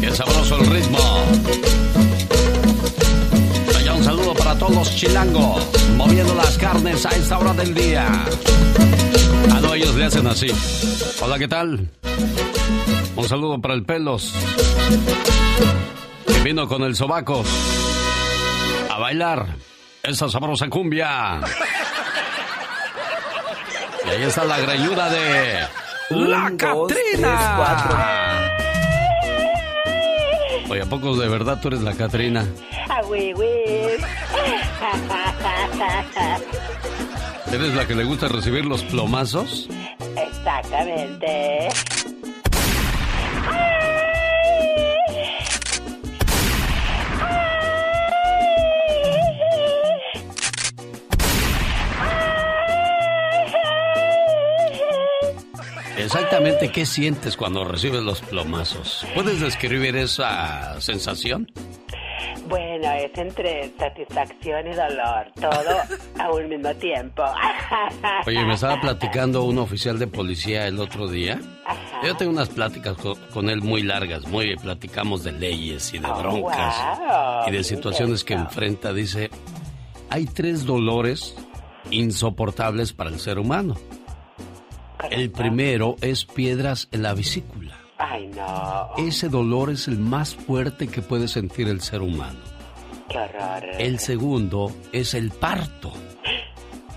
Qué sabroso el ritmo. Allá un saludo para todos los chilangos, moviendo las carnes a esta hora del día. Ah, no, ellos le hacen así. Hola, ¿qué tal? Un saludo para el Pelos. Que vino con el Sobacos. A bailar esa sabrosa cumbia. Y ahí está la greñuda de... ¡La Catrina! Oye, ¿a poco de verdad tú eres la Catrina? Ah, ¿Eres la que le gusta recibir los plomazos? Exactamente. Exactamente, ¿qué sientes cuando recibes los plomazos? ¿Puedes describir esa sensación? Bueno, es entre satisfacción y dolor, todo a un mismo tiempo. Oye, me estaba platicando un oficial de policía el otro día. Yo tengo unas pláticas con, él muy largas, muy platicamos de leyes y de oh, broncas y de situaciones que enfrenta. Dice, hay tres dolores insoportables para el ser humano. El primero es piedras en la vesícula. Ay, no. Ese dolor es el más fuerte que puede sentir el ser humano. Qué horror. El segundo es el parto.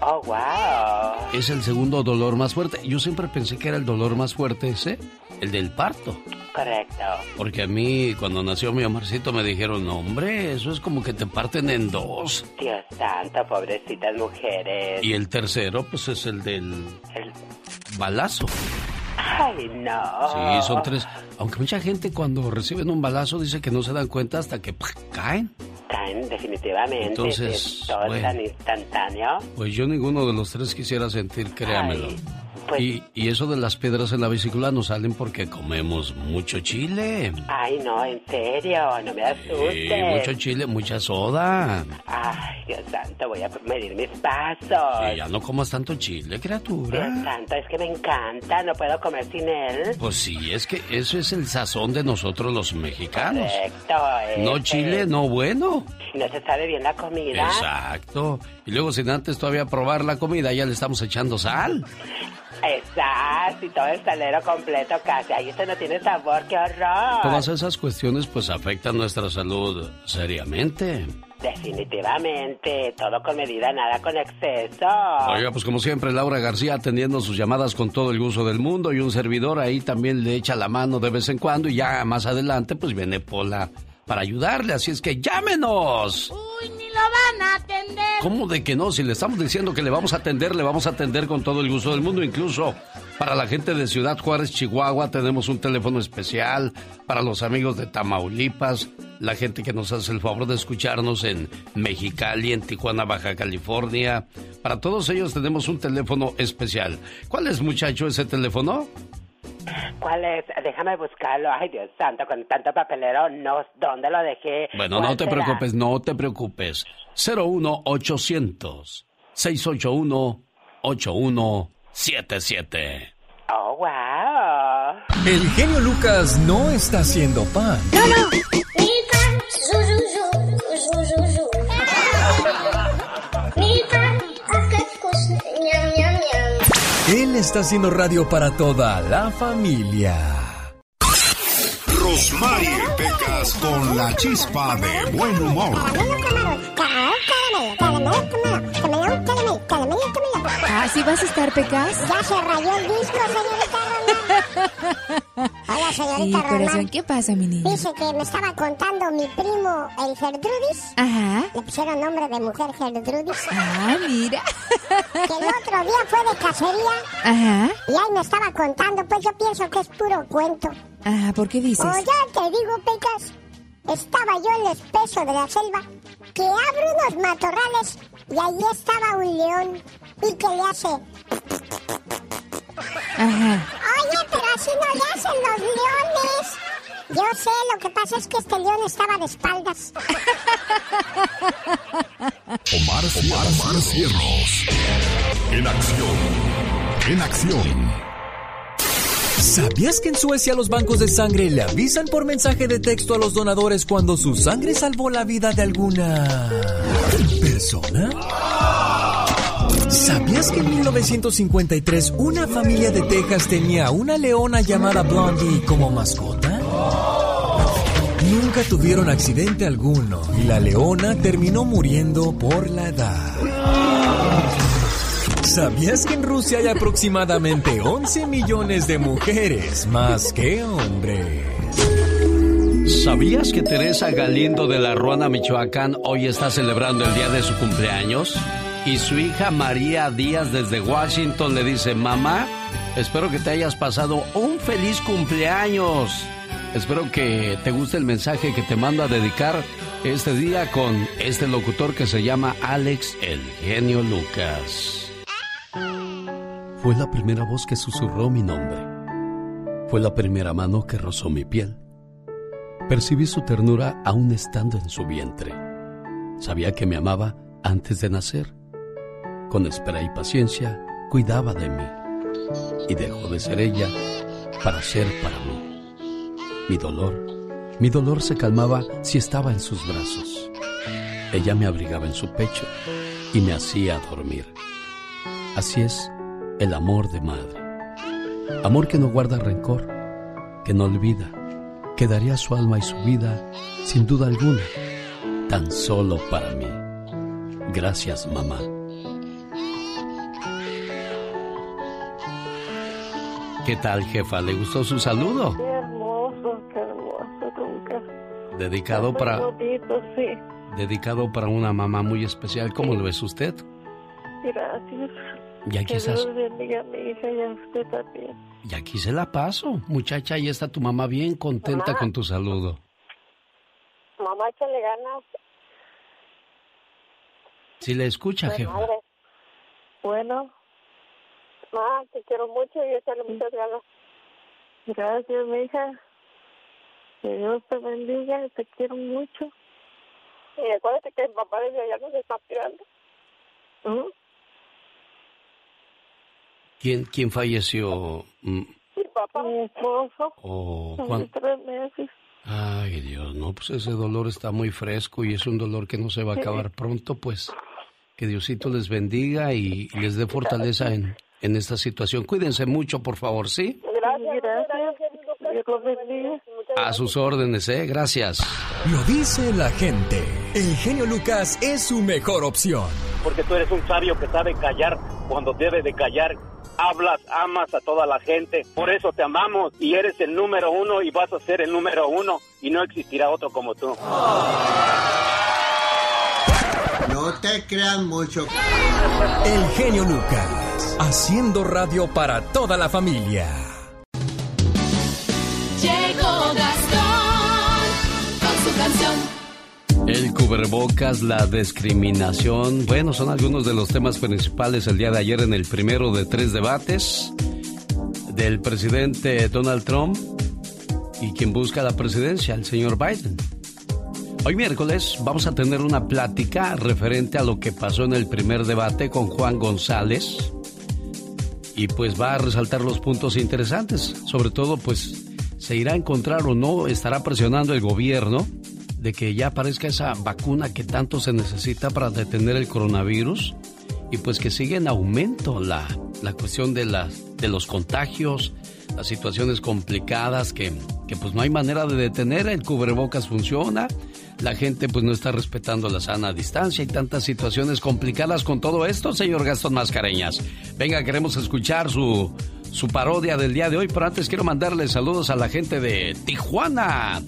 Oh, wow. Es el segundo dolor más fuerte. Yo siempre pensé que era el dolor más fuerte ese, el del parto. Correcto. Porque a mí, cuando nació mi amarcito, me dijeron, hombre, eso es como que te parten en dos. Dios santo, pobrecitas mujeres. Y el tercero, pues es el del balazo. Ay, no. Sí, son tres. Aunque mucha gente cuando reciben un balazo dice que no se dan cuenta hasta que caen. Caen, definitivamente. Entonces, todo es tan instantáneo. Pues yo ninguno de los tres quisiera sentir, créamelo. Pues y, y, eso de las piedras en la vesícula nos salen porque comemos mucho chile. Ay, no, en serio, no me asustes. Sí, mucho chile, mucha soda. Ay, Dios santo, voy a medir mis pasos. Sí, ya no comas tanto chile, criatura. Dios santo, es que me encanta, no puedo comer sin él. Pues sí, es que eso es el sazón de nosotros los mexicanos. Correcto. No chile, no bueno. No se sabe bien la comida. Exacto. Y luego sin antes todavía probar la comida, ya le estamos echando sal. Exacto, y todo el salero completo casi. Ahí esto no tiene sabor, qué horror. Todas esas cuestiones pues afectan nuestra salud seriamente. Definitivamente, todo con medida, nada con exceso. Oiga, pues como siempre, Laura García atendiendo sus llamadas con todo el gusto del mundo y un servidor ahí también le echa la mano de vez en cuando y ya más adelante pues viene Pola para ayudarle, así es que llámenos. Uy, ni lo van a atender. ¿Cómo de que no? Si le estamos diciendo que le vamos a atender, le vamos a atender con todo el gusto del mundo, incluso para la gente de Ciudad Juárez, Chihuahua, tenemos un teléfono especial. Para los amigos de Tamaulipas, la gente que nos hace el favor de escucharnos en Mexicali, en Tijuana, Baja California. Para todos ellos tenemos un teléfono especial. ¿Cuál es, muchacho, ese teléfono? ¿Cuál es? Déjame buscarlo. Ay, Dios santo, con tanto papelero, no, ¿dónde lo dejé? Bueno, no te preocupes, no te preocupes. 01800 681 8177. Oh, wow. El genio Lucas no está haciendo pan. No, no. Él está haciendo radio para toda la familia. Rosmarie Pecas con la chispa de buen humor. ¿Así vas a estar, Pecas? Ya se rayó el disco, señorita Hola, señorita sí, corazón, ¿qué pasa, mi niña? Dice que me estaba contando mi primo, el Gertrudis. Ajá. Le pusieron nombre de mujer Gertrudis. Ah, mira. Que el otro día fue de cacería. Ajá. Y ahí me estaba contando, pues yo pienso que es puro cuento. Ajá, ¿por qué dices? O ya te digo, Pecas, estaba yo en el espeso de la selva, que abre unos matorrales y ahí estaba un león y que le hace... Ajá. Oye, pero así no le hacen los leones. Yo sé, lo que pasa es que este león estaba de espaldas. Omar, Omar, Omar Cierros. En acción. En acción. ¿Sabías que en Suecia los bancos de sangre le avisan por mensaje de texto a los donadores cuando su sangre salvó la vida de alguna persona? ¿Sabías que en 1953 una familia de Texas tenía una leona llamada Blondie como mascota? Nunca tuvieron accidente alguno y la leona terminó muriendo por la edad. ¿Sabías que en Rusia hay aproximadamente 11 millones de mujeres más que hombres? ¿Sabías que Teresa Galindo de la Ruana, Michoacán, hoy está celebrando el día de su cumpleaños? Y su hija María Díaz desde Washington le dice, mamá, espero que te hayas pasado un feliz cumpleaños. Espero que te guste el mensaje que te mando a dedicar este día con este locutor que se llama Alex el genio Lucas. Fue la primera voz que susurró mi nombre. Fue la primera mano que rozó mi piel. Percibí su ternura aún estando en su vientre. Sabía que me amaba antes de nacer. Con espera y paciencia cuidaba de mí. Y dejó de ser ella para ser para mí. Mi dolor, mi dolor se calmaba si estaba en sus brazos. Ella me abrigaba en su pecho y me hacía dormir. Así es el amor de madre. Amor que no guarda rencor, que no olvida, que daría su alma y su vida, sin duda alguna, tan solo para mí. Gracias, mamá. ¿Qué tal, jefa? ¿Le gustó su saludo? Qué hermoso, qué hermoso, nunca. Dedicado para, bonito, sí. dedicado para una mamá muy especial. ¿Cómo lo es usted? Gracias. Y aquí que estás. Dios bendiga a mi hija y a usted también. Y aquí se la paso. Muchacha, ahí está tu mamá bien contenta Mamá. con tu saludo. Mamá, échale ganas. Si le escucha, de jefa. madre. Bueno. Mamá, te quiero mucho y échale muchas ganas. Gracias, mi hija. Que Dios te bendiga, te quiero mucho. Y acuérdate que el papá desde allá nos está esperando. ¿Mm? ¿Quién, quién falleció? Mm, Mi papá. Mi esposo. Oh, Hace ¿cuán- tres meses. Ay, Dios, no, pues ese dolor está muy fresco y es un dolor que no se va a acabar pronto, pues que Diosito les bendiga y les dé fortaleza en, en esta situación. Cuídense mucho, por favor, ¿sí? Gracias. A sus órdenes, ¿eh? Gracias. Lo dice la gente. El genio Lucas es su mejor opción. porque tú eres un sabio que sabe callar cuando debe de callar. Hablas, amas a toda la gente, por eso te amamos y eres el número uno y vas a ser el número uno y no existirá otro como tú. No te creas mucho. El genio Lucas. Haciendo radio para toda la familia. Llegó Gastón con su canción. El cubrebocas, la discriminación, bueno, son algunos de los temas principales el día de ayer en el primero de tres debates del presidente Donald Trump y quien busca la presidencia, el señor Biden. Hoy miércoles vamos a tener una plática referente a lo que pasó en el primer debate con Juan González. Y pues va a resaltar los puntos interesantes, sobre todo pues se irá a encontrar o no, estará presionando el gobierno de que ya aparezca esa vacuna que tanto se necesita para detener el coronavirus. Y pues que sigue en aumento la, la cuestión de, las de los contagios, las situaciones complicadas que, que pues no hay manera de detener, el cubrebocas funciona, la gente pues no está respetando la sana distancia y tantas situaciones complicadas con todo esto, señor Gastón Mascareñas. Venga, queremos escuchar su, su parodia del día de hoy, pero antes quiero mandarle saludos a la gente de Tijuana.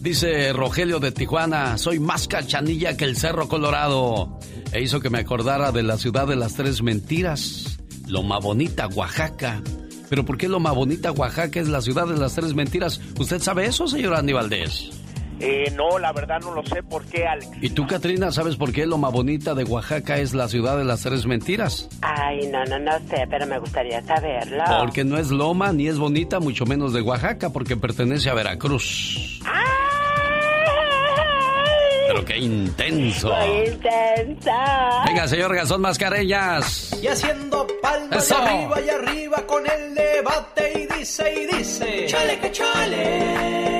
Dice Rogelio de Tijuana, soy más cachanilla que el Cerro Colorado. E hizo que me acordara de la ciudad de las tres mentiras, Loma Bonita, Oaxaca. Pero ¿por qué Loma Bonita, Oaxaca es la ciudad de las tres mentiras? ¿Usted sabe eso, señor Andy Valdés? Eh, no, la verdad no lo sé por qué, Alex. ¿Y tú, Katrina, sabes por qué Loma Bonita de Oaxaca es la ciudad de las tres mentiras? Ay, no, no, no sé, pero me gustaría saberlo. Porque no es Loma ni es bonita, mucho menos de Oaxaca, porque pertenece a Veracruz. Pero qué intenso. Muy intensa. Venga, señor Gastón Mascareñas. Y haciendo palmas arriba y arriba con el debate y dice y dice. Chale que chale.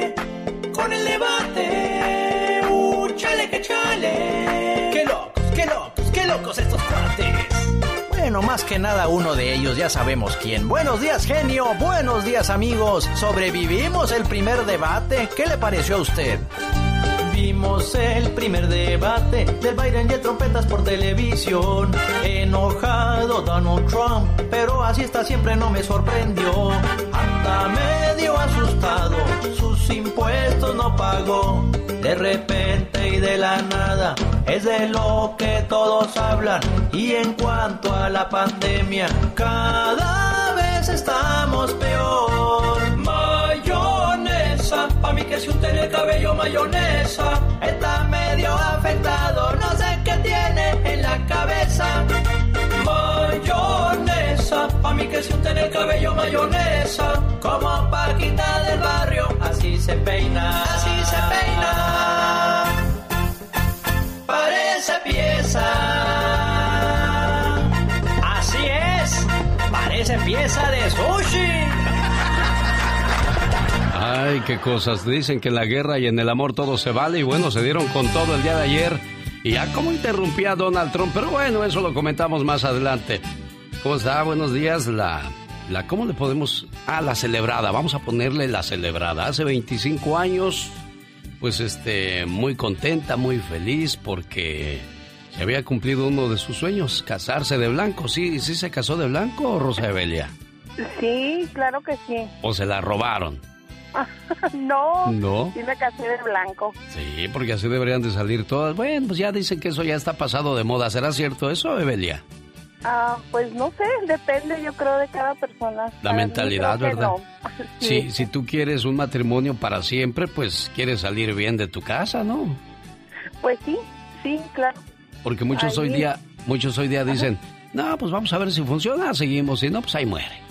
El debate. Uh, chale que chale. Qué locos, qué locos, qué locos estos cuates. Bueno, más que nada uno de ellos, ya sabemos quién. Buenos días, genio. Buenos días, amigos. Sobrevivimos el primer debate. ¿Qué le pareció a usted? Vimos el primer debate del Biden y el trompetas por televisión. Enojado Donald Trump, pero así está siempre no me sorprendió. Hasta medio asustado, sus impuestos no pagó. De repente y de la nada, es de lo que todos hablan. Y en cuanto a la pandemia, cada vez estamos peor. Si usted el cabello mayonesa está medio afectado, no sé qué tiene en la cabeza. Mayonesa, pa' mí que si usted el cabello mayonesa, como Paquita del barrio, así se peina, así se peina. Parece pieza. Así es, parece pieza de sushi. Ay, qué cosas. Dicen que en la guerra y en el amor todo se vale. Y bueno, se dieron con todo el día de ayer. Y ya como interrumpía a Donald Trump. Pero bueno, eso lo comentamos más adelante. ¿Cómo está? Buenos días. La, la, ¿cómo le podemos? Ah, la celebrada. Vamos a ponerle la celebrada. Hace 25 años, pues este, muy contenta, muy feliz porque se había cumplido uno de sus sueños, casarse de blanco. ¿Sí, sí se casó de blanco, Rosa Evelia? Sí, claro que sí. ¿O se la robaron? no, No. sí me casé de blanco. Sí, porque así deberían de salir todas. Bueno, pues ya dicen que eso ya está pasado de moda. ¿Será cierto eso, Evelia? Ah, pues no sé, depende yo creo de cada persona. La mí mentalidad, ¿verdad? no. Sí, si tú quieres un matrimonio para siempre, pues quieres salir bien de tu casa, ¿no? Pues sí, sí, claro. Porque muchos hoy día, muchos hoy día dicen, no, pues vamos a ver si funciona, seguimos, si no, pues ahí muere.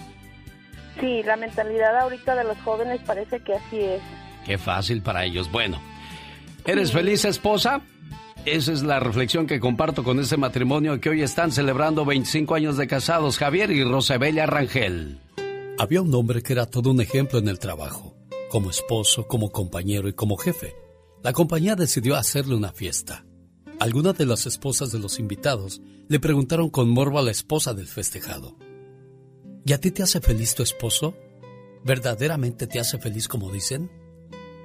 Sí, la mentalidad ahorita de los jóvenes parece que así es. Qué fácil para ellos. Bueno, ¿eres feliz esposa? Esa es la reflexión que comparto con este matrimonio que hoy están celebrando 25 años de casados, Javier y Rosabella Rangel. Había un hombre que era todo un ejemplo en el trabajo, como esposo, como compañero y como jefe. La compañía decidió hacerle una fiesta. Algunas de las esposas de los invitados le preguntaron con morbo a la esposa del festejado. ¿Y a ti te hace feliz tu esposo? ¿Verdaderamente te hace feliz como dicen?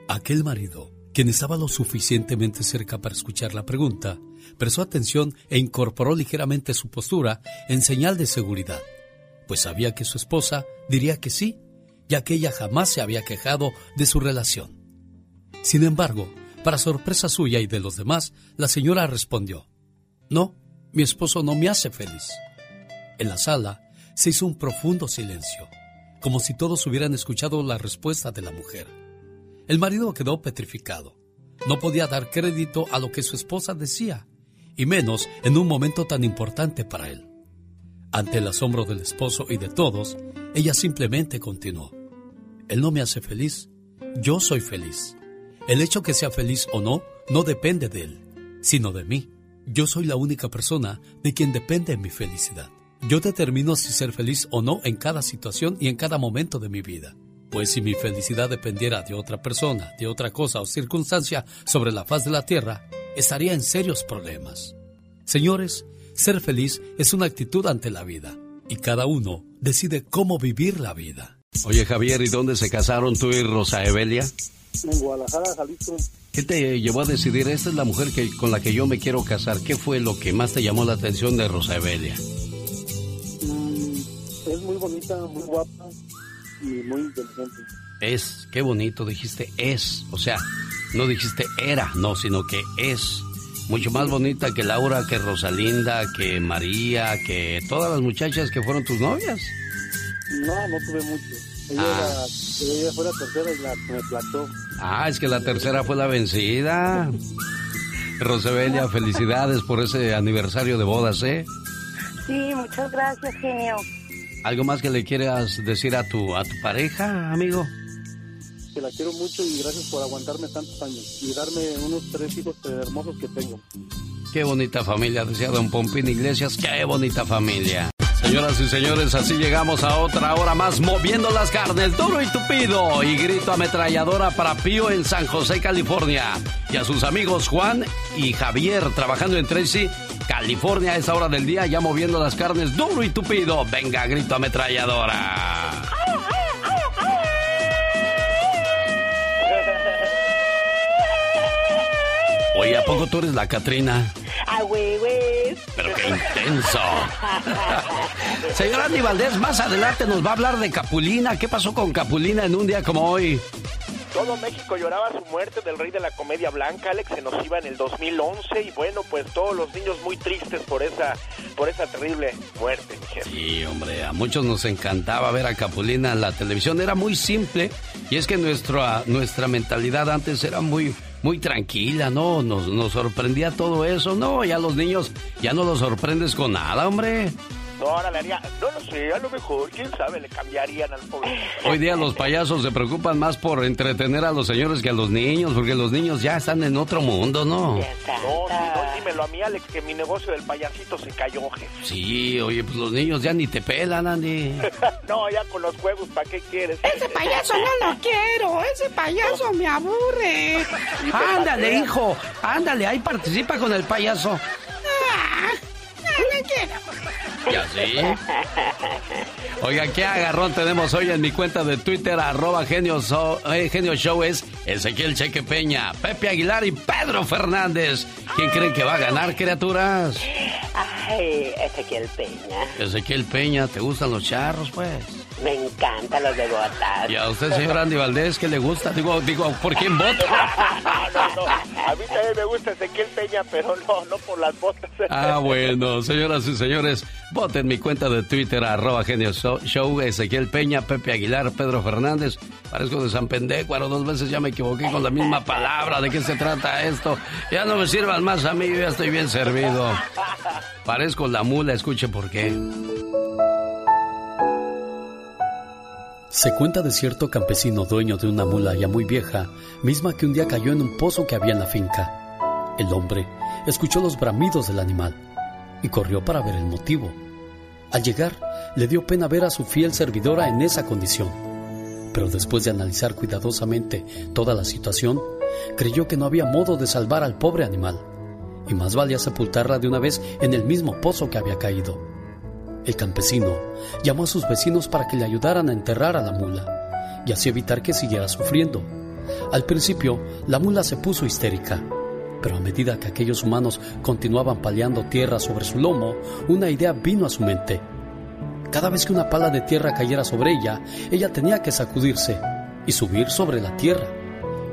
Aquel marido, quien estaba lo suficientemente cerca para escuchar la pregunta, prestó atención e incorporó ligeramente su postura en señal de seguridad, pues sabía que su esposa diría que sí, ya que ella jamás se había quejado de su relación. Sin embargo, para sorpresa suya y de los demás, la señora respondió, No, mi esposo no me hace feliz. En la sala se hizo un profundo silencio, como si todos hubieran escuchado la respuesta de la mujer. El marido quedó petrificado. No podía dar crédito a lo que su esposa decía, y menos en un momento tan importante para él. Ante el asombro del esposo y de todos, ella simplemente continuó. Él no me hace feliz, yo soy feliz. El hecho que sea feliz o no no depende de él, sino de mí. Yo soy la única persona de quien depende mi felicidad. Yo determino si ser feliz o no en cada situación y en cada momento de mi vida. Pues si mi felicidad dependiera de otra persona, de otra cosa o circunstancia sobre la faz de la tierra, estaría en serios problemas. Señores, ser feliz es una actitud ante la vida y cada uno decide cómo vivir la vida. Oye, Javier, ¿y dónde se casaron tú y Rosa Evelia? En Guadalajara, Jalisco. ¿Qué te llevó a decidir, esta es la mujer que, con la que yo me quiero casar? ¿Qué fue lo que más te llamó la atención de Rosa Evelia? Es muy bonita, muy guapa y muy inteligente. Es, qué bonito, dijiste es, o sea, no dijiste era, no, sino que es. Mucho más bonita que Laura, que Rosalinda, que María, que todas las muchachas que fueron tus novias. No, no tuve mucho. Ella, Ah. era- ella fue la tercera y la que me plantó. Ah, es que la tercera fue la vencida. Rosabelia, felicidades por ese aniversario de bodas, ¿eh? Sí, muchas gracias, genio. ¿Algo más que le quieras decir a tu, a tu pareja, amigo? que la quiero mucho y gracias por aguantarme tantos años y darme unos tres hijos hermosos que tengo. Qué bonita familia, decía don Pompín Iglesias, qué bonita familia. Señoras y señores, así llegamos a otra hora más moviendo las carnes, duro y tupido. Y grito ametralladora para Pío en San José, California. Y a sus amigos Juan y Javier trabajando en Tracy, California a esa hora del día, ya moviendo las carnes, duro y tupido. Venga, grito ametralladora. Oye, ¿a poco tú eres la Catrina? Ah, güey, güey. Pero qué intenso. Señor Andy Valdés, más adelante nos va a hablar de Capulina. ¿Qué pasó con Capulina en un día como hoy? Todo México lloraba su muerte del rey de la comedia blanca, Alex, se nos iba en el 2011 y bueno, pues todos los niños muy tristes por esa por esa terrible muerte, mi. Sí, hombre, a muchos nos encantaba ver a Capulina en la televisión, era muy simple y es que nuestra nuestra mentalidad antes era muy muy tranquila, ¿no? Nos, nos sorprendía todo eso, no, ya los niños ya no los sorprendes con nada, hombre. Ahora le haría, no lo sé, a lo mejor, quién sabe, le cambiarían al pobre. Hoy día los payasos se preocupan más por entretener a los señores que a los niños, porque los niños ya están en otro mundo, ¿no? No, sí, no, dímelo a mí, Alex, que mi negocio del payasito se cayó, jefe. Sí, oye, pues los niños ya ni te pelan, Andy. no, ya con los huevos, ¿para qué quieres? Ese payaso no lo quiero, ese payaso me aburre. Ándale, hijo, ándale, ahí participa con el payaso. ¿Ya sí? Oiga, qué agarrón tenemos hoy en mi cuenta de Twitter, arroba genio, eh, genio show es Ezequiel Cheque Peña, Pepe Aguilar y Pedro Fernández. ¿Quién creen que va a ganar, criaturas? Ay, Ezequiel Peña. Ezequiel Peña, ¿te gustan los charros, pues? Me encantan los de botas. ¿Y a usted, señor Andy Valdés, qué le gusta? Digo, digo, ¿por quién vota? no, A mí también me gusta Ezequiel Peña, pero no, no por las botas. Ah, bueno, señoras y señores, voten mi cuenta de Twitter, arroba genio show, Ezequiel Peña, Pepe Aguilar, Pedro Fernández. Parezco de San Pendecuaro, dos veces ya me equivoqué con la misma palabra. ¿De qué se trata esto? Ya no me sirvan más a mí, yo ya estoy bien servido. Parezco la mula, escuche por qué. Se cuenta de cierto campesino dueño de una mula ya muy vieja, misma que un día cayó en un pozo que había en la finca. El hombre escuchó los bramidos del animal y corrió para ver el motivo. Al llegar, le dio pena ver a su fiel servidora en esa condición. Pero después de analizar cuidadosamente toda la situación, creyó que no había modo de salvar al pobre animal, y más valía sepultarla de una vez en el mismo pozo que había caído. El campesino llamó a sus vecinos para que le ayudaran a enterrar a la mula y así evitar que siguiera sufriendo. Al principio, la mula se puso histérica, pero a medida que aquellos humanos continuaban paliando tierra sobre su lomo, una idea vino a su mente. Cada vez que una pala de tierra cayera sobre ella, ella tenía que sacudirse y subir sobre la tierra.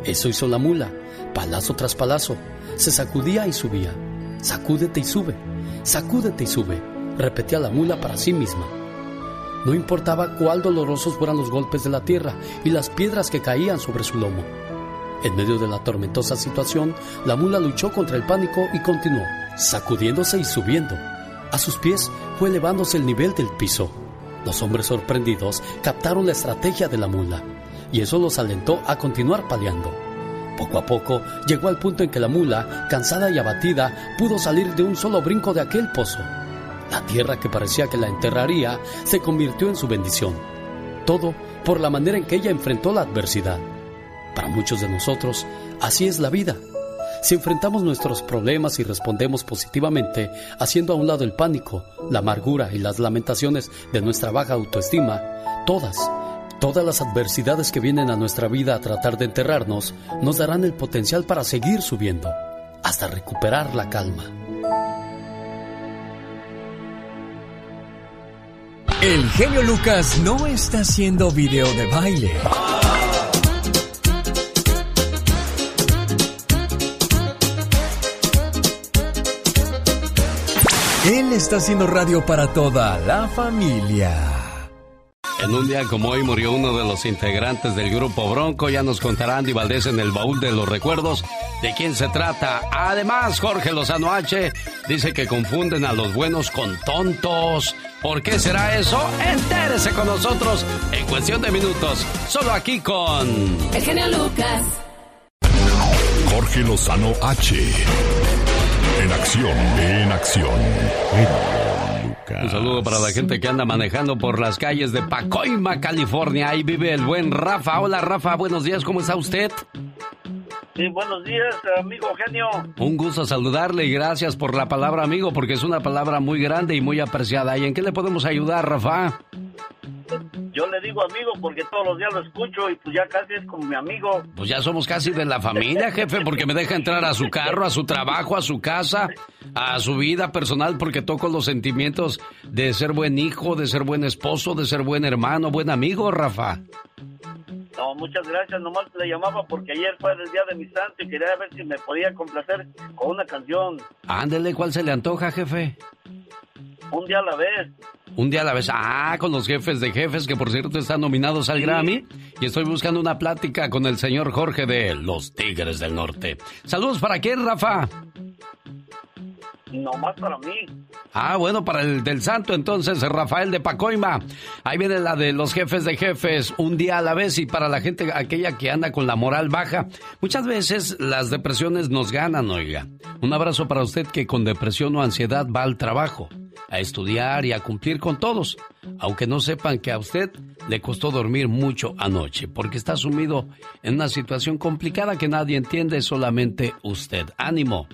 Eso hizo la mula, palazo tras palazo. Se sacudía y subía. Sacúdete y sube. Sacúdete y sube repetía la mula para sí misma. No importaba cuál dolorosos fueran los golpes de la tierra y las piedras que caían sobre su lomo. En medio de la tormentosa situación, la mula luchó contra el pánico y continuó, sacudiéndose y subiendo. A sus pies fue elevándose el nivel del piso. Los hombres sorprendidos captaron la estrategia de la mula y eso los alentó a continuar paliando. Poco a poco llegó al punto en que la mula, cansada y abatida, pudo salir de un solo brinco de aquel pozo. La tierra que parecía que la enterraría se convirtió en su bendición. Todo por la manera en que ella enfrentó la adversidad. Para muchos de nosotros, así es la vida. Si enfrentamos nuestros problemas y respondemos positivamente, haciendo a un lado el pánico, la amargura y las lamentaciones de nuestra baja autoestima, todas, todas las adversidades que vienen a nuestra vida a tratar de enterrarnos, nos darán el potencial para seguir subiendo, hasta recuperar la calma. El genio Lucas no está haciendo video de baile. Él está haciendo radio para toda la familia. En un día como hoy murió uno de los integrantes del grupo Bronco. Ya nos contará Andy Valdés en el baúl de los recuerdos de quién se trata. Además, Jorge Lozano H dice que confunden a los buenos con tontos. ¿Por qué será eso? Entérese con nosotros en cuestión de minutos. Solo aquí con... El genio Lucas. Jorge Lozano H. En acción, en acción. Un saludo para la gente que anda manejando por las calles de Pacoima, California. Ahí vive el buen Rafa. Hola Rafa, buenos días, ¿cómo está usted? Sí, buenos días, amigo genio. Un gusto saludarle y gracias por la palabra amigo, porque es una palabra muy grande y muy apreciada. ¿Y en qué le podemos ayudar, Rafa? Yo le digo amigo porque todos los días lo escucho y pues ya casi es como mi amigo. Pues ya somos casi de la familia, jefe, porque me deja entrar a su carro, a su trabajo, a su casa, a su vida personal, porque toco los sentimientos de ser buen hijo, de ser buen esposo, de ser buen hermano, buen amigo, Rafa. Muchas gracias. Nomás le llamaba porque ayer fue el día de mi santo y quería ver si me podía complacer con una canción. Ándele, ¿cuál se le antoja, jefe? Un día a la vez. Un día a la vez. Ah, con los jefes de jefes, que por cierto están nominados al Grammy. Y estoy buscando una plática con el señor Jorge de Los Tigres del Norte. Saludos para quién, Rafa. Nomás para mí. Ah, bueno, para el del santo entonces, Rafael de Pacoima. Ahí viene la de los jefes de jefes, un día a la vez y para la gente aquella que anda con la moral baja. Muchas veces las depresiones nos ganan, oiga. Un abrazo para usted que con depresión o ansiedad va al trabajo, a estudiar y a cumplir con todos, aunque no sepan que a usted le costó dormir mucho anoche, porque está sumido en una situación complicada que nadie entiende, solamente usted. Ánimo.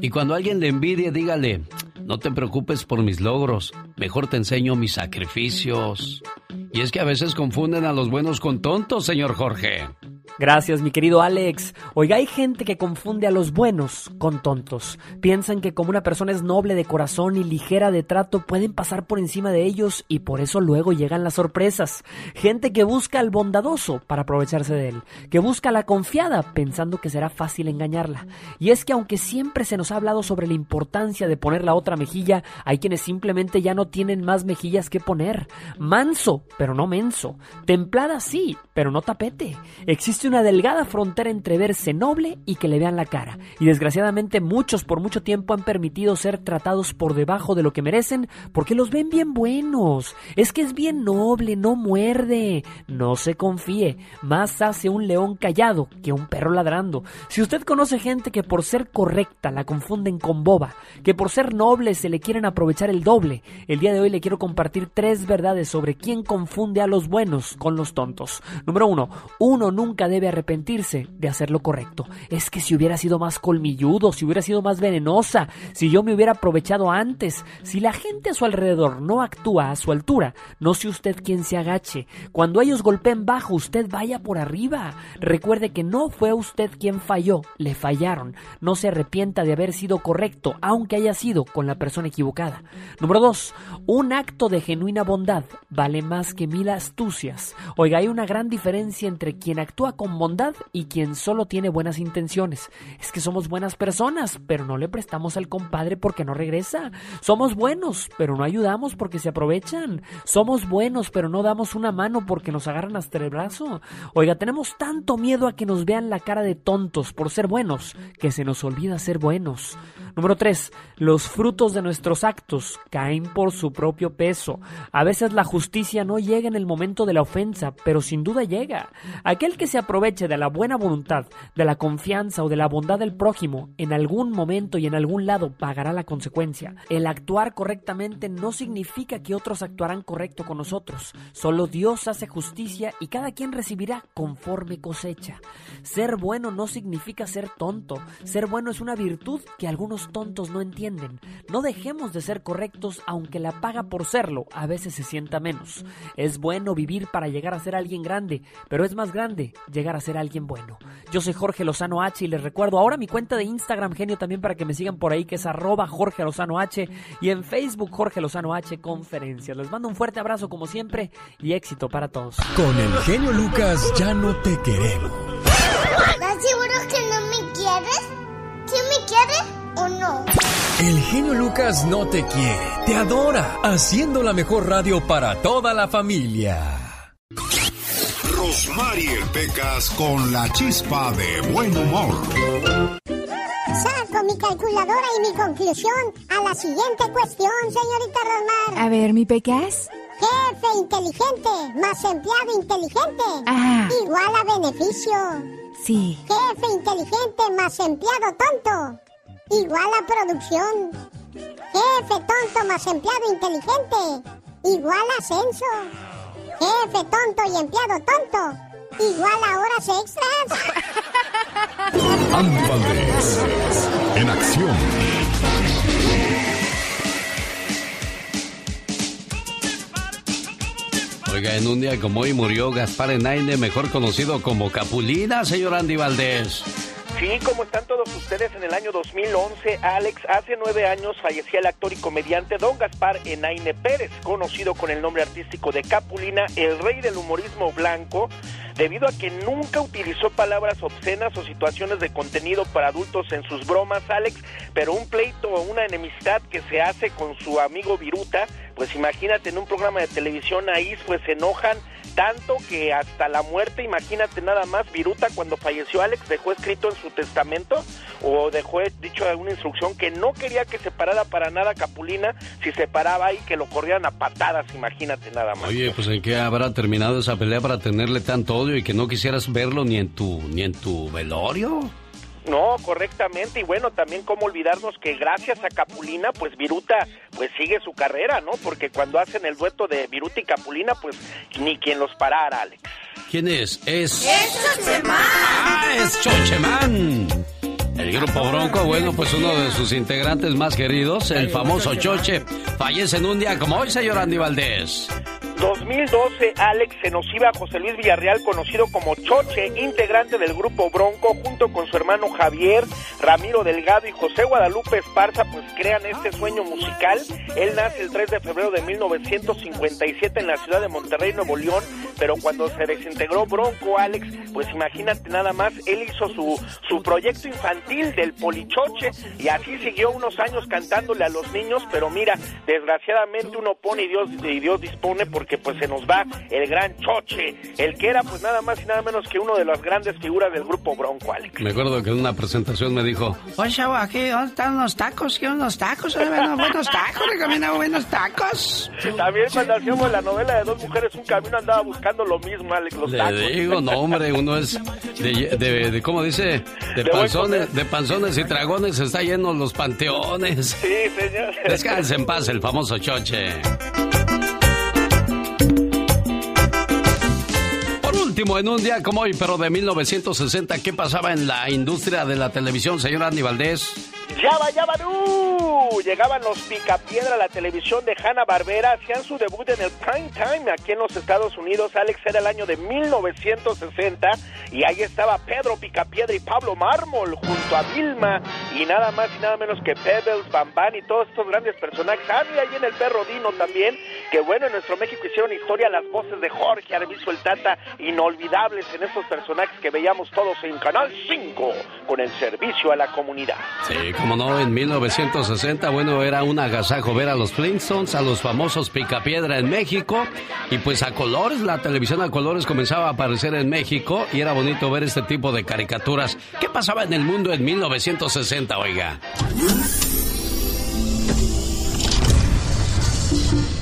Y cuando alguien le envidie, dígale, no te preocupes por mis logros, mejor te enseño mis sacrificios. Y es que a veces confunden a los buenos con tontos, señor Jorge. Gracias, mi querido Alex. Oiga, hay gente que confunde a los buenos con tontos. Piensan que como una persona es noble de corazón y ligera de trato, pueden pasar por encima de ellos y por eso luego llegan las sorpresas. Gente que busca al bondadoso para aprovecharse de él, que busca a la confiada pensando que será fácil engañarla. Y es que aunque siempre se nos ha hablado sobre la importancia de poner la otra mejilla, hay quienes simplemente ya no tienen más mejillas que poner. Manso, pero no menso. Templada sí, pero no tapete. Existe una delgada frontera entre verse noble y que le vean la cara. Y desgraciadamente muchos por mucho tiempo han permitido ser tratados por debajo de lo que merecen porque los ven bien buenos. Es que es bien noble, no muerde. No se confíe. Más hace un león callado que un perro ladrando. Si usted conoce gente que por ser correcta la confunden con boba, que por ser noble se le quieren aprovechar el doble, el día de hoy le quiero compartir tres verdades sobre quién confunde a los buenos con los tontos. Número uno, uno nunca debe arrepentirse de hacer lo correcto. Es que si hubiera sido más colmilludo, si hubiera sido más venenosa, si yo me hubiera aprovechado antes, si la gente a su alrededor no actúa a su altura, no sé usted quién se agache. Cuando ellos golpeen bajo, usted vaya por arriba. Recuerde que no fue usted quien falló, le fallaron. No se arrepienta de haber sido correcto, aunque haya sido con la persona equivocada. Número dos, un acto de genuina bondad vale más que mil astucias. Oiga, hay una gran diferencia entre quien actúa con bondad y quien solo tiene buenas intenciones. Es que somos buenas personas, pero no le prestamos al compadre porque no regresa. Somos buenos, pero no ayudamos porque se aprovechan. Somos buenos, pero no damos una mano porque nos agarran hasta el brazo. Oiga, tenemos tanto miedo a que nos vean la cara de tontos por ser buenos que se nos olvida ser buenos. Número 3. Los frutos de nuestros actos caen por su propio peso. A veces la justicia no llega en el momento de la ofensa, pero sin duda llega. Aquel que se aproveche de la buena voluntad, de la confianza o de la bondad del prójimo, en algún momento y en algún lado pagará la consecuencia. El actuar correctamente no significa que otros actuarán correcto con nosotros. Solo Dios hace justicia y cada quien recibirá conforme cosecha. Ser bueno no significa ser tonto. Ser bueno es una virtud que algunos tontos no entienden. No dejemos de ser correctos aunque la paga por serlo a veces se sienta menos. Es bueno vivir para llegar a ser alguien grande, pero es más grande llegar a ser alguien bueno. Yo soy Jorge Lozano H y les recuerdo ahora mi cuenta de Instagram genio también para que me sigan por ahí que es arroba Jorge Lozano H y en Facebook Jorge Lozano H Conferencias. Les mando un fuerte abrazo como siempre y éxito para todos. Con el genio Lucas ya no te queremos. ¿Estás seguro que no me quieres? ¿Quién me quiere o no? El genio Lucas no te quiere, te adora, haciendo la mejor radio para toda la familia. Rosmarie Pecas con la chispa de buen humor. Saco mi calculadora y mi conclusión a la siguiente cuestión, señorita Rosmar. A ver, mi Pecas. Jefe inteligente más empleado inteligente Ah. igual a beneficio. Sí. Jefe inteligente más empleado tonto igual a producción. Jefe tonto más empleado inteligente igual a ascenso. Jefe tonto y empleado tonto igual a horas extras. Andy Valdés, en acción. Oiga, en un día como hoy murió Gaspar Enaine, mejor conocido como Capulina, señor Andy Valdés. Sí, como están todos ustedes en el año 2011, Alex, hace nueve años fallecía el actor y comediante Don Gaspar Enaine Pérez, conocido con el nombre artístico de Capulina, el rey del humorismo blanco, debido a que nunca utilizó palabras obscenas o situaciones de contenido para adultos en sus bromas, Alex, pero un pleito o una enemistad que se hace con su amigo Viruta, pues imagínate en un programa de televisión ahí pues se enojan tanto que hasta la muerte, imagínate nada más, Viruta cuando falleció Alex dejó escrito en su testamento o dejó dicho alguna instrucción que no quería que se parara para nada Capulina, si se paraba ahí que lo corrieran a patadas, imagínate nada más. Oye, pues en qué habrá terminado esa pelea para tenerle tanto odio y que no quisieras verlo ni en tu ni en tu velorio. No, correctamente, y bueno, también cómo olvidarnos que gracias a Capulina, pues Viruta, pues sigue su carrera, ¿no? Porque cuando hacen el dueto de Viruta y Capulina, pues ni quien los parara, Alex. ¿Quién es? Es ¡Es Chochemán! ¡Ah, es Chochemán! El grupo Bronco, bueno, pues uno de sus integrantes más queridos, el famoso Choche, fallece en un día como hoy, señor Andy Valdés. 2012, Alex se nos iba José Luis Villarreal, conocido como Choche, integrante del grupo Bronco, junto con su hermano Javier, Ramiro Delgado y José Guadalupe Esparza, pues crean este sueño musical. Él nace el 3 de febrero de 1957 en la ciudad de Monterrey, Nuevo León, pero cuando se desintegró Bronco, Alex, pues imagínate nada más, él hizo su, su proyecto infantil del Polichoche y así siguió unos años cantándole a los niños, pero mira, desgraciadamente uno pone y Dios, y Dios dispone porque pues se nos va el gran Choche, el que era pues nada más y nada menos que uno de las grandes figuras del grupo Bronco, Alex. Me acuerdo que en una presentación me dijo, Oye, chavo, aquí, ¿dónde están los tacos? Quiero unos tacos, bueno, buenos tacos, recomiendo buenos tacos. También cuando hacíamos la novela de dos mujeres, un camino andaba buscando lo mismo, Alex, los le tacos. digo, no hombre, uno es de, de, de- ¿cómo dice? De panzones, de panzones y dragones está lleno los panteones. Sí, señor. Descanse en paz el famoso Choche. Último, en un día como hoy, pero de 1960, ¿qué pasaba en la industria de la televisión, señor Andy Valdés? ¡Yaba, yaba, du! Llegaban los Picapiedra a la televisión de Hanna Barbera, hacían su debut en el prime time aquí en los Estados Unidos. Alex era el año de 1960 y ahí estaba Pedro Picapiedra y Pablo Mármol junto a Vilma y nada más y nada menos que Pebbles, Bambán y todos estos grandes personajes. Ah, mira, ahí en el perro Dino también, que bueno, en nuestro México hicieron historia las voces de Jorge Arvizo el Tata, inolvidables en estos personajes que veíamos todos en Canal 5 con el servicio a la comunidad. Sí, como no, en 1960, bueno, era un agasajo ver a los Flintstones, a los famosos Picapiedra en México, y pues a colores, la televisión a colores comenzaba a aparecer en México, y era bonito ver este tipo de caricaturas. ¿Qué pasaba en el mundo en 1960, oiga?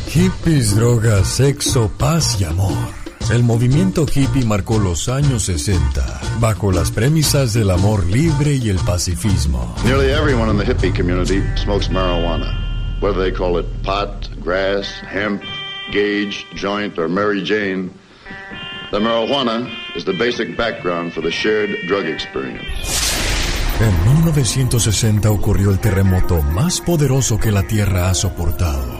Hippies, drogas, sexo, paz y amor. El movimiento hippie marcó los años 60 bajo las premisas del amor libre y el pacifismo. Nearly everyone in the hippie community smokes marijuana, whether they call it pot, grass, hemp, gauge, joint, or Mary Jane. The marijuana is the basic background for the shared drug experience. En 1960 ocurrió el terremoto más poderoso que la Tierra ha soportado.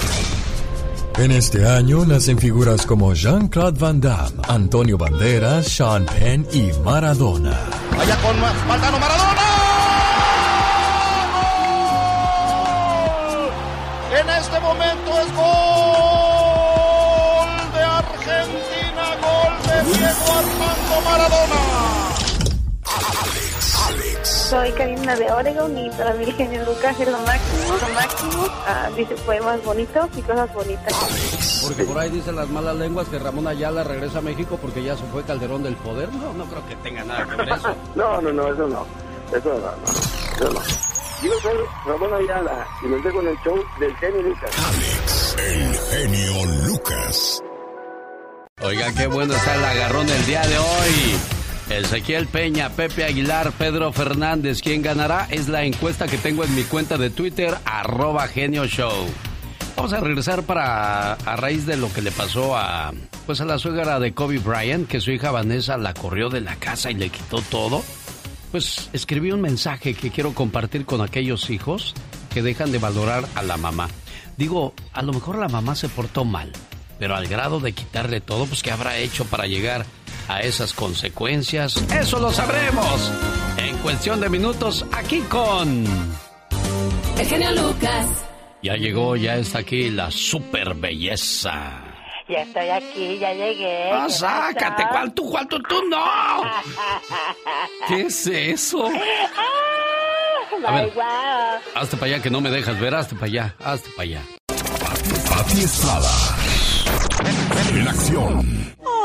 En este año nacen figuras como Jean-Claude Van Damme, Antonio Banderas, Sean Penn y Maradona. Vaya con. Maldano Maradona. En este momento es gol de Argentina, gol de Diego Armando Maradona. Soy Karina de Oregon y para mí el genio Lucas es lo máximo, lo máximo. Ah, dice poemas bonitos y cosas bonitas. Porque por ahí dicen las malas lenguas que Ramón Ayala regresa a México porque ya se fue Calderón del Poder. No, no creo que tenga nada que ver eso. No, no, no, eso no. Eso no, no. Eso no. Yo soy Ramón Ayala y me con el show del genio Lucas. El genio Lucas. Oiga, qué bueno está el agarrón del día de hoy. Ezequiel Peña, Pepe Aguilar, Pedro Fernández. ¿Quién ganará? Es la encuesta que tengo en mi cuenta de Twitter, arroba genio show. Vamos a regresar para a raíz de lo que le pasó a pues a la suegra de Kobe Bryant, que su hija Vanessa la corrió de la casa y le quitó todo. Pues escribí un mensaje que quiero compartir con aquellos hijos que dejan de valorar a la mamá. Digo, a lo mejor la mamá se portó mal, pero al grado de quitarle todo, pues ¿qué habrá hecho para llegar a esas consecuencias? Eso lo sabremos en cuestión de minutos aquí con... El genio Lucas. Ya llegó, ya está aquí la super belleza. Ya estoy aquí, ya llegué. Ah, ¿qué sácate, pasó? ¿cuál tú, cuál tú, tú no? ¿Qué es eso? Ah, A ver. wow. Hazte para allá que no me dejas ver, hazte para allá, hazte para allá. Pati Estrada. En acción. Oh,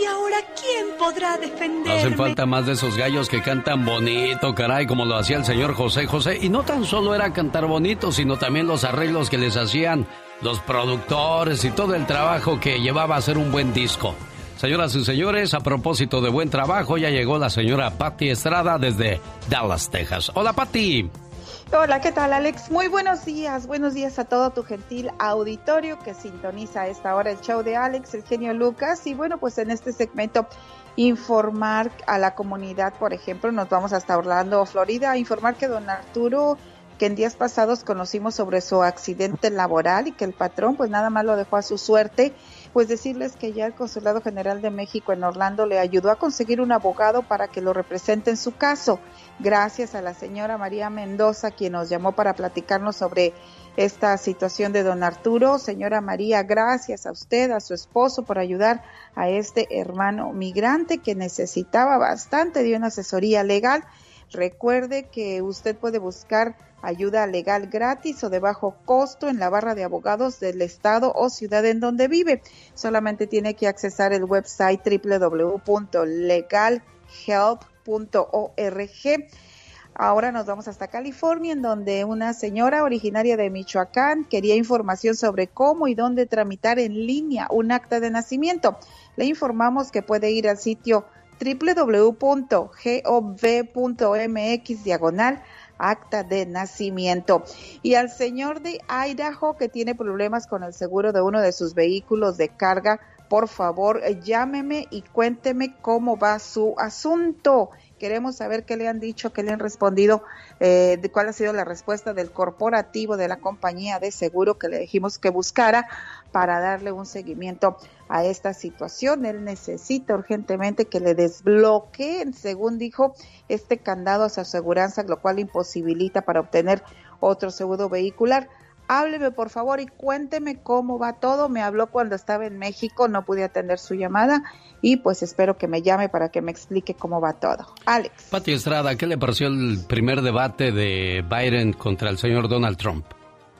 ¿y ahora quién podrá defenderme? Hacen falta más de esos gallos que cantan bonito, caray, como lo hacía el señor José José. Y no tan solo era cantar bonito, sino también los arreglos que les hacían los productores y todo el trabajo que llevaba a hacer un buen disco. Señoras y señores, a propósito de buen trabajo, ya llegó la señora Patti Estrada desde Dallas, Texas. Hola, Patti. Hola, ¿qué tal Alex? Muy buenos días, buenos días a todo tu gentil auditorio que sintoniza a esta hora el show de Alex, el genio Lucas. Y bueno, pues en este segmento informar a la comunidad, por ejemplo, nos vamos hasta Orlando, Florida, a informar que don Arturo, que en días pasados conocimos sobre su accidente laboral y que el patrón pues nada más lo dejó a su suerte, pues decirles que ya el Consulado General de México en Orlando le ayudó a conseguir un abogado para que lo represente en su caso. Gracias a la señora María Mendoza, quien nos llamó para platicarnos sobre esta situación de don Arturo. Señora María, gracias a usted, a su esposo, por ayudar a este hermano migrante que necesitaba bastante de una asesoría legal. Recuerde que usted puede buscar ayuda legal gratis o de bajo costo en la barra de abogados del estado o ciudad en donde vive. Solamente tiene que accesar el website www.legalhelp.org. Ahora nos vamos hasta California, en donde una señora originaria de Michoacán quería información sobre cómo y dónde tramitar en línea un acta de nacimiento. Le informamos que puede ir al sitio www.gov.mx diagonal acta de nacimiento. Y al señor de Idaho que tiene problemas con el seguro de uno de sus vehículos de carga, por favor, llámeme y cuénteme cómo va su asunto. Queremos saber qué le han dicho, qué le han respondido, eh, de cuál ha sido la respuesta del corporativo de la compañía de seguro que le dijimos que buscara para darle un seguimiento a esta situación. Él necesita urgentemente que le desbloqueen, según dijo, este candado a su aseguranza, lo cual imposibilita para obtener otro seguro vehicular. Hábleme por favor y cuénteme cómo va todo. Me habló cuando estaba en México, no pude atender su llamada y pues espero que me llame para que me explique cómo va todo. Alex. Pati Estrada, ¿qué le pareció el primer debate de Biden contra el señor Donald Trump?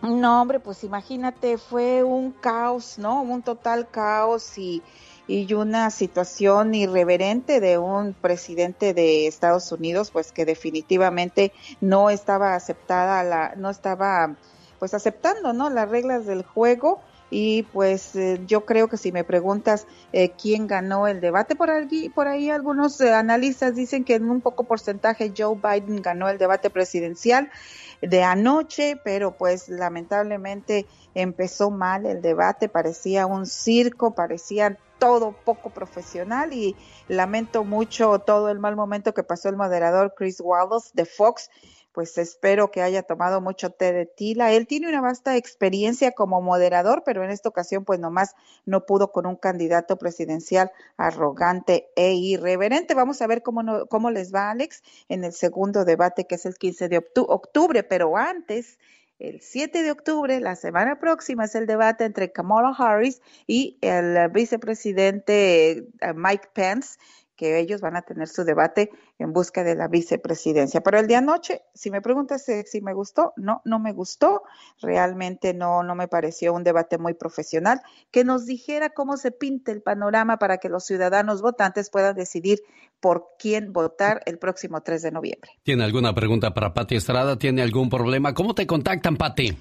No, hombre, pues imagínate, fue un caos, ¿no? Un total caos y, y una situación irreverente de un presidente de Estados Unidos, pues que definitivamente no estaba aceptada, la, no estaba pues aceptando, ¿no? Las reglas del juego y pues eh, yo creo que si me preguntas eh, quién ganó el debate, por ahí, por ahí algunos eh, analistas dicen que en un poco porcentaje Joe Biden ganó el debate presidencial de anoche, pero pues lamentablemente empezó mal el debate, parecía un circo, parecía todo poco profesional y lamento mucho todo el mal momento que pasó el moderador Chris Wallace de Fox pues espero que haya tomado mucho té de tila. Él tiene una vasta experiencia como moderador, pero en esta ocasión pues nomás no pudo con un candidato presidencial arrogante e irreverente. Vamos a ver cómo, no, cómo les va Alex en el segundo debate que es el 15 de octubre, pero antes... El 7 de octubre, la semana próxima, es el debate entre Kamala Harris y el vicepresidente eh, Mike Pence que ellos van a tener su debate en busca de la vicepresidencia. Pero el de anoche, si me preguntas si me gustó, no, no me gustó. Realmente no, no me pareció un debate muy profesional que nos dijera cómo se pinta el panorama para que los ciudadanos votantes puedan decidir por quién votar el próximo 3 de noviembre. ¿Tiene alguna pregunta para Pati Estrada? ¿Tiene algún problema? ¿Cómo te contactan, Pati?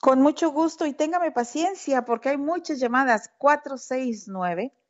Con mucho gusto y téngame paciencia porque hay muchas llamadas. 469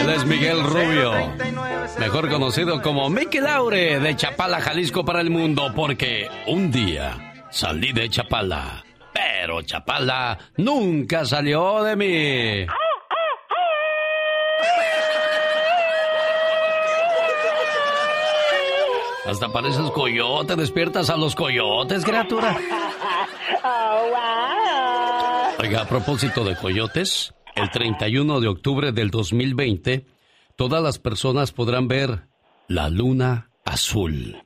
Él es Miguel Rubio, mejor conocido como Mickey Laure de Chapala, Jalisco para el mundo, porque un día salí de Chapala, pero Chapala nunca salió de mí. Hasta pareces coyote, despiertas a los coyotes, criatura. Oiga, a propósito de coyotes, el 31 de octubre del 2020, todas las personas podrán ver la luna azul.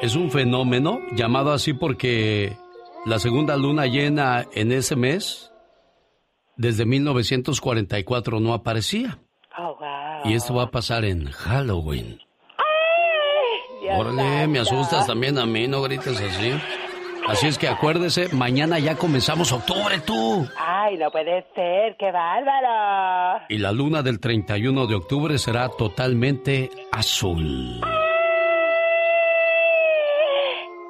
Es un fenómeno llamado así porque la segunda luna llena en ese mes, desde 1944 no aparecía. Y esto va a pasar en Halloween. Órale, me asustas también a mí, no grites así. Así es que acuérdese, mañana ya comenzamos octubre, tú. Ay, no puede ser, qué bárbaro. Y la luna del 31 de octubre será totalmente azul.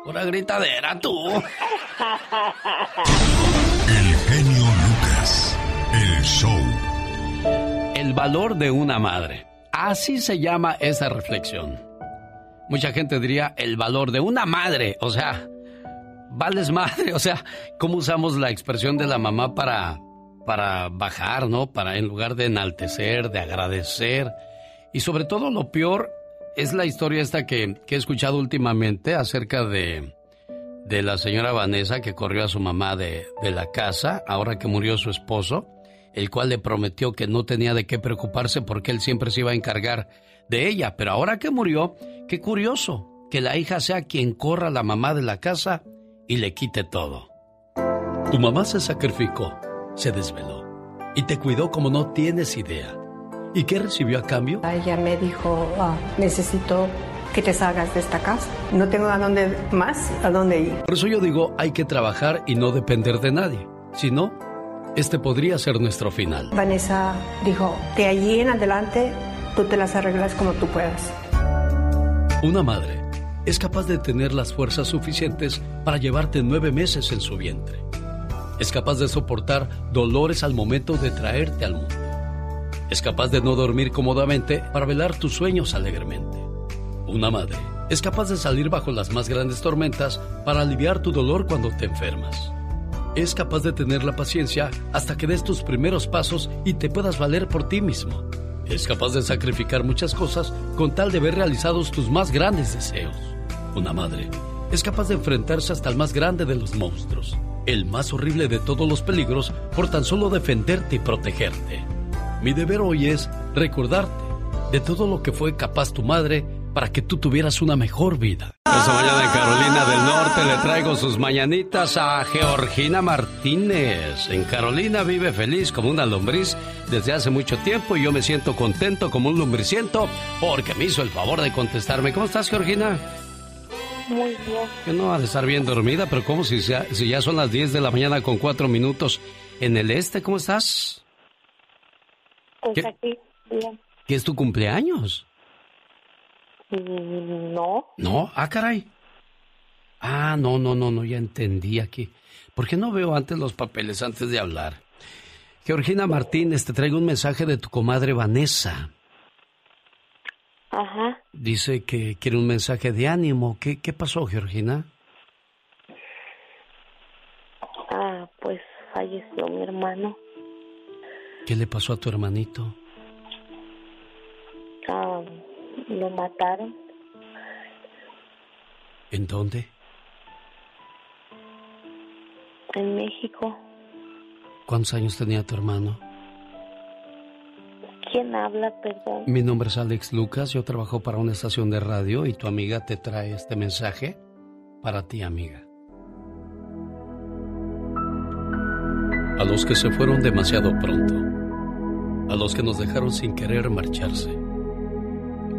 Una gritadera, tú. El genio Lucas, el show. El valor de una madre. Así se llama esa reflexión. Mucha gente diría el valor de una madre, o sea, vales madre, o sea, ¿cómo usamos la expresión de la mamá para, para bajar, ¿no? Para en lugar de enaltecer, de agradecer. Y sobre todo lo peor es la historia esta que, que he escuchado últimamente acerca de, de la señora Vanessa que corrió a su mamá de, de la casa ahora que murió su esposo, el cual le prometió que no tenía de qué preocuparse porque él siempre se iba a encargar de ella. Pero ahora que murió, qué curioso que la hija sea quien corra a la mamá de la casa y le quite todo. Tu mamá se sacrificó, se desveló y te cuidó como no tienes idea. ¿Y qué recibió a cambio? Ella me dijo, ah, necesito que te salgas de esta casa. No tengo a dónde más, a dónde ir. Por eso yo digo, hay que trabajar y no depender de nadie. Si no, este podría ser nuestro final. Vanessa dijo, de allí en adelante, tú te las arreglas como tú puedas. Una madre es capaz de tener las fuerzas suficientes para llevarte nueve meses en su vientre. Es capaz de soportar dolores al momento de traerte al mundo. Es capaz de no dormir cómodamente para velar tus sueños alegremente. Una madre es capaz de salir bajo las más grandes tormentas para aliviar tu dolor cuando te enfermas. Es capaz de tener la paciencia hasta que des tus primeros pasos y te puedas valer por ti mismo. Es capaz de sacrificar muchas cosas con tal de ver realizados tus más grandes deseos. Una madre es capaz de enfrentarse hasta el más grande de los monstruos, el más horrible de todos los peligros, por tan solo defenderte y protegerte. Mi deber hoy es recordarte de todo lo que fue capaz tu madre para que tú tuvieras una mejor vida. Esta mañana en Carolina del Norte le traigo sus mañanitas a Georgina Martínez. En Carolina vive feliz como una lombriz desde hace mucho tiempo y yo me siento contento como un lombriciento porque me hizo el favor de contestarme. ¿Cómo estás, Georgina? Muy bien. Que no ha de estar bien dormida, pero ¿cómo si ya, si ya son las 10 de la mañana con 4 minutos en el este? ¿Cómo estás? Pues ¿Qué? aquí, bien. ¿Qué es tu cumpleaños? Mm, No, No, ah, caray. Ah, no, no, no, no, ya entendí aquí. ¿Por qué no veo antes los papeles antes de hablar? Georgina Martínez, te traigo un mensaje de tu comadre Vanessa. ajá. Dice que quiere un mensaje de ánimo. ¿Qué, qué pasó, Georgina? Ah, pues falleció mi hermano. ¿Qué le pasó a tu hermanito? Ah, lo mataron. ¿En dónde? En México. ¿Cuántos años tenía tu hermano? ¿Quién habla, perdón? Mi nombre es Alex Lucas, yo trabajo para una estación de radio y tu amiga te trae este mensaje para ti, amiga. A los que se fueron demasiado pronto, a los que nos dejaron sin querer marcharse,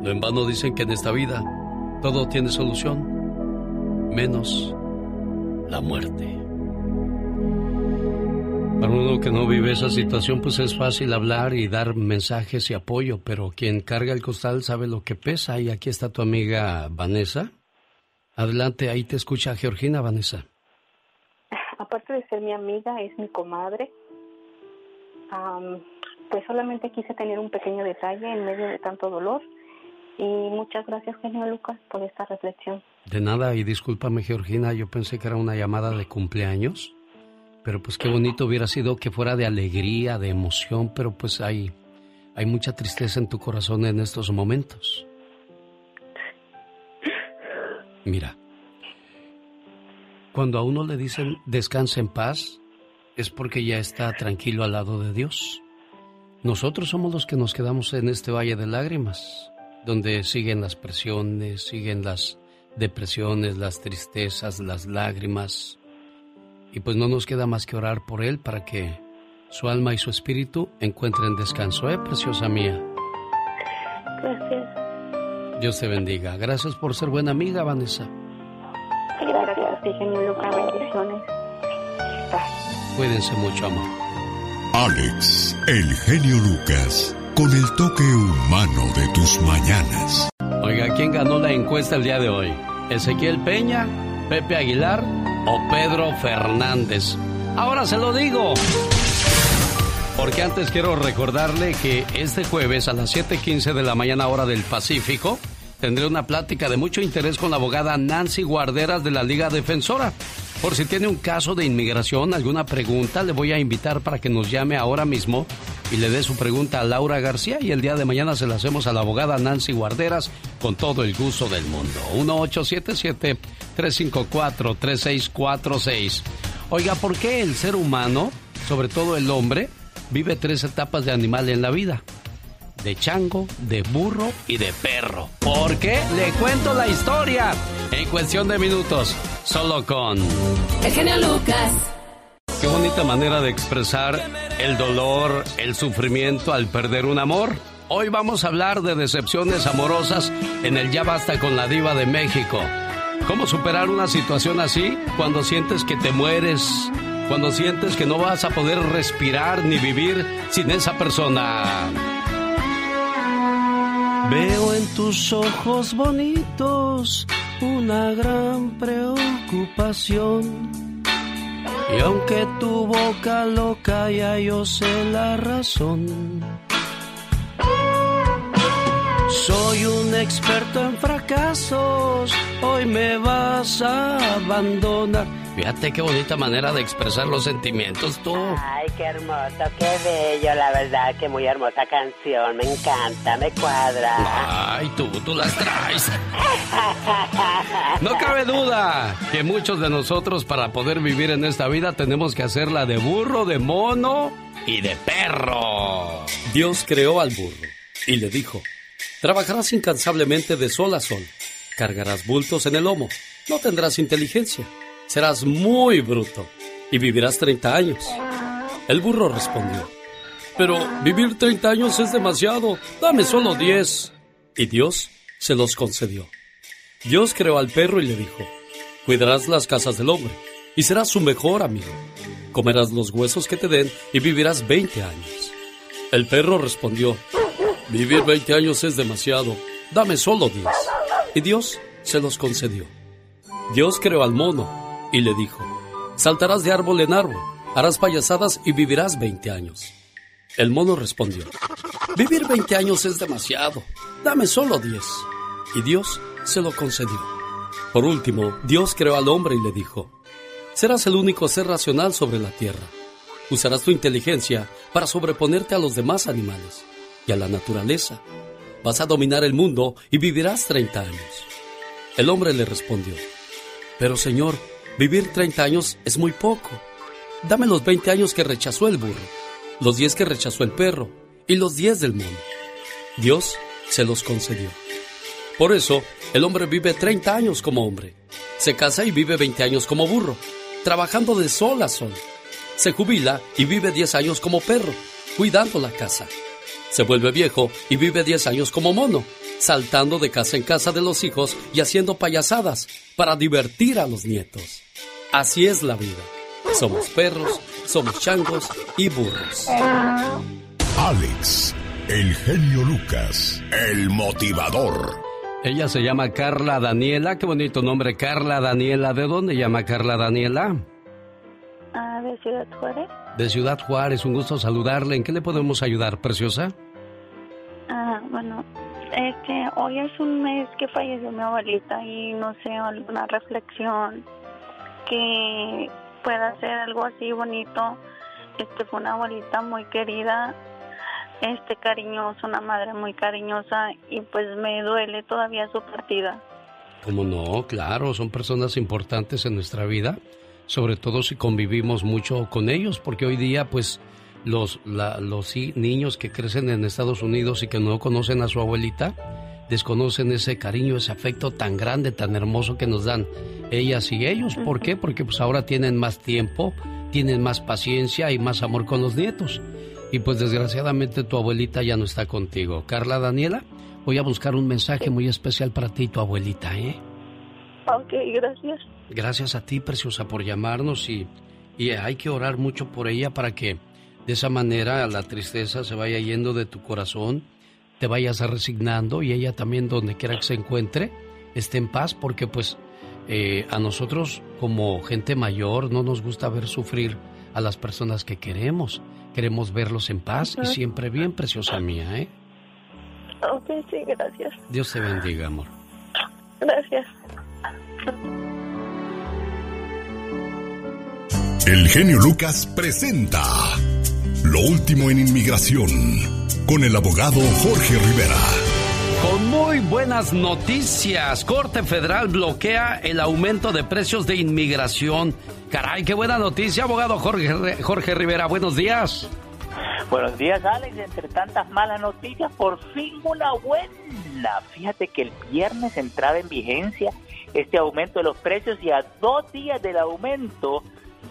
No en vano dicen que en esta vida todo tiene solución, menos la muerte. Para uno que no vive esa situación, pues es fácil hablar y dar mensajes y apoyo, pero quien carga el costal sabe lo que pesa. Y aquí está tu amiga Vanessa. Adelante, ahí te escucha Georgina, Vanessa. Aparte de ser mi amiga, es mi comadre. Am, pues solamente quise tener un pequeño detalle en medio de tanto dolor. Y muchas gracias, genio Lucas, por esta reflexión. De nada, y discúlpame, Georgina, yo pensé que era una llamada de cumpleaños. Pero pues qué bonito hubiera sido que fuera de alegría, de emoción, pero pues hay, hay mucha tristeza en tu corazón en estos momentos. Mira, cuando a uno le dicen descansa en paz, es porque ya está tranquilo al lado de Dios. Nosotros somos los que nos quedamos en este valle de lágrimas, donde siguen las presiones, siguen las depresiones, las tristezas, las lágrimas. Y pues no nos queda más que orar por él para que su alma y su espíritu encuentren descanso, ¿eh, preciosa mía? Gracias. Dios te bendiga. Gracias por ser buena amiga, Vanessa. Gracias a ti, genio Lucas. Bendiciones. Cuídense mucho, amor. Alex, el genio Lucas, con el toque humano de tus mañanas. Oiga, ¿quién ganó la encuesta el día de hoy? ¿Ezequiel Peña, Pepe Aguilar o Pedro Fernández? Ahora se lo digo. Porque antes quiero recordarle que este jueves a las 7:15 de la mañana hora del Pacífico tendré una plática de mucho interés con la abogada Nancy Guarderas de la Liga Defensora. Por si tiene un caso de inmigración, alguna pregunta, le voy a invitar para que nos llame ahora mismo y le dé su pregunta a Laura García y el día de mañana se la hacemos a la abogada Nancy Guarderas con todo el gusto del mundo. 1877-354-3646. Oiga, ¿por qué el ser humano, sobre todo el hombre, vive tres etapas de animal en la vida? de chango, de burro y de perro. ¿Por qué? Le cuento la historia en cuestión de minutos, solo con... El genio Lucas. Qué bonita manera de expresar el dolor, el sufrimiento al perder un amor. Hoy vamos a hablar de decepciones amorosas en el Ya Basta con la Diva de México. ¿Cómo superar una situación así cuando sientes que te mueres? Cuando sientes que no vas a poder respirar ni vivir sin esa persona. Veo en tus ojos bonitos una gran preocupación. Y aunque tu boca lo calla, yo sé la razón. Soy un experto en fracasos, hoy me vas a abandonar. Fíjate qué bonita manera de expresar los sentimientos tú. Ay, qué hermoso, qué bello, la verdad, que muy hermosa canción, me encanta, me cuadra. Ay, tú, tú las traes. No cabe duda que muchos de nosotros para poder vivir en esta vida tenemos que hacerla de burro, de mono y de perro. Dios creó al burro y le dijo, trabajarás incansablemente de sol a sol, cargarás bultos en el lomo, no tendrás inteligencia serás muy bruto y vivirás 30 años. El burro respondió, pero vivir 30 años es demasiado, dame solo 10. Y Dios se los concedió. Dios creó al perro y le dijo, cuidarás las casas del hombre y serás su mejor amigo. Comerás los huesos que te den y vivirás 20 años. El perro respondió, vivir 20 años es demasiado, dame solo 10. Y Dios se los concedió. Dios creó al mono y le dijo, saltarás de árbol en árbol, harás payasadas y vivirás 20 años. El mono respondió, vivir 20 años es demasiado, dame solo 10. Y Dios se lo concedió. Por último, Dios creó al hombre y le dijo, serás el único ser racional sobre la tierra. Usarás tu inteligencia para sobreponerte a los demás animales y a la naturaleza. Vas a dominar el mundo y vivirás 30 años. El hombre le respondió, pero Señor, Vivir 30 años es muy poco. Dame los 20 años que rechazó el burro, los 10 que rechazó el perro y los 10 del mundo. Dios se los concedió. Por eso, el hombre vive 30 años como hombre. Se casa y vive 20 años como burro, trabajando de sol a sol. Se jubila y vive 10 años como perro, cuidando la casa. Se vuelve viejo y vive 10 años como mono, saltando de casa en casa de los hijos y haciendo payasadas para divertir a los nietos. Así es la vida. Somos perros, somos changos y burros. Alex, el genio Lucas, el motivador. Ella se llama Carla Daniela. Qué bonito nombre, Carla Daniela. ¿De dónde llama Carla Daniela? Ah, de Ciudad Juárez. De Ciudad Juárez, un gusto saludarle. ¿En qué le podemos ayudar, preciosa? Ah, bueno, es que hoy es un mes que falleció mi abuelita y no sé, alguna reflexión que pueda ser algo así bonito. Este fue una abuelita muy querida, este cariñosa, una madre muy cariñosa y pues me duele todavía su partida. ¿Cómo no? Claro, son personas importantes en nuestra vida, sobre todo si convivimos mucho con ellos, porque hoy día pues los, los niños que crecen en Estados Unidos y que no conocen a su abuelita, desconocen ese cariño, ese afecto tan grande, tan hermoso que nos dan ellas y ellos. ¿Por qué? Porque pues ahora tienen más tiempo, tienen más paciencia y más amor con los nietos. Y pues desgraciadamente tu abuelita ya no está contigo. Carla Daniela, voy a buscar un mensaje muy especial para ti y tu abuelita, ¿eh? Ok, gracias. Gracias a ti, preciosa, por llamarnos y, y hay que orar mucho por ella para que de esa manera la tristeza se vaya yendo de tu corazón, te vayas resignando y ella también donde quiera que se encuentre esté en paz porque pues eh, a nosotros como gente mayor no nos gusta ver sufrir a las personas que queremos. Queremos verlos en paz y siempre bien, preciosa mía, ¿eh? Ok, sí, gracias. Dios te bendiga, amor. Gracias. El genio Lucas presenta Lo último en inmigración con el abogado Jorge Rivera. Con muy buenas noticias, Corte Federal bloquea el aumento de precios de inmigración. Caray, qué buena noticia, abogado Jorge, Jorge Rivera. Buenos días. Buenos días, Alex. Entre tantas malas noticias, por fin una buena. Fíjate que el viernes entraba en vigencia este aumento de los precios y a dos días del aumento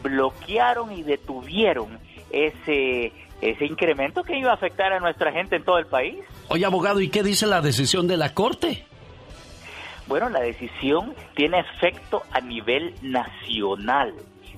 bloquearon y detuvieron ese ese incremento que iba a afectar a nuestra gente en todo el país. Oye, abogado, ¿y qué dice la decisión de la Corte? Bueno, la decisión tiene efecto a nivel nacional.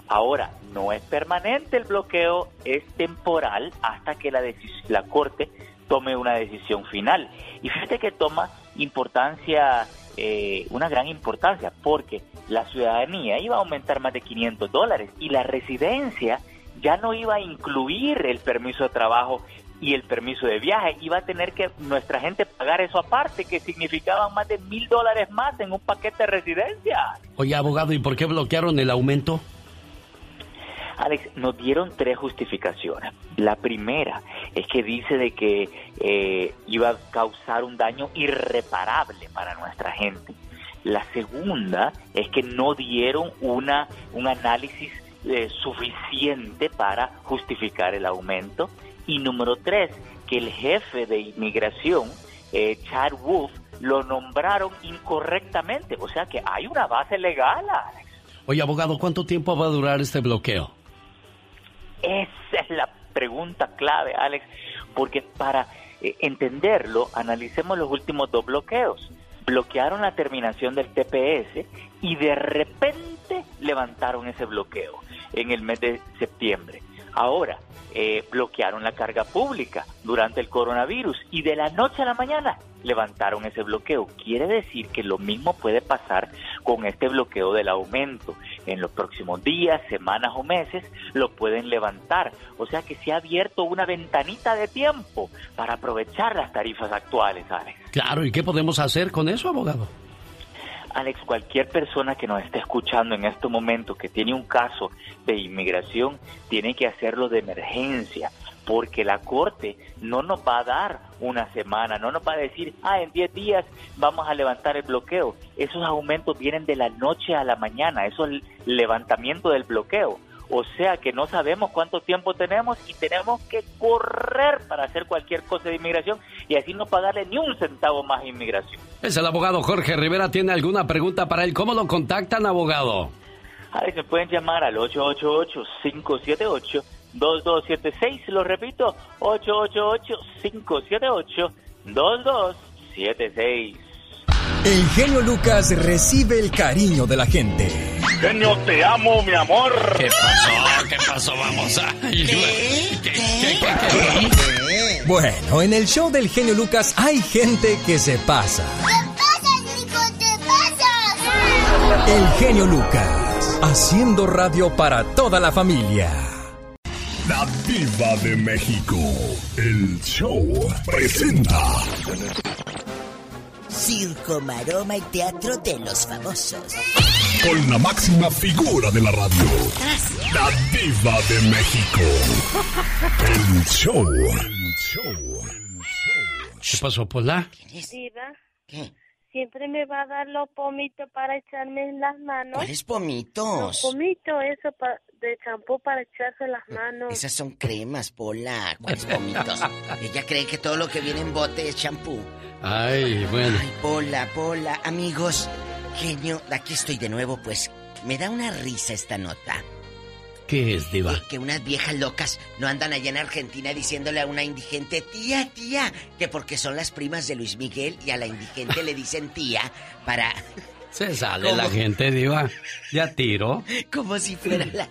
Ahora, no es permanente el bloqueo, es temporal hasta que la, la Corte tome una decisión final. Y fíjate que toma importancia, eh, una gran importancia, porque la ciudadanía iba a aumentar más de 500 dólares y la residencia ya no iba a incluir el permiso de trabajo y el permiso de viaje. Iba a tener que nuestra gente pagar eso aparte, que significaba más de mil dólares más en un paquete de residencia. Oye, abogado, ¿y por qué bloquearon el aumento? Alex, nos dieron tres justificaciones. La primera es que dice de que eh, iba a causar un daño irreparable para nuestra gente. La segunda es que no dieron una, un análisis eh, suficiente para justificar el aumento. Y número tres, que el jefe de inmigración, eh, Chad Wolf, lo nombraron incorrectamente. O sea que hay una base legal, Alex. Oye, abogado, ¿cuánto tiempo va a durar este bloqueo? Esa es la pregunta clave, Alex, porque para eh, entenderlo, analicemos los últimos dos bloqueos. Bloquearon la terminación del TPS y de repente levantaron ese bloqueo en el mes de septiembre. Ahora, eh, bloquearon la carga pública durante el coronavirus y de la noche a la mañana levantaron ese bloqueo. Quiere decir que lo mismo puede pasar con este bloqueo del aumento. En los próximos días, semanas o meses lo pueden levantar. O sea que se ha abierto una ventanita de tiempo para aprovechar las tarifas actuales, Alex. Claro, ¿y qué podemos hacer con eso, abogado? Alex, cualquier persona que nos esté escuchando en este momento que tiene un caso de inmigración, tiene que hacerlo de emergencia porque la Corte no nos va a dar una semana, no nos va a decir, ah, en 10 días vamos a levantar el bloqueo. Esos aumentos vienen de la noche a la mañana, eso es el levantamiento del bloqueo. O sea que no sabemos cuánto tiempo tenemos y tenemos que correr para hacer cualquier cosa de inmigración y así no pagarle ni un centavo más a inmigración. Es el abogado Jorge Rivera. ¿Tiene alguna pregunta para él? ¿Cómo lo contactan, abogado? Ay, se pueden llamar al 888 578 2276, lo repito, 888-578-2276. El genio Lucas recibe el cariño de la gente. Genio, te amo, mi amor. ¿Qué pasó? ¿Qué pasó? Vamos a... Bueno, en el show del genio Lucas hay gente que se pasa. ¿Qué pasa, Nico? ¿Qué pasa? El genio Lucas, haciendo radio para toda la familia. La Diva de México. El show presenta. Circo, maroma y teatro de los famosos. Con la máxima figura de la radio. La Diva de México. El show. El show. ¿Qué pasó, Pola? Diva, ¿Qué? Siempre me va a dar los pomitos para echarme en las manos. ¿Cuáles Los pomitos? pomitos, eso pa- de champú para echarse en las manos. Esas son cremas, Pola. ¿Cuáles pomitos? Ella cree que todo lo que viene en bote es champú. Ay, bueno. Ay, Pola, Pola. Amigos, genio, aquí estoy de nuevo, pues. Me da una risa esta nota. ¿Qué es, Diva? Que unas viejas locas no andan allá en Argentina diciéndole a una indigente, tía, tía, que porque son las primas de Luis Miguel y a la indigente le dicen tía para... Se sale ¿Cómo? la gente, Diva. Ya tiro. Como si fuera la,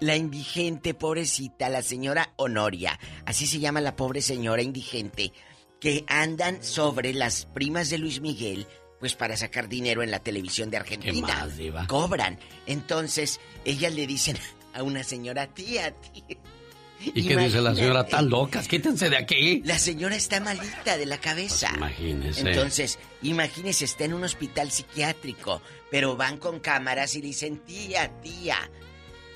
la indigente, pobrecita, la señora Honoria. Así se llama la pobre señora indigente. Que andan sobre las primas de Luis Miguel, pues para sacar dinero en la televisión de Argentina. ¿Qué más, diva? Cobran. Entonces, ellas le dicen a una señora, tía, tía. ¿Y qué dice la señora? Tan locas, quítense de aquí. La señora está malita de la cabeza. Pues imagínese. Entonces, imagínese, está en un hospital psiquiátrico, pero van con cámaras y dicen, tía, tía.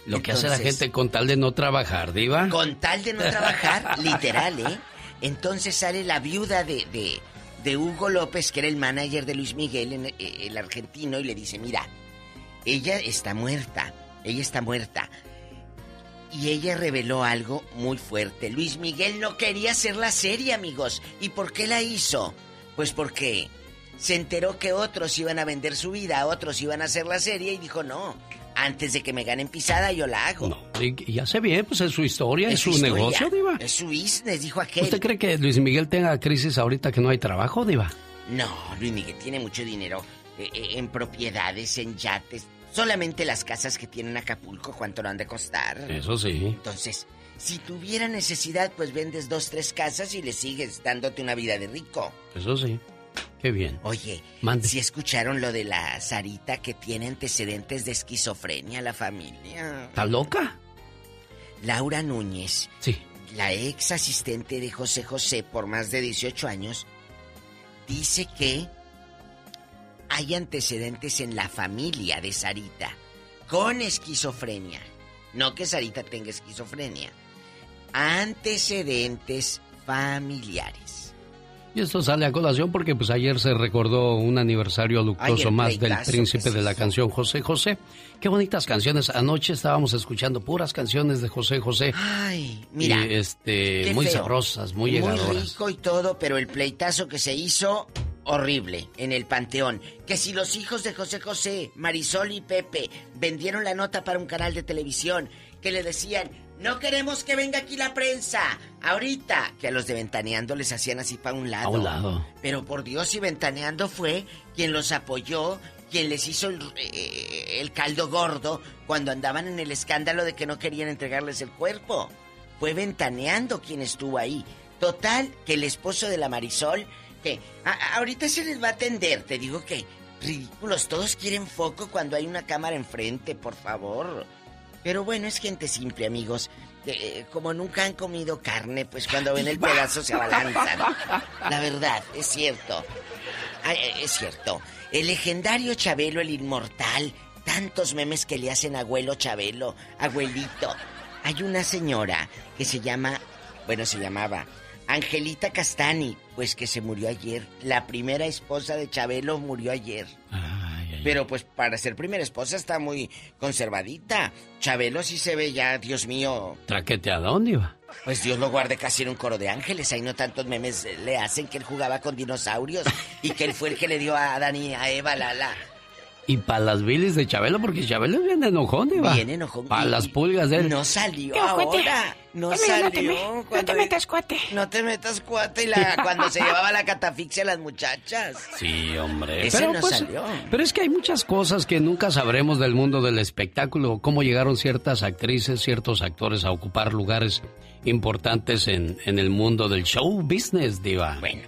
Lo que hace la gente con tal de no trabajar, Diva. Con tal de no trabajar, literal, ¿eh? Entonces sale la viuda de, de, de Hugo López, que era el manager de Luis Miguel, en, eh, el argentino, y le dice, mira, ella está muerta, ella está muerta. Y ella reveló algo muy fuerte. Luis Miguel no quería hacer la serie, amigos. ¿Y por qué la hizo? Pues porque se enteró que otros iban a vender su vida, otros iban a hacer la serie y dijo, no, antes de que me ganen pisada yo la hago. Y, y hace bien, pues es su historia, es, su, historia, negocio, Diva. Es su business, dijo aquel. ¿Usted cree que Luis Miguel tenga crisis ahorita que no hay trabajo, Diva? No, Luis Miguel tiene mucho dinero eh, eh, en propiedades, en yates. Solamente las casas que tiene en Acapulco, ¿cuánto no han de costar? Eso sí. Entonces, si tuviera necesidad, pues vendes dos, tres casas y le sigues dándote una vida de rico. Eso sí. Qué bien. Oye, si escucharon lo de la Sarita que tiene antecedentes de esquizofrenia la familia. ¿Está loca? Laura Núñez. Sí. la ex asistente de José José por más de 18 años, dice que hay antecedentes en la familia de Sarita con esquizofrenia. No que Sarita tenga esquizofrenia. Antecedentes familiares. Y esto sale a colación porque pues ayer se recordó un aniversario luctuoso más del príncipe de la canción José José. Qué bonitas canciones. Anoche estábamos escuchando puras canciones de José José. Ay, mira. Y este, muy sabrosas, muy llegadoras. Muy rico y todo, pero el pleitazo que se hizo horrible en el panteón. Que si los hijos de José José, Marisol y Pepe vendieron la nota para un canal de televisión, que le decían, no queremos que venga aquí la prensa. Ahorita. Que a los de Ventaneando les hacían así para un lado. A un lado. Pero por Dios, y Ventaneando fue quien los apoyó, quien les hizo el, eh, el, caldo gordo cuando andaban en el escándalo de que no querían entregarles el cuerpo. Fue Ventaneando quien estuvo ahí. Total, que el esposo de la Marisol, ahorita se les va a atender, te digo que ridículos, todos quieren foco cuando hay una cámara enfrente, por favor. Pero bueno, es gente simple, amigos. Eh, como nunca han comido carne, pues cuando ven el pedazo se abalanzan. La verdad, es cierto. Eh, es cierto. El legendario Chabelo, el inmortal. Tantos memes que le hacen abuelo Chabelo, abuelito. Hay una señora que se llama, bueno, se llamaba Angelita Castani, pues que se murió ayer. La primera esposa de Chabelo murió ayer. Pero pues para ser primera esposa está muy conservadita. Chabelo sí se ve ya, Dios mío. ¿Traquete a dónde iba? Pues Dios lo guarde casi en un coro de ángeles. Ahí no tantos memes le hacen que él jugaba con dinosaurios y que él fue el que le dio a Adán y a Eva la, la, y para las bilis de Chabelo, porque Chabelo es bien enojón, Diva. Bien enojón. Para las pulgas de él. No salió ahora. No salió. No te, metas cuate. No te metas cuate. Y la, cuando se llevaba la catafixia a las muchachas. Sí, hombre. Ese pero, no pues, salió. Pero es que hay muchas cosas que nunca sabremos del mundo del espectáculo. Cómo llegaron ciertas actrices, ciertos actores a ocupar lugares importantes en, en el mundo del show business, Diva. Bueno,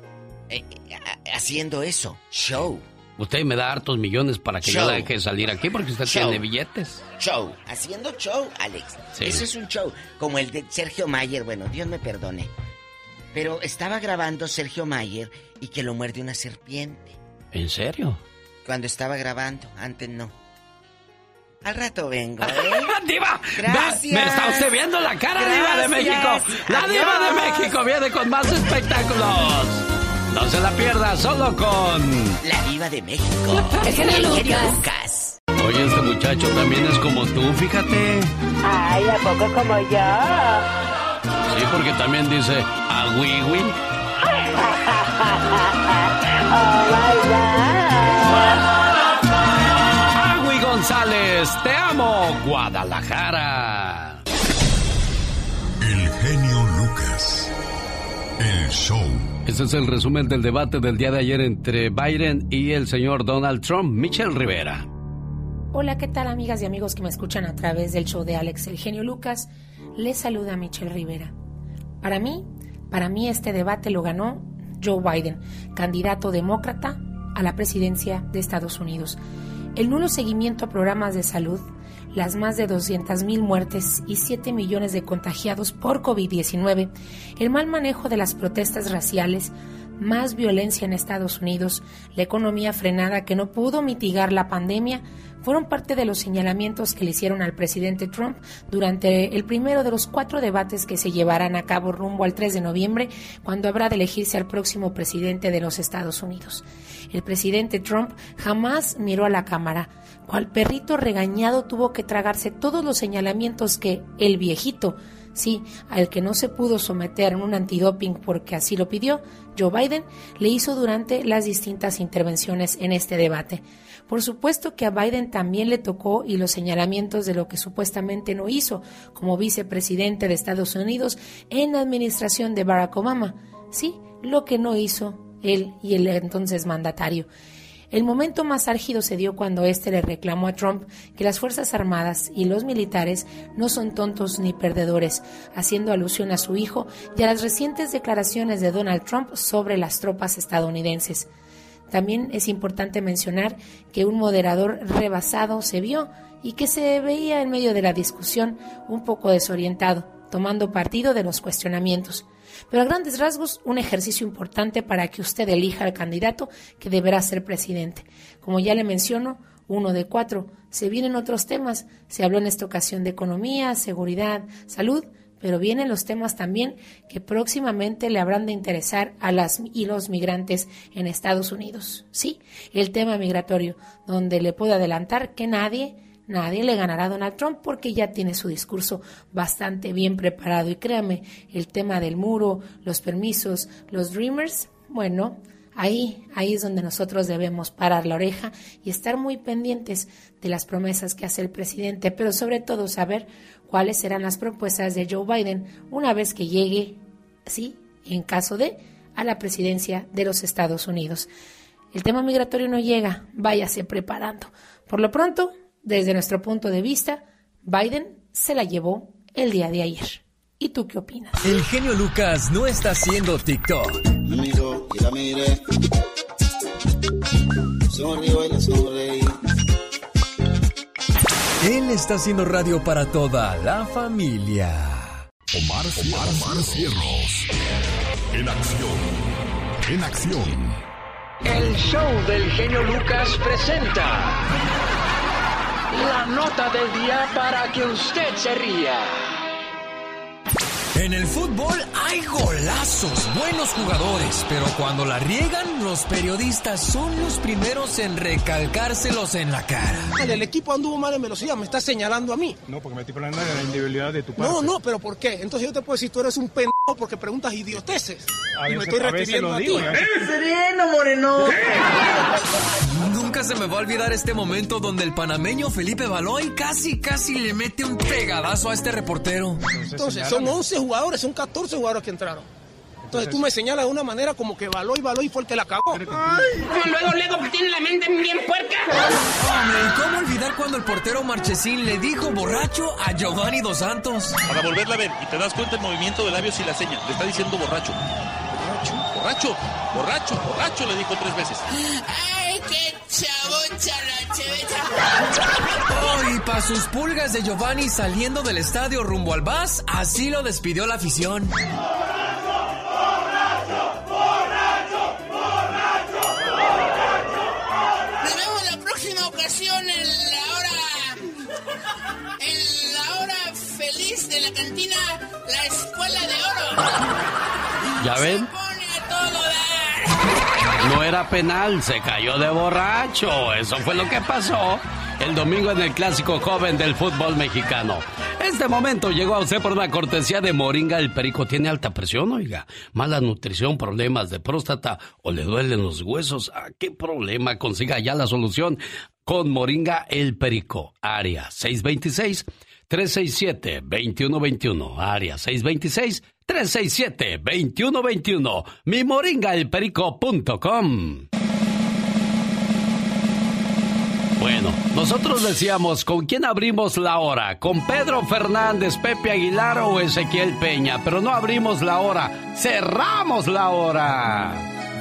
eh, eh, haciendo eso, show. Usted me da hartos millones para que yo deje salir aquí porque usted tiene billetes. Show. Haciendo show, Alex. Eso es un show. Como el de Sergio Mayer. Bueno, Dios me perdone. Pero estaba grabando Sergio Mayer y que lo muerde una serpiente. ¿En serio? Cuando estaba grabando, antes no. Al rato vengo, ¿eh? ¡Diva! Gracias. Me está usted viendo la cara, Diva de México. La Diva de México viene con más espectáculos. No se la pierda solo con. La Diva de México. El genio Lucas. Oye, este muchacho también es como tú, fíjate. Ay, ¿a poco como yo? Sí, porque también dice agüiwi. oh my God. Agui González, te amo, Guadalajara. El show. Este es el resumen del debate del día de ayer entre Biden y el señor Donald Trump. Michelle Rivera. Hola, ¿qué tal amigas y amigos que me escuchan a través del show de Alex El Genio Lucas? Les saluda Michelle Rivera. Para mí, para mí este debate lo ganó Joe Biden, candidato demócrata a la presidencia de Estados Unidos. El nulo seguimiento a programas de salud, las más de 200.000 muertes y 7 millones de contagiados por COVID-19, el mal manejo de las protestas raciales, más violencia en Estados Unidos, la economía frenada que no pudo mitigar la pandemia, fueron parte de los señalamientos que le hicieron al presidente Trump durante el primero de los cuatro debates que se llevarán a cabo rumbo al 3 de noviembre, cuando habrá de elegirse al próximo presidente de los Estados Unidos. El presidente Trump jamás miró a la cámara, cual perrito regañado tuvo que tragarse todos los señalamientos que el viejito, sí, al que no se pudo someter en un antidoping porque así lo pidió, Joe Biden, le hizo durante las distintas intervenciones en este debate. Por supuesto que a Biden también le tocó y los señalamientos de lo que supuestamente no hizo como vicepresidente de Estados Unidos en la administración de Barack Obama. Sí, lo que no hizo él y el entonces mandatario. El momento más álgido se dio cuando éste le reclamó a Trump que las Fuerzas Armadas y los militares no son tontos ni perdedores, haciendo alusión a su hijo y a las recientes declaraciones de Donald Trump sobre las tropas estadounidenses. También es importante mencionar que un moderador rebasado se vio y que se veía en medio de la discusión un poco desorientado tomando partido de los cuestionamientos. Pero a grandes rasgos, un ejercicio importante para que usted elija al candidato que deberá ser presidente. Como ya le menciono, uno de cuatro. Se vienen otros temas. Se habló en esta ocasión de economía, seguridad, salud, pero vienen los temas también que próximamente le habrán de interesar a las y los migrantes en Estados Unidos. Sí, el tema migratorio, donde le puedo adelantar que nadie, nadie le ganará a Donald Trump porque ya tiene su discurso bastante bien preparado. Y créame, el tema del muro, los permisos, los Dreamers, bueno, Ahí, ahí es donde nosotros debemos parar la oreja y estar muy pendientes de las promesas que hace el presidente, pero sobre todo saber cuáles serán las propuestas de Joe Biden una vez que llegue, sí, en caso de, a la presidencia de los Estados Unidos. El tema migratorio no llega, váyase preparando. Por lo pronto, desde nuestro punto de vista, Biden se la llevó el día de ayer. ¿Y tú qué opinas? El genio Lucas no está haciendo TikTok. Él está haciendo radio para toda la familia. Omar, Omar, Omar Cierros. En acción. En acción. El show del genio Lucas presenta la nota del día para que usted se ría. En el fútbol hay golazos, buenos jugadores, pero cuando la riegan, los periodistas son los primeros en recalcárselos en la cara. El equipo anduvo mal en velocidad, me está señalando a mí. No, porque me estoy hablando de la individualidad de tu parte. No, no, pero ¿por qué? Entonces yo te puedo decir, tú eres un pendejo porque preguntas idioteces. A y me estoy refiriendo a digo, ti. a veces- ¡Eh, sereno, moreno! Nunca se me va a olvidar este momento donde el panameño Felipe Baloy casi, casi le mete un pegadazo a este reportero. Entonces, son 11 jugadores, son 14 jugadores que entraron. Entonces tú me señalas de una manera como que Baloy, Baloy fue el que la cagó. Luego, luego, que tiene la mente bien puerca. Hombre, ¿y cómo olvidar cuando el portero Marchesín le dijo borracho a Giovanni Dos Santos? Para volverla a ver y te das cuenta el movimiento de labios y la seña. Le está diciendo borracho. Borracho, borracho, borracho, le dijo tres veces. Ay, qué chabocha la chevecha. Oh, y para sus pulgas de Giovanni saliendo del estadio rumbo al Vaz, así lo despidió la afición. Nos vemos la próxima ocasión en la hora. En la hora feliz de la cantina La Escuela de Oro. ¿Ya ven? No era penal, se cayó de borracho. Eso fue lo que pasó el domingo en el clásico joven del fútbol mexicano. Este momento llegó a usted por una cortesía de Moringa. El perico tiene alta presión, oiga. Mala nutrición, problemas de próstata o le duelen los huesos. ¿A qué problema? Consiga ya la solución con Moringa el perico. Área 626. 367-2121, área 626 367-2121, mimoringaelperico.com. Bueno, nosotros decíamos, ¿con quién abrimos la hora? ¿Con Pedro Fernández, Pepe Aguilar o Ezequiel Peña? Pero no abrimos la hora, cerramos la hora.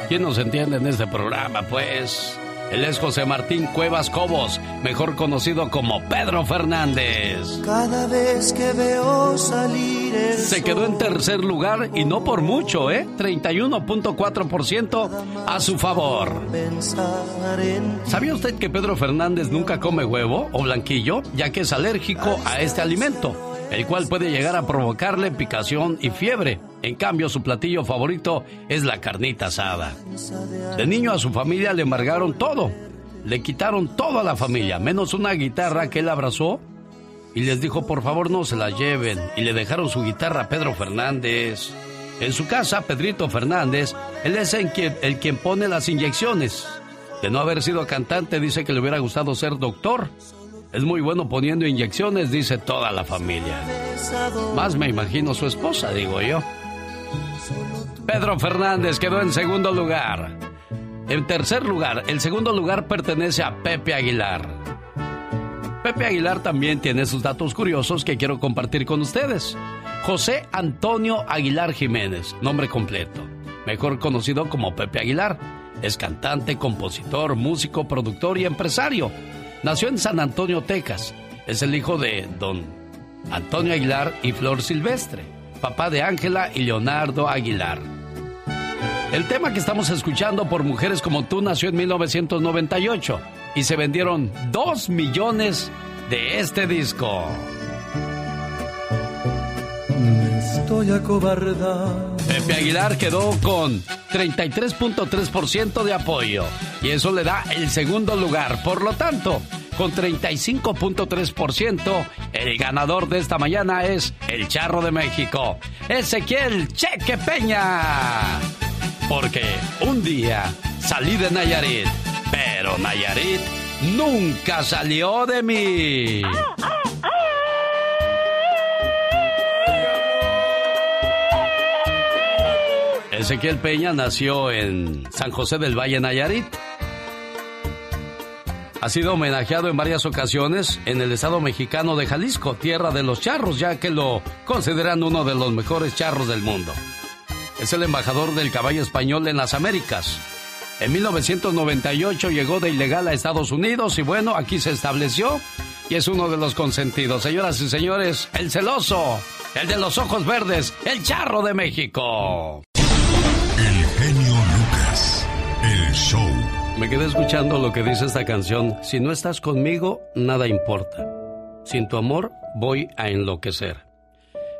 ¿Quién nos entiende en este programa, pues? Él es José Martín Cuevas Cobos, mejor conocido como Pedro Fernández. Cada vez que veo salir el Se quedó en tercer lugar y no por mucho, ¿eh? 31.4% a su favor. ¿Sabía usted que Pedro Fernández nunca come huevo o blanquillo, ya que es alérgico a este alimento, el cual puede llegar a provocarle picación y fiebre? En cambio, su platillo favorito es la carnita asada. De niño a su familia le embargaron todo. Le quitaron todo a la familia, menos una guitarra que él abrazó y les dijo por favor no se la lleven y le dejaron su guitarra a Pedro Fernández. En su casa, Pedrito Fernández, él es el quien, el quien pone las inyecciones. De no haber sido cantante, dice que le hubiera gustado ser doctor. Es muy bueno poniendo inyecciones, dice toda la familia. Más me imagino su esposa, digo yo. Pedro Fernández quedó en segundo lugar. En tercer lugar, el segundo lugar pertenece a Pepe Aguilar. Pepe Aguilar también tiene sus datos curiosos que quiero compartir con ustedes. José Antonio Aguilar Jiménez, nombre completo, mejor conocido como Pepe Aguilar. Es cantante, compositor, músico, productor y empresario. Nació en San Antonio, Texas. Es el hijo de don Antonio Aguilar y Flor Silvestre, papá de Ángela y Leonardo Aguilar. El tema que estamos escuchando por Mujeres como tú nació en 1998 y se vendieron 2 millones de este disco. Estoy acobardado. Pepe Aguilar quedó con 33.3% de apoyo y eso le da el segundo lugar. Por lo tanto, con 35.3%, el ganador de esta mañana es el Charro de México, Ezequiel Cheque Peña. Porque un día salí de Nayarit, pero Nayarit nunca salió de mí. Ezequiel Peña nació en San José del Valle, Nayarit. Ha sido homenajeado en varias ocasiones en el estado mexicano de Jalisco, tierra de los charros, ya que lo consideran uno de los mejores charros del mundo. Es el embajador del caballo español en las Américas. En 1998 llegó de ilegal a Estados Unidos y bueno, aquí se estableció y es uno de los consentidos. Señoras y señores, el celoso, el de los ojos verdes, el charro de México. Me quedé escuchando lo que dice esta canción. Si no estás conmigo, nada importa. Sin tu amor, voy a enloquecer.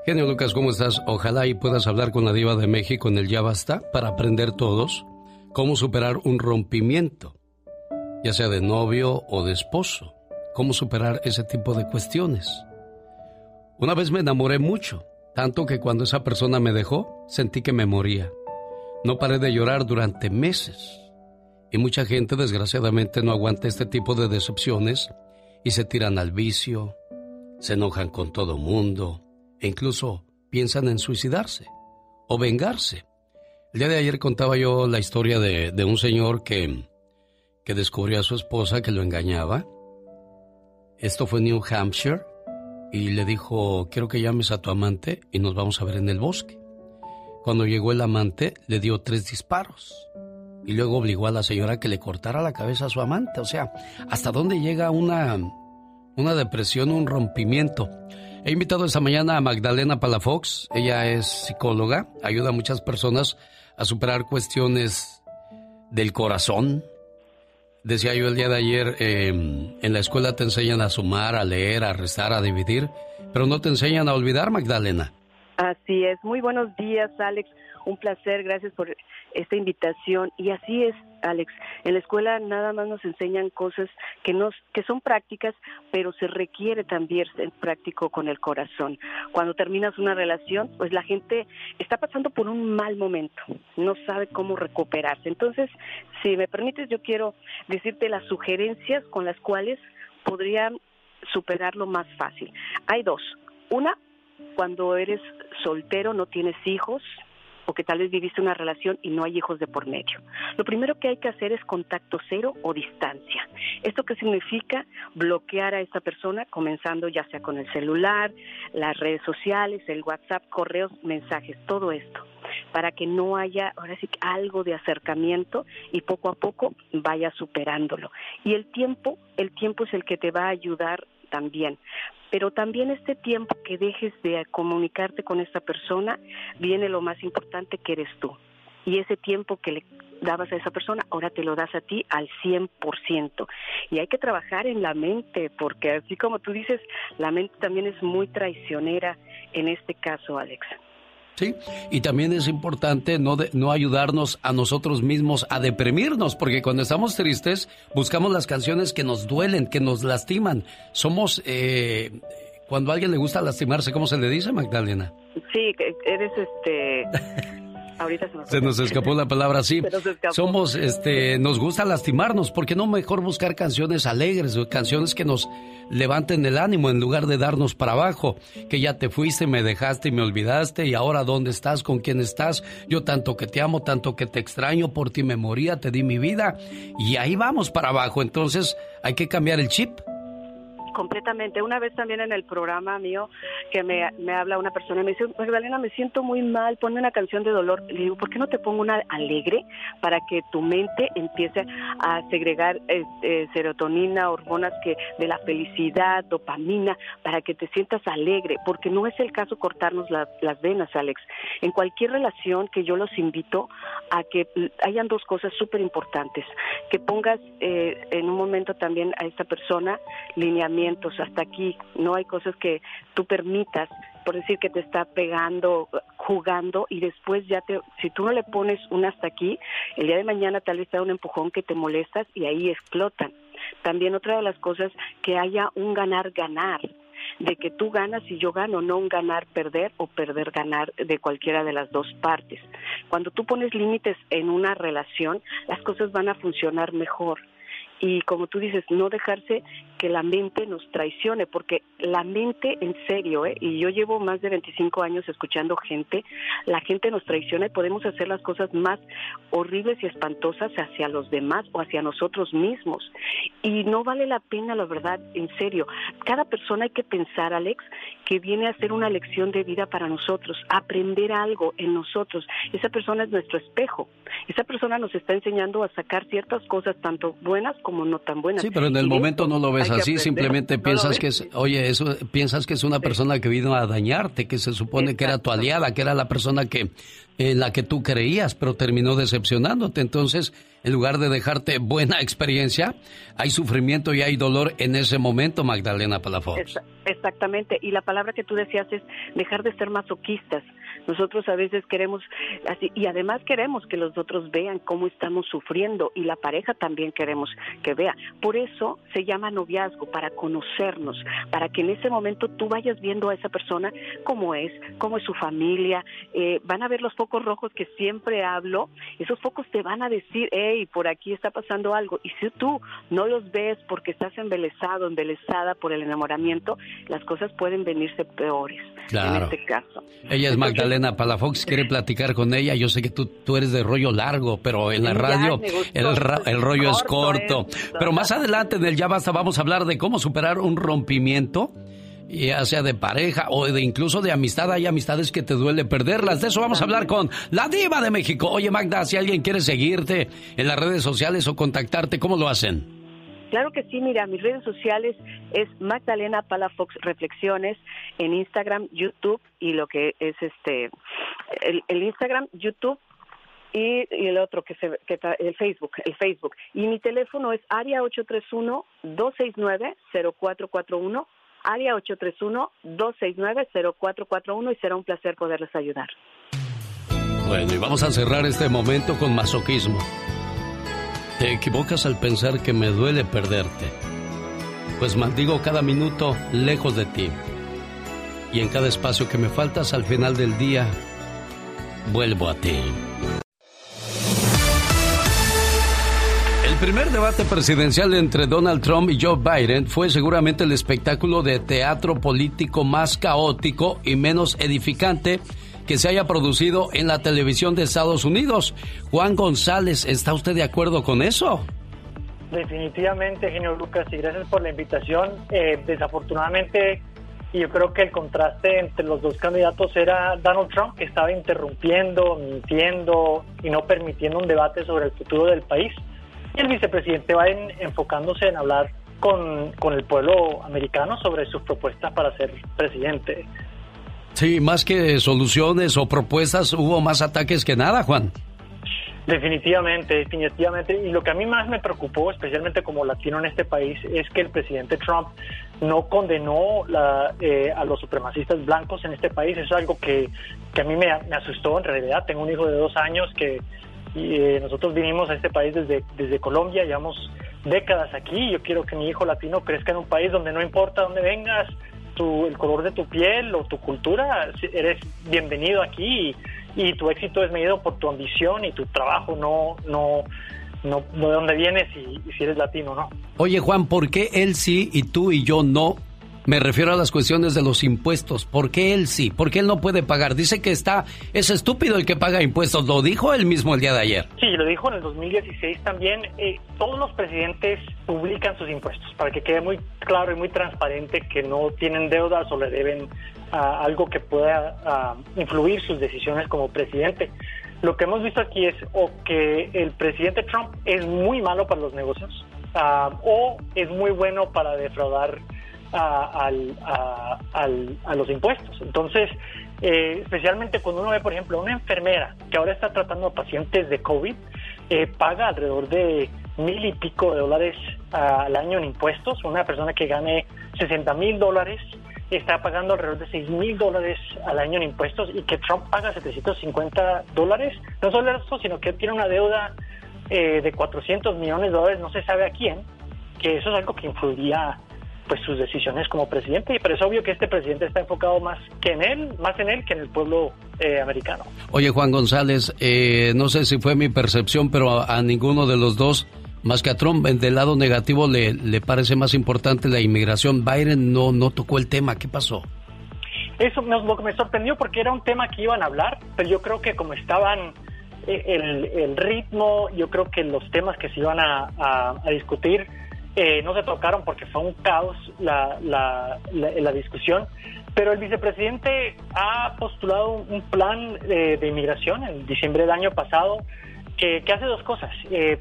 Genio Lucas, ¿cómo estás? Ojalá y puedas hablar con la diva de México en el Ya Basta para aprender todos cómo superar un rompimiento, ya sea de novio o de esposo. Cómo superar ese tipo de cuestiones. Una vez me enamoré mucho, tanto que cuando esa persona me dejó, sentí que me moría. No paré de llorar durante meses. Y mucha gente desgraciadamente no aguanta este tipo de decepciones y se tiran al vicio, se enojan con todo mundo e incluso piensan en suicidarse o vengarse. El día de ayer contaba yo la historia de, un señor que, que descubrió a su esposa que lo engañaba. Esto fue New Hampshire y le dijo, quiero que llames a tu amante y nos vamos a ver en el bosque. Cuando llegó el amante, le dio tres disparos y luego obligó a la señora que le cortara la cabeza a su amante. O sea, ¿hasta dónde llega una, una depresión, un rompimiento? He invitado esta mañana a Magdalena Palafox. Ella es psicóloga, ayuda a muchas personas a superar cuestiones del corazón. Decía yo el día de ayer, eh, en la escuela te enseñan a sumar, a leer, a restar, a dividir, pero no te enseñan a olvidar, Magdalena. Así es. Muy buenos días, Alex. Un placer. Gracias por esta invitación. Y así es, Alex. En la escuela nada más nos enseñan cosas que, nos, que son prácticas, pero se requiere también ser práctico con el corazón. Cuando terminas una relación, pues la gente está pasando por un mal momento, no sabe cómo recuperarse. Entonces, si me permites, yo quiero decirte las sugerencias con las cuales podrían superarlo más fácil. Hay dos. Una, cuando eres soltero, no tienes hijos, o que tal vez viviste una relación y no hay hijos de por medio. Lo primero que hay que hacer es contacto cero o distancia. ¿Esto qué significa? Bloquear a esta persona, comenzando ya sea con el celular, las redes sociales, el WhatsApp, correos, mensajes, todo esto para que no haya ahora sí algo de acercamiento y poco a poco vaya superándolo. Y el tiempo, el tiempo es el que te va a ayudar también. Pero también este tiempo que dejes de comunicarte con esta persona, viene lo más importante que eres tú. Y ese tiempo que le dabas a esa persona, ahora te lo das a ti al 100%. Y hay que trabajar en la mente, porque así como tú dices, la mente también es muy traicionera en este caso, Alex. Sí, y también es importante no, no ayudarnos a nosotros mismos a deprimirnos, porque cuando estamos tristes buscamos las canciones que nos duelen, que nos lastiman. Somos, eh, cuando a alguien le gusta lastimarse, ¿cómo se le dice, Magdalena? Sí, eres este... Ahorita se, nos escapó la palabra así. Somos, este, nos gusta lastimarnos. ¿Por qué no mejor buscar canciones alegres, canciones que nos levanten el ánimo en lugar de darnos para abajo? Que ya te fuiste, me dejaste y me olvidaste y ahora dónde estás, con quién estás. Yo tanto que te amo, tanto que te extraño, por ti me moría, te di mi vida y ahí vamos para abajo. Entonces hay que cambiar el chip. Completamente. Una vez también en el programa mío que me, me habla una persona y me dice, Magdalena, me siento muy mal, ponme una canción de dolor. Le digo, ¿por qué no te pongo una alegre para que tu mente empiece a segregar este, serotonina, hormonas que de la felicidad, dopamina, para que te sientas alegre? Porque no es el caso cortarnos las venas, Alex. En cualquier relación que yo los invito a que hayan dos cosas súper importantes, que pongas eh, en un momento también a esta persona lineamiento hasta aquí, no hay cosas que tú permitas, por decir que te está pegando, jugando y después ya te, si tú no le pones un hasta aquí, el día de mañana tal vez te da un empujón que te molestas y ahí explotan. También otra de las cosas, que haya un ganar-ganar de que tú ganas y yo gano, no un ganar-perder o perder-ganar de cualquiera de las dos partes. Cuando tú pones límites en una relación, las cosas van a funcionar mejor y como tú dices, no dejarse que la mente nos traicione, porque la mente, en serio, ¿eh? y yo llevo más de 25 años escuchando gente, la gente nos traiciona y podemos hacer las cosas más horribles y espantosas hacia los demás o hacia nosotros mismos. Y no vale la pena, la verdad, en serio. Cada persona hay que pensar, Alex, que viene a ser una lección de vida para nosotros, aprender algo en nosotros. Esa persona es nuestro espejo. Esa persona nos está enseñando a sacar ciertas cosas, tanto buenas como no tan buenas. Sí, pero en el momento no lo ves así, simplemente piensas que es, oye, eso, piensas que es una persona que vino a dañarte, que se supone que era tu aliada, que era la persona que en la que tú creías, pero terminó decepcionándote. Entonces, en lugar de dejarte buena experiencia, hay sufrimiento y hay dolor en ese momento, Magdalena Palafox. Exactamente. Y la palabra que tú decías es dejar de ser masoquistas. Nosotros a veces queremos así y además queremos que los otros vean cómo estamos sufriendo y la pareja también queremos que vea. Por eso se llama noviazgo, para conocernos, para que en ese momento tú vayas viendo a esa persona cómo es, cómo es su familia. Eh, van a ver los focos rojos que siempre hablo. Esos focos te van a decir, hey, por aquí está pasando algo. Y si tú no los ves porque estás embelesado, embelesada por el enamoramiento, las cosas pueden venirse peores. En este caso. Ella es Magdalena. Elena Palafox quiere platicar con ella. Yo sé que tú, tú eres de rollo largo, pero en la radio el, el, rollo es corto. Pero más adelante en el Ya Basta vamos a hablar de cómo superar un rompimiento ya sea de pareja o de incluso de amistad, hay amistades que te duele perderlas. De eso vamos a hablar con la diva de México. Oye Magda, si alguien quiere seguirte en las redes sociales o contactarte, ¿cómo lo hacen? Claro que sí, mira, mis redes sociales es Magdalena Palafox Reflexiones en Instagram, YouTube y lo que es este el, Instagram, YouTube y, el otro que se que el Facebook, el Facebook. Y mi teléfono es área 831 269 0441 área 831 269 0441 y será un placer poderles ayudar. Bueno, y vamos a cerrar este momento con masoquismo. Te equivocas al pensar que me duele perderte, pues maldigo cada minuto lejos de ti. Y en cada espacio que me faltas al final del día, vuelvo a ti. El primer debate presidencial entre Donald Trump y Joe Biden fue seguramente el espectáculo de teatro político más caótico y menos edificante que se haya producido en la televisión de Estados Unidos. Juan González, ¿está usted de acuerdo con eso? Definitivamente, genio Lucas, y gracias por la invitación. Eh, desafortunadamente, yo creo que el contraste entre los dos candidatos era Donald Trump, que estaba interrumpiendo, mintiendo y no permitiendo un debate sobre el futuro del país, y el vicepresidente Biden enfocándose en hablar con, con el pueblo americano sobre sus propuestas para ser presidente. Sí, más que soluciones o propuestas, hubo más ataques que nada, Juan. Definitivamente, definitivamente. Y lo que a mí más me preocupó, especialmente como latino en este país, es que el presidente Trump no condenó eh, a los supremacistas blancos en este país. Es algo que, a mí me, asustó en realidad. Tengo un hijo de dos años que eh, nosotros vinimos a este país desde, desde Colombia, llevamos décadas aquí. Yo quiero que mi hijo latino crezca en un país donde no importa dónde vengas, el color de tu piel o tu cultura, eres bienvenido aquí y, tu éxito es medido por tu ambición y tu trabajo, no, no, no, de dónde vienes y, si eres latino, ¿no? Oye Juan, ¿por qué él sí y tú y yo no? Me refiero a las cuestiones de los impuestos. ¿Por qué él sí? ¿Por qué él no puede pagar? Dice que está, es estúpido el que paga impuestos. Lo dijo él mismo el día de ayer. Sí, lo dijo en el 2016 también. Eh, todos los presidentes publican sus impuestos para que quede muy claro y muy transparente que no tienen deudas o le deben algo que pueda influir sus decisiones como presidente. Lo que hemos visto aquí es o que el presidente Trump es muy malo para los negocios ah, o es muy bueno para defraudar a, los impuestos. Entonces, eh, especialmente cuando uno ve, por ejemplo, una enfermera que ahora está tratando a pacientes de COVID, eh, paga alrededor de mil y pico de dólares al año en impuestos. Una persona que gane 60 mil dólares está pagando alrededor de 6 mil dólares al año en impuestos y que Trump paga 750 dólares. No solo eso, sino que tiene una deuda eh, de 400 millones de dólares, no se sabe a quién, que eso es algo que influiría pues sus decisiones como presidente, pero es obvio que este presidente está enfocado más que en él, más en él que en el pueblo eh, americano. Oye Juan González, eh, no sé si fue mi percepción, pero a, ninguno de los dos, más que a Trump, del lado negativo le, le parece más importante la inmigración. Biden no, no tocó el tema, ¿qué pasó? Eso me, me sorprendió porque era un tema que iban a hablar, pero yo creo que como estaban eh, el, el ritmo, yo creo que los temas que se iban a, a discutir, eh, no se tocaron porque fue un caos la, la, la, discusión, pero el vicepresidente ha postulado un plan de, inmigración en diciembre del año pasado que, hace dos cosas. Eh,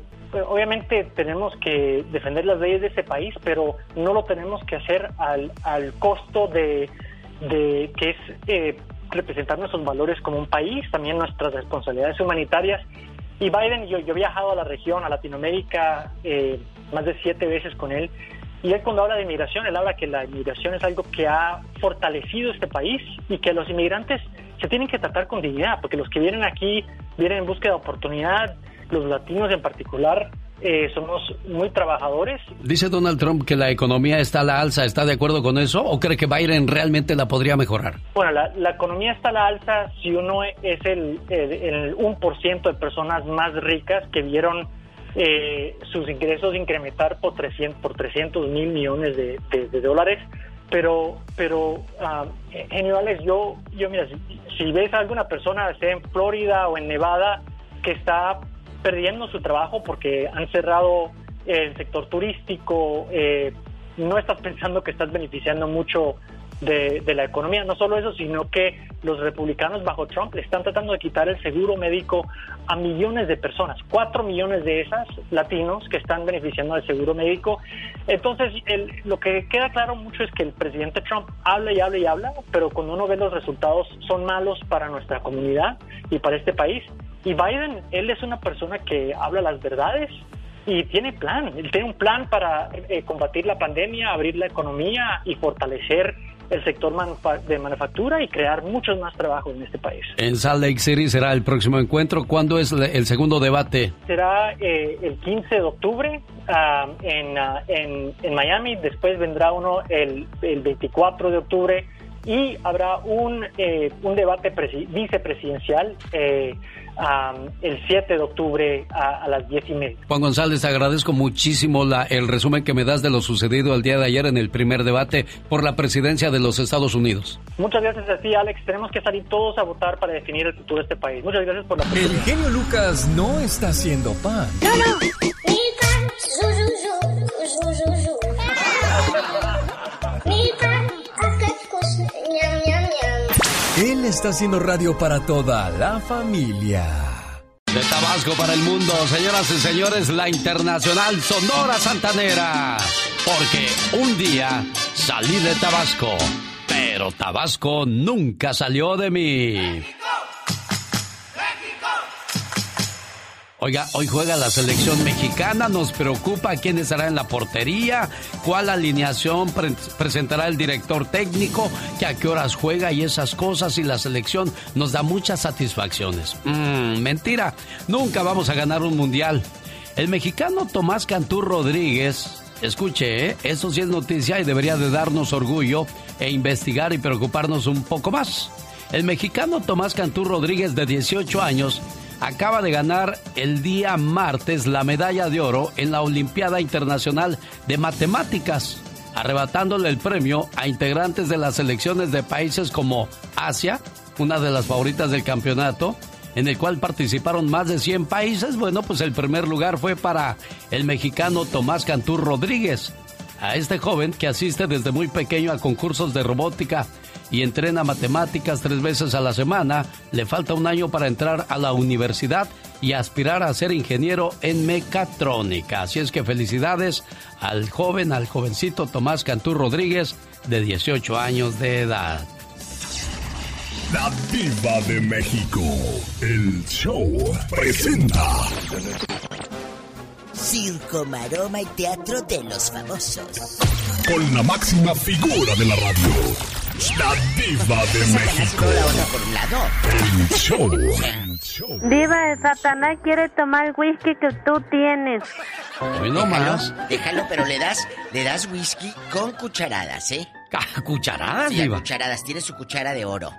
obviamente tenemos que defender las leyes de ese país, pero no lo tenemos que hacer al, al costo de, de que es eh, representar nuestros valores como un país, también nuestras responsabilidades humanitarias. Y Biden, yo, yo he viajado a la región, a Latinoamérica, eh, más de siete veces con él. Y él cuando habla de inmigración, él habla que la inmigración es algo que ha fortalecido este país y que los inmigrantes se tienen que tratar con dignidad, porque los que vienen aquí vienen en búsqueda de oportunidad, los latinos en particular, eh, somos muy trabajadores. Dice Donald Trump que la economía está a la alza. ¿Está de acuerdo con eso o cree que Biden realmente la podría mejorar? Bueno, la, economía está a la alza si uno es el, el, 1% de personas más ricas que vieron eh, sus ingresos incrementar por 300, por 300 mil millones de, dólares. Pero, pero uh, yo, yo mira, si, ves a alguna persona, sea en Florida o en Nevada, que está perdiendo su trabajo porque han cerrado el sector turístico, eh, no estás pensando que estás beneficiando mucho de, la economía. No solo eso, sino que los republicanos bajo Trump están tratando de quitar el seguro médico a millones de personas, cuatro millones de esas latinos que están beneficiando del seguro médico. Entonces, lo que queda claro mucho es que el presidente Trump habla y habla y habla, pero cuando uno ve los resultados son malos para nuestra comunidad y para este país. Y Biden, él es una persona que habla las verdades y tiene plan. Él tiene un plan para eh, combatir la pandemia, abrir la economía y fortalecer el sector de manufactura y crear muchos más trabajos en este país. En Salt Lake City será el próximo encuentro. ¿Cuándo es el segundo debate? Será eh, el 15 de octubre ah, ah, en, en, Miami. Después vendrá uno el, el 24 de octubre y habrá un, eh, un debate vicepresidencial eh, el 7 de octubre a, las 10 y media. Juan González, agradezco muchísimo la, el resumen que me das de lo sucedido el día de ayer en el primer debate por la presidencia de los Estados Unidos. Muchas gracias a ti, Alex. Tenemos que salir todos a votar para definir el futuro de este país. Muchas gracias por la El genio Lucas no está haciendo pan. No, no. Él está haciendo radio para toda la familia. De Tabasco para el mundo, señoras y señores, la internacional Sonora Santanera. Porque un día salí de Tabasco, pero Tabasco nunca salió de mí. Oiga, hoy juega la selección mexicana, nos preocupa quién estará en la portería, cuál alineación presentará el director técnico, que a qué horas juega y esas cosas y la selección nos da muchas satisfacciones. Mmm, mentira, nunca vamos a ganar un mundial. El mexicano Tomás Cantú Rodríguez, escuche, ¿eh? eso sí es noticia y debería de darnos orgullo e investigar y preocuparnos un poco más. El mexicano Tomás Cantú Rodríguez de 18 años acaba de ganar el día martes la medalla de oro en la Olimpiada Internacional de Matemáticas. arrebatándole el premio a integrantes de las selecciones de países como Asia, una de las favoritas del campeonato, en el cual participaron más de 100 países. Bueno, pues el primer lugar fue para el mexicano Tomás Cantú Rodríguez. A este joven que asiste desde muy pequeño a concursos de robótica y entrena matemáticas tres veces a la semana, le falta un año para entrar a la universidad y aspirar a ser ingeniero en mecatrónica. Así es que felicidades al joven, al jovencito Tomás Cantú Rodríguez, de 18 años de edad. La Diva de México. El show presenta. Circo, maroma y teatro de los famosos. Con la máxima figura de la radio. La Diva de México. El show. Diva de Satanás quiere tomar el whisky que tú tienes. Hoy no más. Déjalo, pero le das, le das whisky con cucharadas, ¿eh? ¿Cucharadas, Sí, Diva? cucharadas. Tiene su cuchara de oro.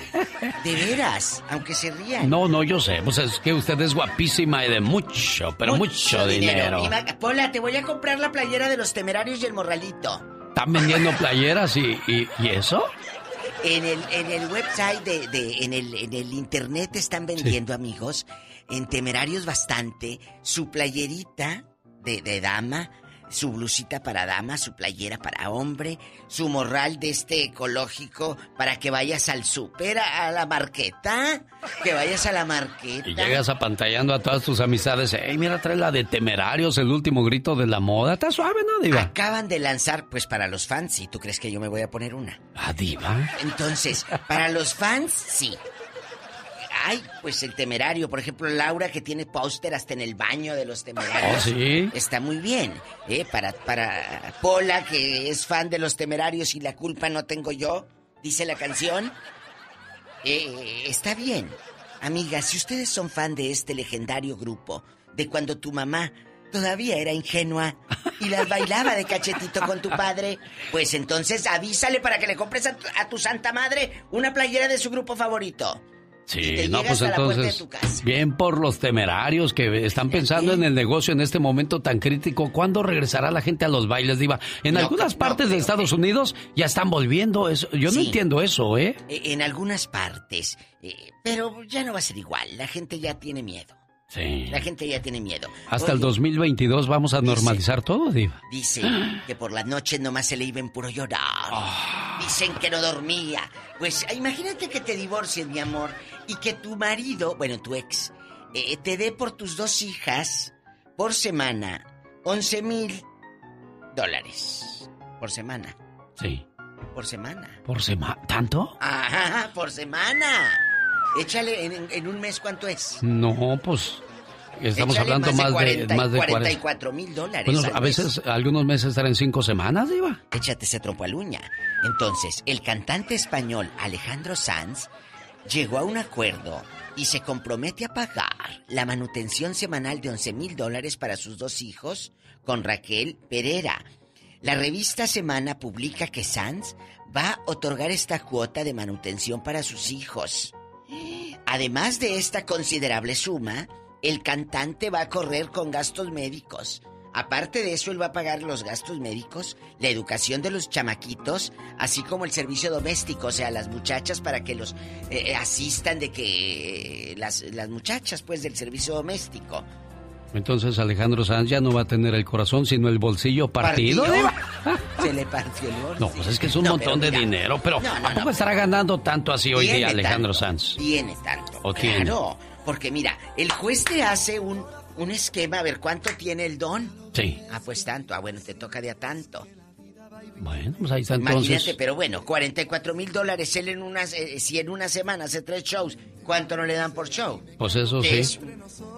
de veras, aunque se rían. No, no, yo sé. Pues es que usted es guapísima y de mucho, pero mucho, dinero. Ma- Pola, te voy a comprar la playera de los temerarios y el morralito. Están vendiendo playeras y, y, y eso. En el, en el website de, de- en, el, en el internet están vendiendo, amigos, en temerarios bastante, su playerita de, de dama, su blusita para dama, su playera para hombre, su morral de este ecológico para que vayas al súper, a, la marqueta, que vayas a la marqueta. Y llegas apantallando a todas tus amistades. Ey, mira, trae la de temerarios, el último grito de la moda. Está suave, ¿no, Diva? Acaban de lanzar, pues para los fans, ¿sí? ¿Tú crees que yo me voy a poner una? ¿A Diva? Entonces, para los fans, sí. Ay, pues el temerario, por ejemplo, Laura que tiene póster hasta en el baño de los temerarios. Oh, ¿sí? Está muy bien. ¿eh? Para, para Pola, que es fan de los temerarios y la culpa no tengo yo, dice la canción. eh, está bien. Amigas, si ustedes son fan de este legendario grupo, de cuando tu mamá todavía era ingenua y las bailaba de cachetito con tu padre, pues entonces avísale para que le compres a tu, a tu santa madre una playera de su grupo favorito. Sí, te no, pues a la puerta de entonces, tu casa. bien por los temerarios que están pensando en el negocio en este momento tan crítico. ¿Cuándo regresará la gente a los bailes, Diva? En No, algunas no partes de Estados Unidos ya están volviendo. Eso, yo no entiendo eso, ¿eh? Eh, En algunas partes. eh, pero ya no va a ser igual. La gente ya tiene miedo. Sí. La gente ya tiene miedo. Hasta el Oye, 2022 vamos a normalizar todo, Diva. Dice que por las noches nomás se le iba en puro llorar. Ah. Dicen que no dormía. Pues imagínate que te divorcies, mi amor, y que tu marido, bueno, tu ex, eh, te dé por tus dos hijas por semana 11 mil dólares. Por semana. Sí. Por semana. ¿Por semana? ¿Tanto? Ajá, por semana. Échale en, un mes cuánto es. No, pues estamos Échale hablando más de, 40 más de 40. 44 mil dólares. Bueno, al a veces, algunos meses estarán cinco semanas, Diva. Échate ese trompo a uña. Entonces, el cantante español Alejandro Sanz llegó a un acuerdo y se compromete a pagar la manutención semanal de 11 mil dólares para sus dos hijos con Raquel Pereira. La revista Semana publica que Sanz va a otorgar esta cuota de manutención para sus hijos. Además de esta considerable suma, el cantante va a correr con gastos médicos. Aparte de eso, él va a pagar los gastos médicos, la educación de los chamaquitos, así como el servicio doméstico, o sea, las muchachas para que los eh, asistan de que eh, las, las muchachas, pues, del servicio doméstico. Entonces Alejandro Sanz ya no va a tener el corazón, sino el bolsillo partido. Se le partió el bolsillo. No, pues es que es un No, montón de mira, dinero, pero no, no, ¿a poco no, estará ganando tanto así hoy día Alejandro tanto, Sanz? Tiene tanto. ¿O tiene? Claro, porque mira, el juez te hace un, un esquema, a ver cuánto tiene el don. Sí. Ah, pues tanto. Ah, bueno, te toca de a tanto. Bueno, pues ahí está Imagínate, entonces. pero bueno, 44 mil dólares él en unas, eh, si en una semana hace tres shows, ¿cuánto no le dan por show? Pues eso sí. Es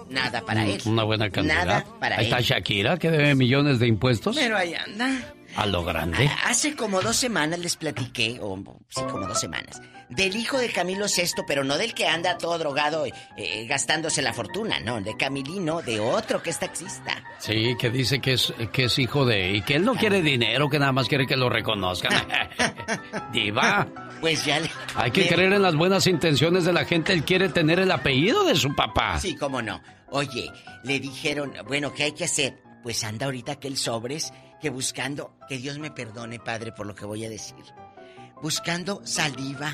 nada para él. Una buena cantidad. Nada para ahí él. está Shakira, que debe millones de impuestos. Pero ahí anda. A lo grande. Hace como dos semanas les platiqué, o sí, como dos semanas, del hijo de Camilo VI, pero no del que anda todo drogado eh, eh, gastándose la fortuna, no, de Camilino, de otro que es taxista. Sí, que dice que es, que es hijo de... Y que él no quiere dinero, que nada más quiere que lo reconozcan. Diva. Pues ya le... Hay que le- creer en las buenas intenciones de la gente. Él quiere tener el apellido de su papá. Sí, cómo no. Oye, le dijeron, bueno, ¿qué hay que hacer? Pues anda ahorita aquel sobres que buscando, que Dios me perdone, padre, por lo que voy a decir, buscando saliva,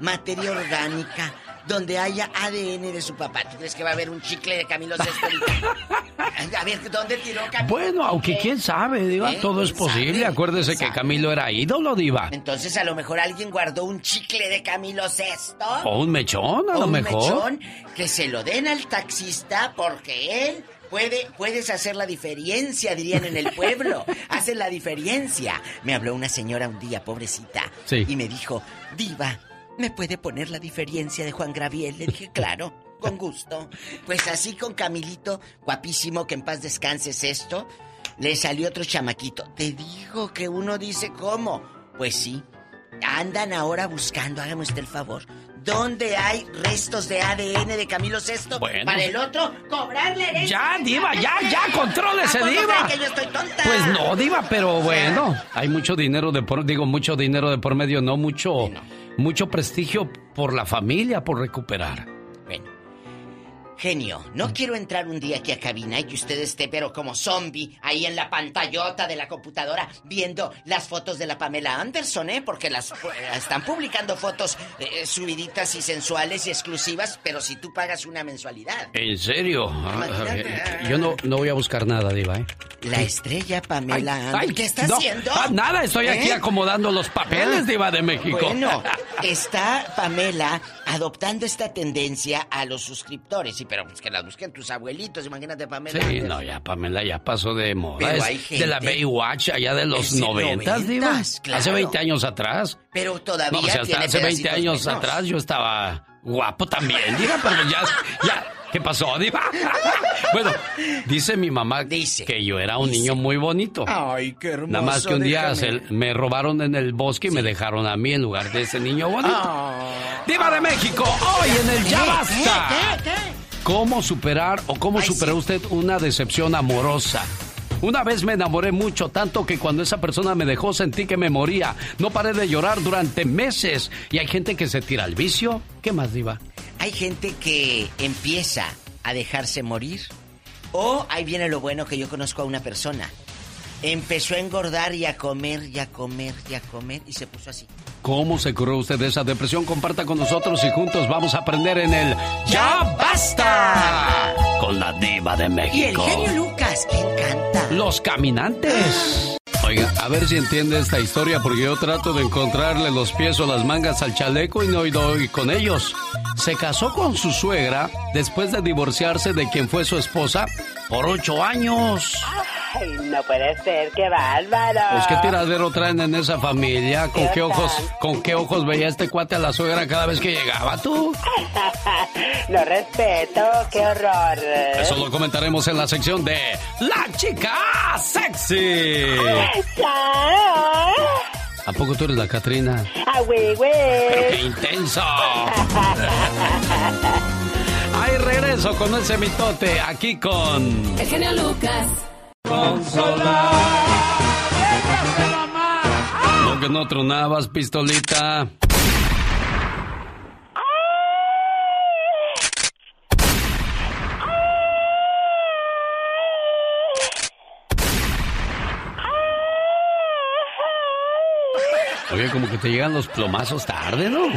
materia orgánica, donde haya ADN de su papá. ¿Tú crees que va a haber un chicle de Camilo Sesto? a ver, ¿dónde tiró Camilo? Bueno, aunque quién sabe, Diva, ¿Eh? todo es ¿Quién posible. sabe? Acuérdese ¿Quién que? Camilo era ídolo, Diva. Entonces a lo mejor alguien guardó un chicle de Camilo Sesto. O un mechón, a o lo un mejor. mechón, que se lo den al taxista porque él puede, puedes hacer la diferencia, dirían en el pueblo. Hace la diferencia. Me habló una señora un día, pobrecita, Sí. y me dijo, Diva, ¿me puede poner la diferencia de Juan Graviel? Le dije, claro, con gusto. Pues así con Camilito, guapísimo, que en paz descanses esto, le salió otro chamaquito. Te digo que uno dice, ¿cómo? Pues sí. Andan ahora buscando, hágame usted el favor, ¿dónde hay restos de ADN de Camilo Sesto? Bueno. Para el otro, cobrarle herencia. Ya, Diva, ya, ya, contrólese, ¿A poco Diva. que yo estoy tonta? Pues no, Diva, pero bueno, hay mucho dinero de por, digo, mucho dinero de por medio, no mucho, mucho prestigio por la familia, por recuperar. Genio, no quiero entrar un día aquí a cabina y que usted esté, pero como zombie, ahí en la pantallota de la computadora, viendo las fotos de la Pamela Anderson, ¿eh? Porque las eh, están publicando fotos eh, subiditas y sensuales y exclusivas, pero si tú pagas una mensualidad. ¿En serio? Ah, Imagínate. eh, Yo no, no voy a buscar nada, Diva, ¿eh? La estrella Pamela Ay, Anderson. ay, ¿Qué está no, haciendo? ah, nada, estoy aquí ¿Eh? acomodando los papeles, Ah, Diva de México. Bueno, está Pamela adoptando esta tendencia a los suscriptores. Y pero pues que las busquen tus abuelitos, imagínate Pamela. Sí, no, ya Pamela ya pasó de moda. Pero Es hay de la Baywatch allá de los Es de noventas, Diva. noventas, claro. Hace 20 años atrás. Pero todavía No, pues hasta tiene hace 20 pedacitos años menos. atrás yo estaba guapo también, Diva, pero ya, ya, ¿qué pasó, Diva? bueno, dice mi mamá que yo era un niño muy bonito. Ay, qué hermoso. Nada más que un día se- me robaron en el bosque y me dejaron a mí en lugar de ese niño bonito. Ah. Diva de México, hoy en el Ya. Basta. ¿Qué? ¿Qué? ¿Qué? ¿Cómo superar o cómo Ay, superó usted una decepción amorosa? Una vez me enamoré mucho, tanto que cuando esa persona me dejó sentí que me moría. No paré de llorar durante meses. Y hay gente que se tira al vicio. ¿Qué más, Diva? Hay gente que empieza a dejarse morir. O ahí viene lo bueno que yo conozco a una persona. Empezó a engordar y a comer y a comer y a comer y se puso así. ¿Cómo se curó usted de esa depresión? Comparta con nosotros y juntos vamos a aprender en el Ya Basta con la Diva de Y el México. genio Lucas, que encanta. Los caminantes. Oiga, a ver si entiende esta historia porque yo trato de encontrarle los pies o las mangas al chaleco y no doy con ellos. Se casó con su suegra después de divorciarse de quien fue su esposa por ocho años. Ay, no puede ser, qué bárbaro. Pues qué tiradero traen en esa familia. ¿Con ¿Qué qué ojos, con qué ojos veía este cuate a la suegra cada vez que llegaba tú? no respeto, qué horror. Eso lo comentaremos en la sección de La Chica Sexy. ¿A poco tú eres la Catrina? Ah, güey, güey. Pero qué intenso. Ay, regreso con ese mitote aquí con. El genio Lucas. No que no tronabas, pistolita. Oye, como que te llegan los plomazos tarde, ¿no?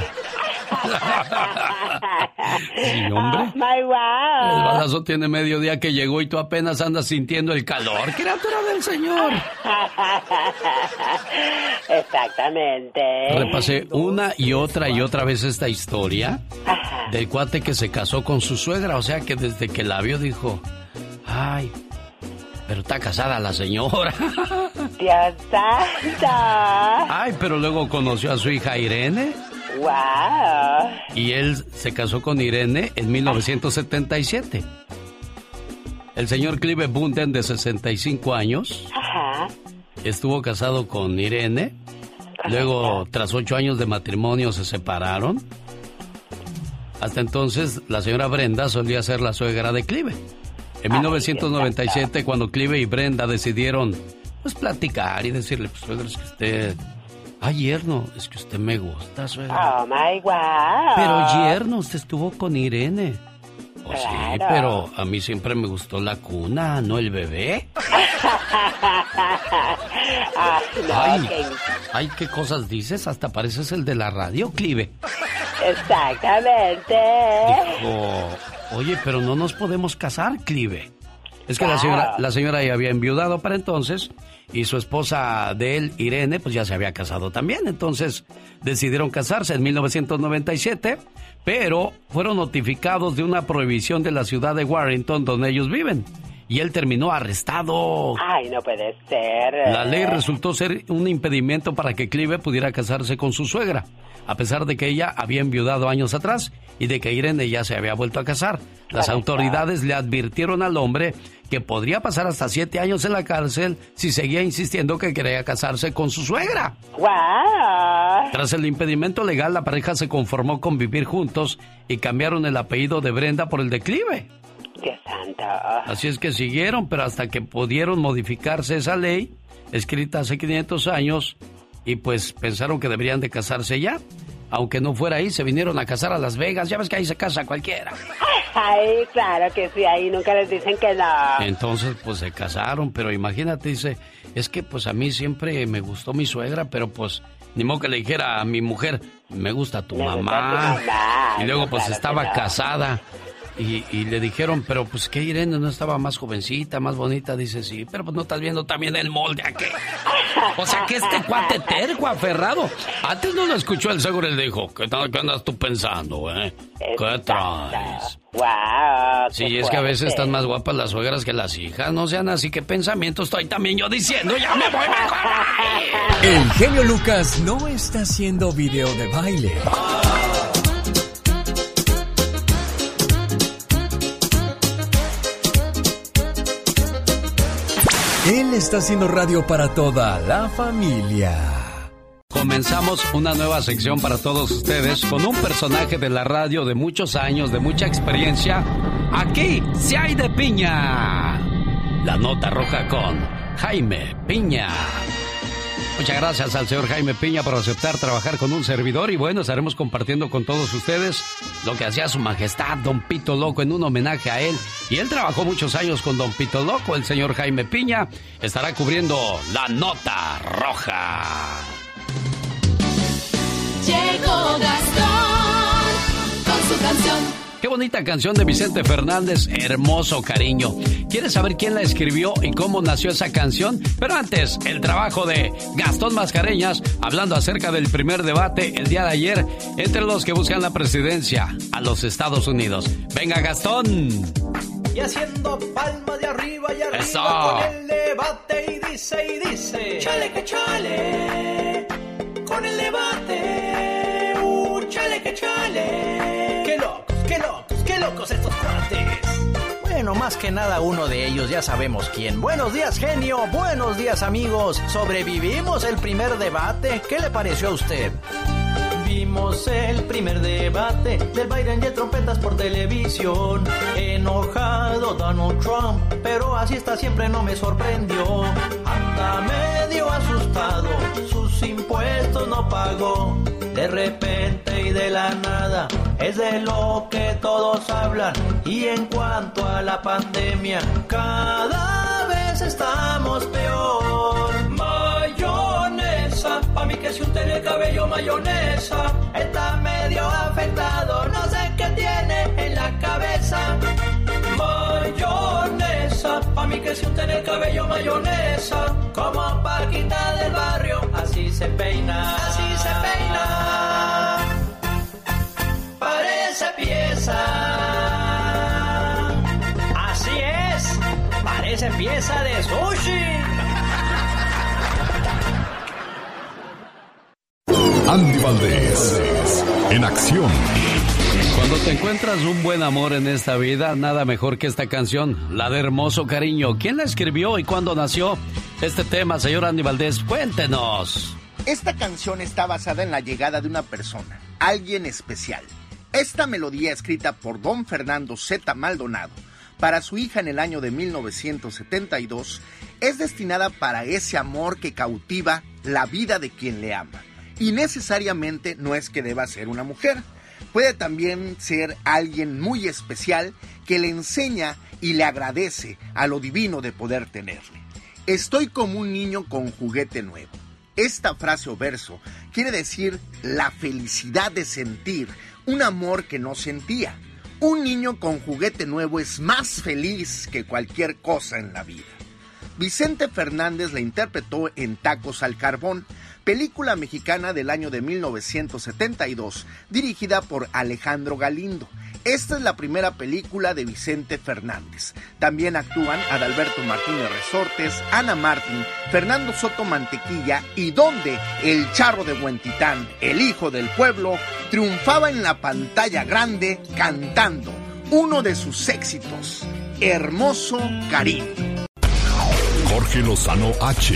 Sí, hombre. My El wow. balazo tiene medio día que llegó y tú apenas andas sintiendo el calor. Criatura del Señor. Exactamente. Repasé una y otra y otra vez esta historia del cuate que se casó con su suegra. O sea que desde que la vio dijo, ay, pero está casada la señora. Dios. Ay, pero luego conoció a su hija Irene Wow. y él se casó con Irene en 1977. El señor Clive Bunden, de 65 años, Ajá. estuvo casado con Irene. Luego, tras ocho años de matrimonio, se separaron. Hasta entonces, la señora Brenda solía ser la suegra de Clive. En 1997, cuando Clive y Brenda decidieron, pues, platicar y decirle, pues, suegra, es que usted... Ay, yerno, es que usted me gusta, suegra. Oh my wow. Pero yerno, usted estuvo con Irene. Pues sí, pero a mí siempre me gustó la cuna, no el bebé. ay, ay, ¿qué cosas dices? Hasta pareces el de la radio, Clive. Exactamente. Dijo, oye, pero no nos podemos casar, Clive. Es que la señora, la señora ya había enviudado para entonces y su esposa de él, Irene, pues ya se había casado también. Entonces decidieron casarse en 1997, pero fueron notificados de una prohibición de la ciudad de Warrington donde ellos viven. Y él terminó arrestado. Ay, no puede ser. La ley resultó ser un impedimento para que Clive pudiera casarse con su suegra a pesar de que ella había enviudado años atrás y de que Irene ya se había vuelto a casar. Las autoridades le advirtieron al hombre que podría pasar hasta siete años en la cárcel si seguía insistiendo que quería casarse con su suegra. Tras el impedimento legal, la pareja se conformó con vivir juntos y cambiaron el apellido de Brenda por el declive. ¡Qué santa! Así es que siguieron, pero hasta que pudieron modificarse esa ley, escrita hace 500 años, y pues pensaron que deberían de casarse ya. Aunque no fuera ahí, se vinieron a casar a Las Vegas. Ya ves que ahí se casa cualquiera. Ay, claro que sí, ahí nunca les dicen que no. Entonces, pues se casaron, pero imagínate, dice, es que pues a mí siempre me gustó mi suegra, pero pues ni modo que le dijera a mi mujer, me gusta tu, mamá. Y luego pues estaba casada. Y, le dijeron, pero pues que Irene no estaba más jovencita, más bonita. Dice, sí, pero pues no estás viendo también el molde aquí. O sea que este cuate terco, aferrado. Antes no lo escuchó el seguro y le dijo, ¿qué, qué andas tú pensando, eh? ¿Qué traes? Wow, sí, es que a veces están más guapas las suegras que las hijas, no sean así. ¿Qué pensamiento estoy también yo diciendo? ¡Ya me voy mejor! El genio Lucas no está haciendo video de baile. Él está haciendo radio para toda la familia. Comenzamos una nueva sección para todos ustedes con un personaje de la radio de muchos años, de mucha experiencia. Aquí, si hay de piña. La nota roja con Jaime Piña. Muchas gracias al señor Jaime Piña por aceptar trabajar con un servidor y bueno, estaremos compartiendo con todos ustedes lo que hacía su majestad Don Pito Loco en un homenaje a él. Y él trabajó muchos años con Don Pito Loco, el señor Jaime Piña estará cubriendo la nota roja. Llegó Gastón con su canción. Qué bonita canción de Vicente Fernández, hermoso cariño. ¿Quieres saber quién la escribió y cómo nació esa canción? Pero antes, el trabajo de Gastón Mascareñas, hablando acerca del primer debate el día de ayer entre los que buscan la presidencia a los Estados Unidos. Venga, Gastón. Y haciendo palmas de arriba y arriba Eso. con el debate y dice y dice. Chale que chale. Con el debate. Uh, chale que chale. Estos cuates. Bueno, más que nada uno de ellos, ya sabemos quién. Buenos días, genio. Buenos días, amigos. Sobrevivimos el primer debate. ¿Qué le pareció a usted? Vimos el primer debate del Biden y de trompetas por televisión. Enojado Donald Trump, pero así está siempre no me sorprendió. Hasta medio asustado, sus impuestos no pagó. De repente y de la nada es de lo que todos hablan. Y en cuanto a la pandemia, cada vez estamos peor. Pa' mí que si usted el cabello mayonesa está medio afectado, no sé qué tiene en la cabeza. Mayonesa, pa' mí que si usted el cabello mayonesa, como Paquita del barrio, así se peina, así se peina. Parece pieza. Así es, parece pieza de sushi. Andy Valdés, en acción. Cuando te encuentras un buen amor en esta vida, nada mejor que esta canción, la de Hermoso Cariño. ¿Quién la escribió y cuándo nació este tema, señor Andy Valdés? Cuéntenos. Esta canción está basada en la llegada de una persona, alguien especial. Esta melodía escrita por don Fernando Z. Maldonado para su hija en el año de 1972 es destinada para ese amor que cautiva la vida de quien le ama. Y necesariamente no es que deba ser una mujer, puede también ser alguien muy especial que le enseña y le agradece a lo divino de poder tenerle. Estoy como un niño con juguete nuevo. Esta frase o verso quiere decir la felicidad de sentir un amor que no sentía. Un niño con juguete nuevo es más feliz que cualquier cosa en la vida. Vicente Fernández la interpretó en Tacos al Carbón, película mexicana del año de 1972, dirigida por Alejandro Galindo. Esta es la primera película de Vicente Fernández. También actúan Adalberto Martínez Resortes, Ana Martín, Fernando Soto Mantequilla y donde el charro de Huentitán, el hijo del pueblo, triunfaba en la pantalla grande cantando uno de sus éxitos, Hermoso Cariño. Jorge Lozano H.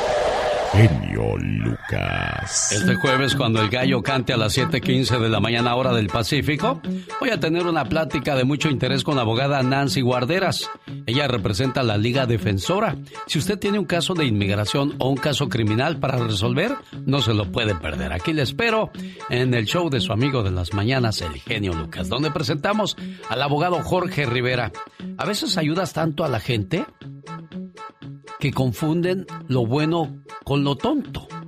Genio Lucas. Este jueves, cuando el gallo cante a las 7:15 de la mañana, hora del Pacífico, voy a tener una plática de mucho interés con la abogada Nancy Guarderas. Ella representa la Liga Defensora. Si usted tiene un caso de inmigración o un caso criminal para resolver, no se lo puede perder. Aquí le espero en el show de su amigo de las mañanas, el genio Lucas, donde presentamos al abogado Jorge Rivera. A veces ayudas tanto a la gente que confunden lo bueno con lo tonto.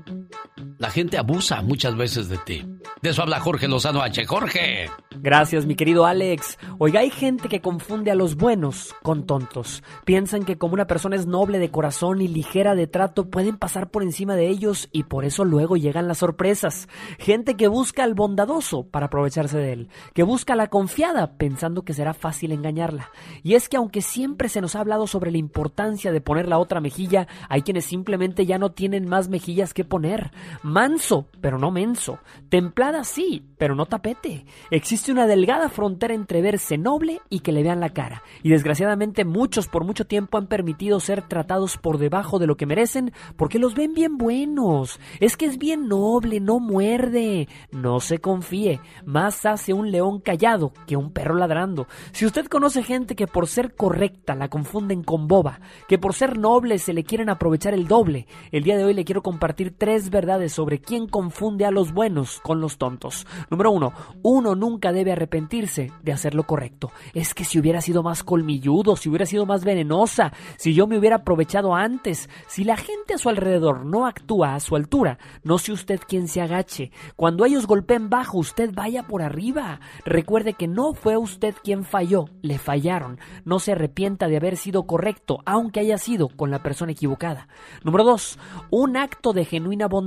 La gente abusa muchas veces de ti. De eso habla Jorge Lozano H. Jorge. Gracias, mi querido Alex. Oiga, hay gente que confunde a los buenos con tontos. Piensan que como una persona es noble de corazón y ligera de trato, pueden pasar por encima de ellos y por eso luego llegan las sorpresas. Gente que busca al bondadoso para aprovecharse de él, que busca a la confiada pensando que será fácil engañarla. Y es que aunque siempre se nos ha hablado sobre la importancia de poner la otra mejilla, hay quienes simplemente ya no tienen más mejillas que poner. Manso, pero no menso. Templada sí, pero no tapete. Existe una delgada frontera entre verse noble y que le vean la cara. Y desgraciadamente muchos por mucho tiempo han permitido ser tratados por debajo de lo que merecen porque los ven bien buenos. Es que es bien noble, no muerde. No se confíe. Más hace un león callado que un perro ladrando. Si usted conoce gente que por ser correcta la confunden con boba, que por ser noble se le quieren aprovechar el doble, el día de hoy le quiero compartir tres verdades sobre quién confunde a los buenos con los tontos. Número uno, uno nunca debe arrepentirse de hacer lo correcto. Es que si hubiera sido más colmilludo, si hubiera sido más venenosa, si yo me hubiera aprovechado antes, si la gente a su alrededor no actúa a su altura, no sé usted quién se agache. Cuando ellos golpeen bajo, usted vaya por arriba. Recuerde que no fue usted quien falló, le fallaron. No se arrepienta de haber sido correcto, aunque haya sido con la persona equivocada. Número dos, un acto de genuina bondad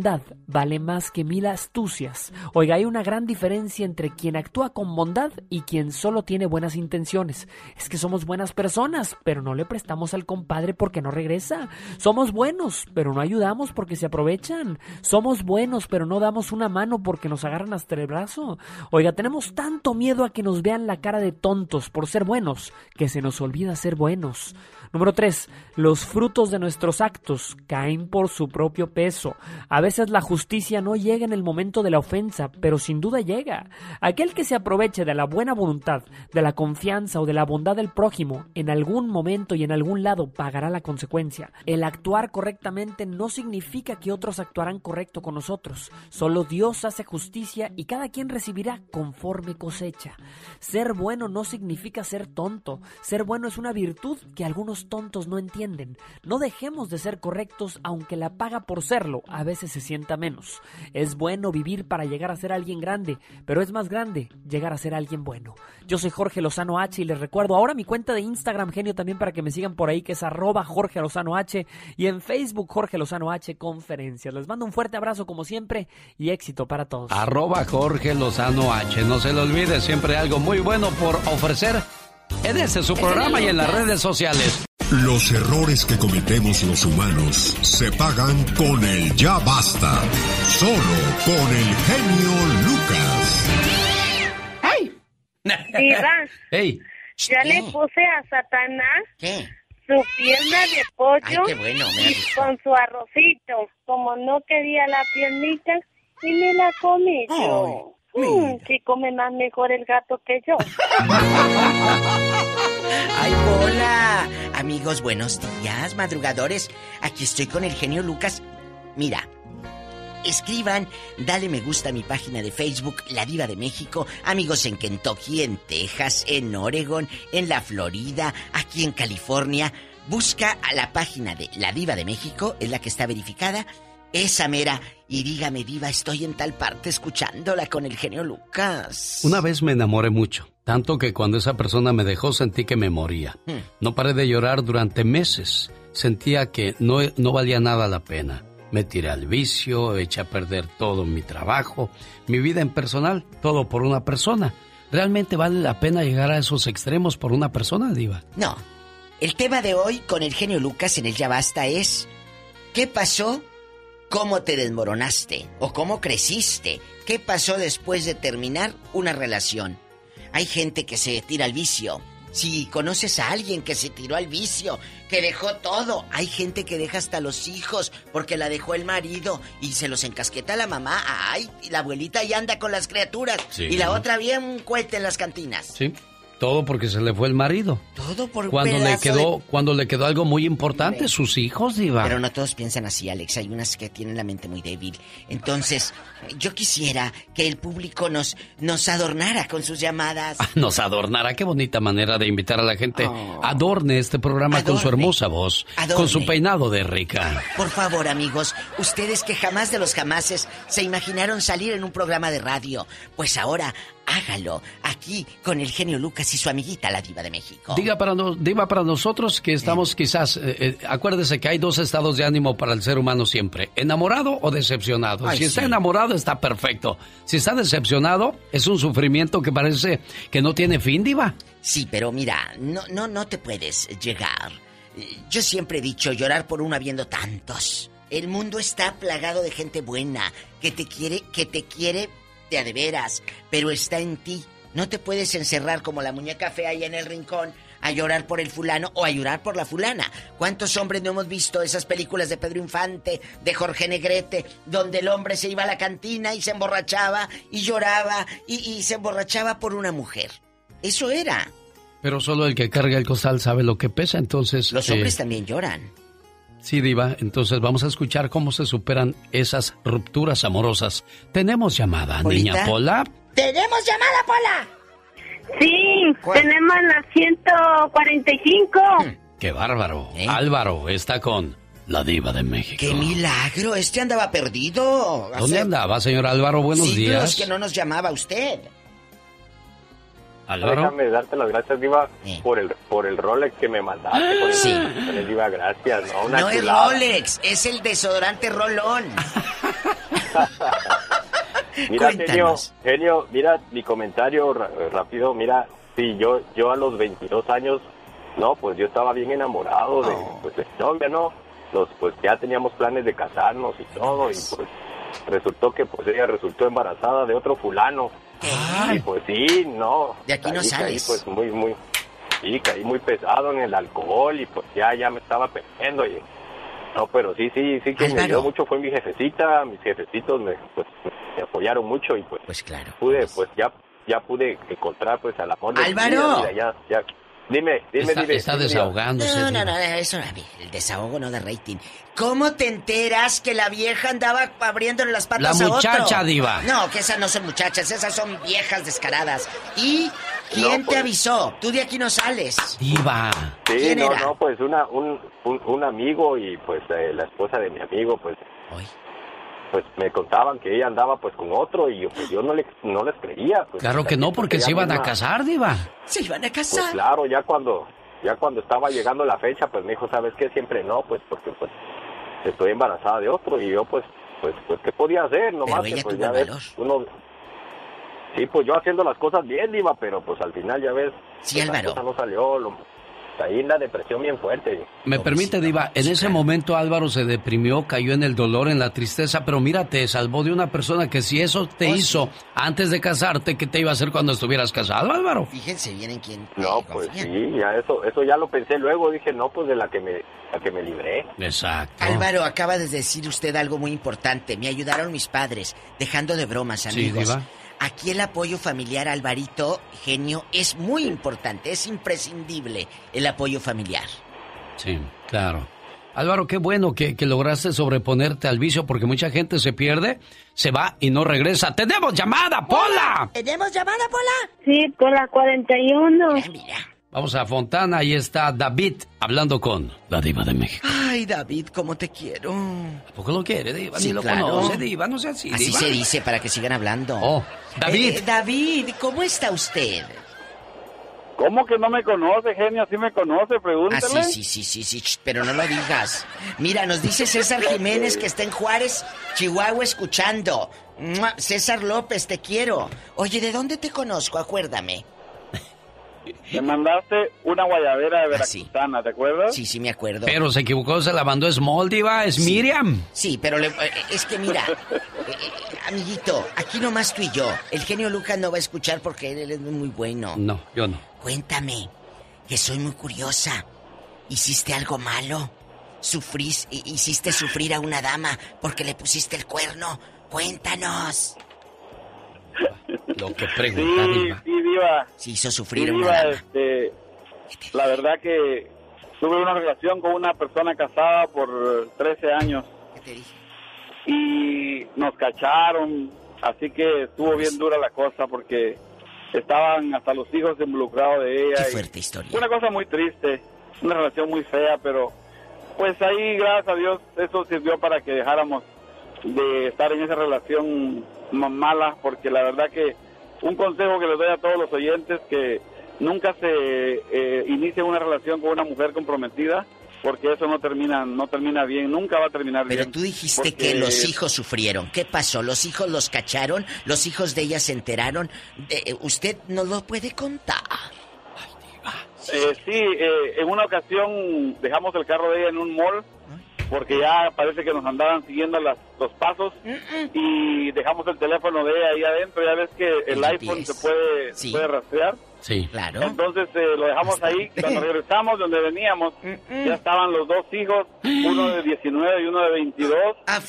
vale más que mil astucias. Oiga, hay una gran diferencia entre quien actúa con bondad y quien solo tiene buenas intenciones. Es que somos buenas personas, pero no le prestamos al compadre porque no regresa. Somos buenos, pero no ayudamos porque se aprovechan. Somos buenos, pero no damos una mano porque nos agarran hasta el brazo. Oiga, tenemos tanto miedo a que nos vean la cara de tontos por ser buenos que se nos olvida ser buenos. Número 3. Los frutos de nuestros actos caen por su propio peso. A veces la justicia no llega en el momento de la ofensa, pero sin duda llega. Aquel que se aproveche de la buena voluntad, de la confianza o de la bondad del prójimo, en algún momento y en algún lado pagará la consecuencia. El actuar correctamente no significa que otros actuarán correcto con nosotros. Solo Dios hace justicia y cada quien recibirá conforme cosecha. Ser bueno no significa ser tonto. Ser bueno es una virtud que algunos tontos no entienden. No dejemos de ser correctos aunque la paga por serlo a veces se sienta menos. Es bueno vivir para llegar a ser alguien grande, pero es más grande llegar a ser alguien bueno. Yo soy Jorge Lozano H y les recuerdo ahora mi cuenta de Instagram genio también para que me sigan por ahí que es arroba Jorge Lozano H y en Facebook Jorge Lozano H Conferencias. Les mando un fuerte abrazo como siempre y éxito para todos. Arroba Jorge Lozano H. No se le olvide, siempre algo muy bueno por ofrecer en este su programa y en las redes sociales. Los errores que cometemos los humanos se pagan con el ya basta. Solo con el genio Lucas. ¡Ay! Diva, ¡Ey! ya le puse a Satanás su pierna de pollo Ay, qué bueno, me y con su arrocito. Como no quería la piernita, y me la comí yo. Mm, sí come más mejor el gato que yo. ¡Ay, hola! Amigos, buenos días, madrugadores. Aquí estoy con el genio Lucas. Mira, escriban, dale me gusta a mi página de Facebook, La Diva de México, amigos en Kentucky, en Texas, en Oregon, en la Florida, aquí en California. Busca a la página de La Diva de México, es la que está verificada, esa mera, y dígame, Diva, estoy en tal parte escuchándola con el genio Lucas. Una vez me enamoré mucho, tanto que cuando esa persona me dejó sentí que me moría. Hmm. No paré de llorar durante meses. Sentía que no, no valía nada la pena. Me tiré al vicio, eché a perder todo mi trabajo, mi vida en personal, todo por una persona. ¿Realmente vale la pena llegar a esos extremos por una persona, Diva? No. El tema de hoy con el genio Lucas en el Ya Basta es ¿Qué pasó? ¿Cómo te desmoronaste? ¿O cómo creciste? ¿Qué pasó después de terminar una relación? Hay gente que se tira al vicio. Si conoces a alguien que se tiró al vicio, que dejó todo, hay gente que deja hasta los hijos porque la dejó el marido y se los encasqueta la mamá. Ay, y la abuelita ya anda con las criaturas. Sí. Y la otra bien un cohete en las cantinas. Sí. Todo porque se le fue el marido. Todo por Cuando le quedó, de- cuando le quedó algo muy importante, sus hijos, Diva. Pero no todos piensan así, Alex. Hay unas que tienen la mente muy débil. Entonces, yo quisiera que el público nos, nos adornara con sus llamadas. Nos adornará. Qué bonita manera de invitar a la gente. Adorne este programa con su Oh. Hermosa voz, Adorne. con su peinado de rica. Por favor, amigos, ustedes que jamás de los jamases se imaginaron salir en un programa de radio, pues ahora hágalo aquí con el genio Lucas y su amiguita, la diva de México. Diga para, no- diga para nosotros que estamos quizás, eh, eh, acuérdese que hay dos estados de ánimo para el ser humano siempre, enamorado o decepcionado. Ay, si está enamorado está perfecto. Si está decepcionado es un sufrimiento que parece que no tiene fin, diva. Sí, pero mira, no, no, no te puedes llegar. Eh, Yo siempre he dicho llorar por uno habiendo tantos. El mundo está plagado de gente buena, que te quiere, que te quiere de a de veras, pero está en ti. No te puedes encerrar como la muñeca fea ahí en el rincón a llorar por el fulano o a llorar por la fulana. ¿Cuántos hombres no hemos visto esas películas de Pedro Infante, de Jorge Negrete, donde el hombre se iba a la cantina y se emborrachaba y lloraba y, y se emborrachaba por una mujer? Eso era. Pero solo el que carga el costal sabe lo que pesa, entonces... Los eh, hombres también lloran. Sí, Diva, entonces vamos a escuchar cómo se superan esas rupturas amorosas. Tenemos llamada, ¿Polita? niña Pola. ¡Tenemos llamada, Pola! Sí, tenemos la 145. ¡Qué bárbaro! ¿Eh? Álvaro está con la Diva de México. ¡Qué milagro! Este andaba perdido. ¿Dónde Hace andaba, señor Álvaro? Buenos siglos días. que no nos llamaba usted. Álvaro. Déjame darte las gracias, Diva, por el por el Rolex que me mandaste. Por el, Sí. el Diva, gracias. No, una no es. Rolex, es el desodorante Rolón. Mira, genio, Cuéntanos. genio, mira mi comentario rápido. Mira, sí, yo yo a los 22 años, no, pues yo estaba bien enamorado de, pues, de mi novia, ¿no? Los, pues ya teníamos planes de casarnos y todo, y pues resultó que pues ella resultó embarazada de otro fulano. Y pues sí, no. De aquí no caí- caí, sales. pues muy, muy, sí, caí muy pesado en el alcohol y pues ya, ya me estaba perdiendo y... No, pero sí, sí, sí que me ayudó mucho fue mi jefecita, mis jefecitos me, pues, me apoyaron mucho y pues, pues claro, pude, pues ya, ya pude encontrar pues al amor de mi Álvaro. vida, mira, ya, ya. Dime, dime, Está, dime. está dime, desahogándose. No, no, no, eso a ver, el desahogo no da rating. ¿Cómo te enteras que la vieja andaba abriéndole las patas La a otro? muchacha, diva. No, que esas no son muchachas, esas son viejas descaradas. ¿Y quién No, te pues. avisó? Tú de aquí no sales. Diva. Sí, ¿Quién no, era? no, pues una, un, un, un amigo y pues eh, la esposa de mi amigo, pues, pues me contaban que ella andaba pues con otro y yo, pues yo no, le, no les creía. Pues, Claro que no, porque ya se iban a casar, Diva. Se iban a Pues casar. claro, ya cuando, ya cuando estaba llegando la fecha, pues me dijo, ¿sabes qué? Siempre no, pues porque pues estoy embarazada de otro y yo pues, pues, pues ¿qué podía hacer? Nomás ella que pues ya ves, uno... Sí, pues yo haciendo las cosas bien, Diva, pero pues al final ya ves, Sí, pues, la Álvaro. cosa no salió, lo- ahí la depresión bien fuerte. Me permite, Diva, en ese momento Álvaro se deprimió, cayó en el dolor, en la tristeza, pero mira, te salvó de una persona que si eso te Oh, hizo antes de casarte, ¿qué te iba a hacer cuando estuvieras casado, Álvaro? Fíjense bien en quién. No, pues sí, ya eso, eso ya lo pensé luego, dije, no, pues de la que me, la que me libré. Exacto. Álvaro, acaba de decir usted algo muy importante. Me ayudaron mis padres, dejando de bromas, Sí, amigos. Diva. Aquí el apoyo familiar, Alvarito, genio, es muy importante, es imprescindible el apoyo familiar. Sí, claro. Álvaro, qué bueno que, que, lograste sobreponerte al vicio porque mucha gente se pierde, se va y no regresa. ¡Tenemos llamada, Pola! ¿Tenemos llamada, Pola? Sí, Pola 41. Vamos a Fontana, ahí está David hablando con la diva de México. Ay, David, ¿cómo te quiero? ¿Por qué lo quiere, diva? Sí, Ni lo claro. conoce, diva, no sea así, Así diva. se dice para que sigan hablando. Oh, David. Eh, David, ¿cómo está usted? ¿Cómo que no me conoce, genio? Sí me conoce, Ah, pregúntale. sí, sí, sí, sí, sí, ch, pero no lo digas. Mira, nos dice César Jiménez que está en Juárez, Chihuahua, escuchando. César López, te quiero. Oye, ¿de dónde te conozco? Acuérdame. Me mandaste una guayabera de Veracruzana, ¿te acuerdas? Sí, sí, me acuerdo. Pero se equivocó, se la mandó Small, diva, es Miriam. Sí, pero le- eh, es que mira, eh, eh, amiguito, aquí nomás tú y yo. El genio Lucas no va a escuchar porque él es muy bueno. No, yo no. Cuéntame, que soy muy curiosa. ¿Hiciste algo malo? ¿Sufrís, hi- hiciste sufrir a una dama porque le pusiste el cuerno? Cuéntanos. Lo que Sí, pregunta, diva. sí, Diva. Se hizo sufrir Sí, una Diva, este, la verdad que tuve una relación con una persona casada por 13 años. Y nos cacharon, así que estuvo bien dura la cosa porque estaban hasta los hijos involucrados de ella. Qué y fuerte historia. Una cosa muy triste, una relación muy fea, pero pues ahí, gracias a Dios, eso sirvió para que dejáramos de estar en esa relación ma- mala, porque la verdad que un consejo que les doy a todos los oyentes que nunca se eh, inicie una relación con una mujer comprometida, porque eso no termina, no termina bien, nunca va a terminar bien. Pero tú dijiste porque- que los hijos sufrieron. ¿Qué pasó? ¿Los hijos los cacharon? ¿Los hijos de ella se enteraron? De- ¿Usted no lo puede contar? Eh, sí, eh, en una ocasión dejamos el carro de ella en un mall porque ya parece que nos andaban siguiendo las, los pasos y dejamos el teléfono de ella ahí adentro. Ya ves que el, iPhone se puede, se puede rastrear. Sí. Claro. Entonces eh, lo dejamos ahí. Cuando regresamos donde veníamos, ya estaban los dos hijos, uno de 19 y uno de 22,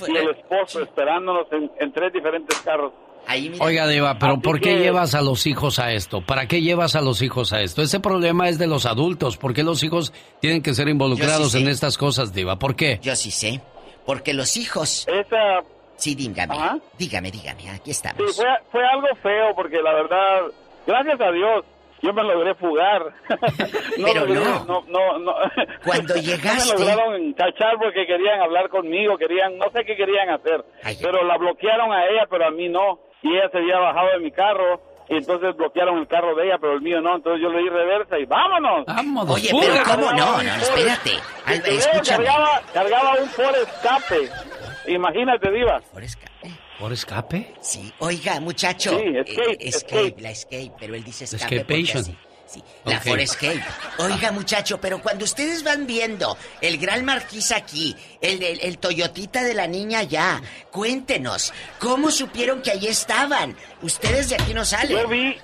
y el esposo esperándonos en, en tres diferentes carros. Oiga, Diva, pero Así ¿por qué que- llevas a los hijos a esto? ¿Para qué llevas a los hijos a esto? Ese problema es de los adultos. ¿Por qué los hijos tienen que ser involucrados sí en estas cosas, Diva? ¿Por qué? Yo sí sé. Porque los hijos... Esa... Sí, dígame. Dígame, dígame. Aquí Sí, estamos. fue, fue algo feo porque la verdad, gracias a Dios, yo me logré fugar. Pero logré- no. no, no, no. Cuando No llegaste- me lograron cachar porque querían hablar conmigo, querían, no sé qué querían hacer. pero la bloquearon a ella, pero a mí no. Y ella se había bajado de mi carro. Y entonces bloquearon el carro de ella, pero el mío no. Entonces yo le di reversa y vámonos. Vámonos. Oye, pero ¿cómo no? No, espérate. Al- escúchame. Cargaba, cargaba un Ford Escape. Imagínate, Diva. ¿Por escape? Sí. Oiga, muchacho. Sí, escape, eh, escape, la escape, pero él dice escape. así- Sí, la Ok. for escape. Oiga, muchacho, pero cuando ustedes van viendo el gran marquís aquí, el, el, el Toyotita de la niña allá, cuéntenos, ¿cómo supieron que allí estaban? Ustedes de aquí no salen. Yo vi,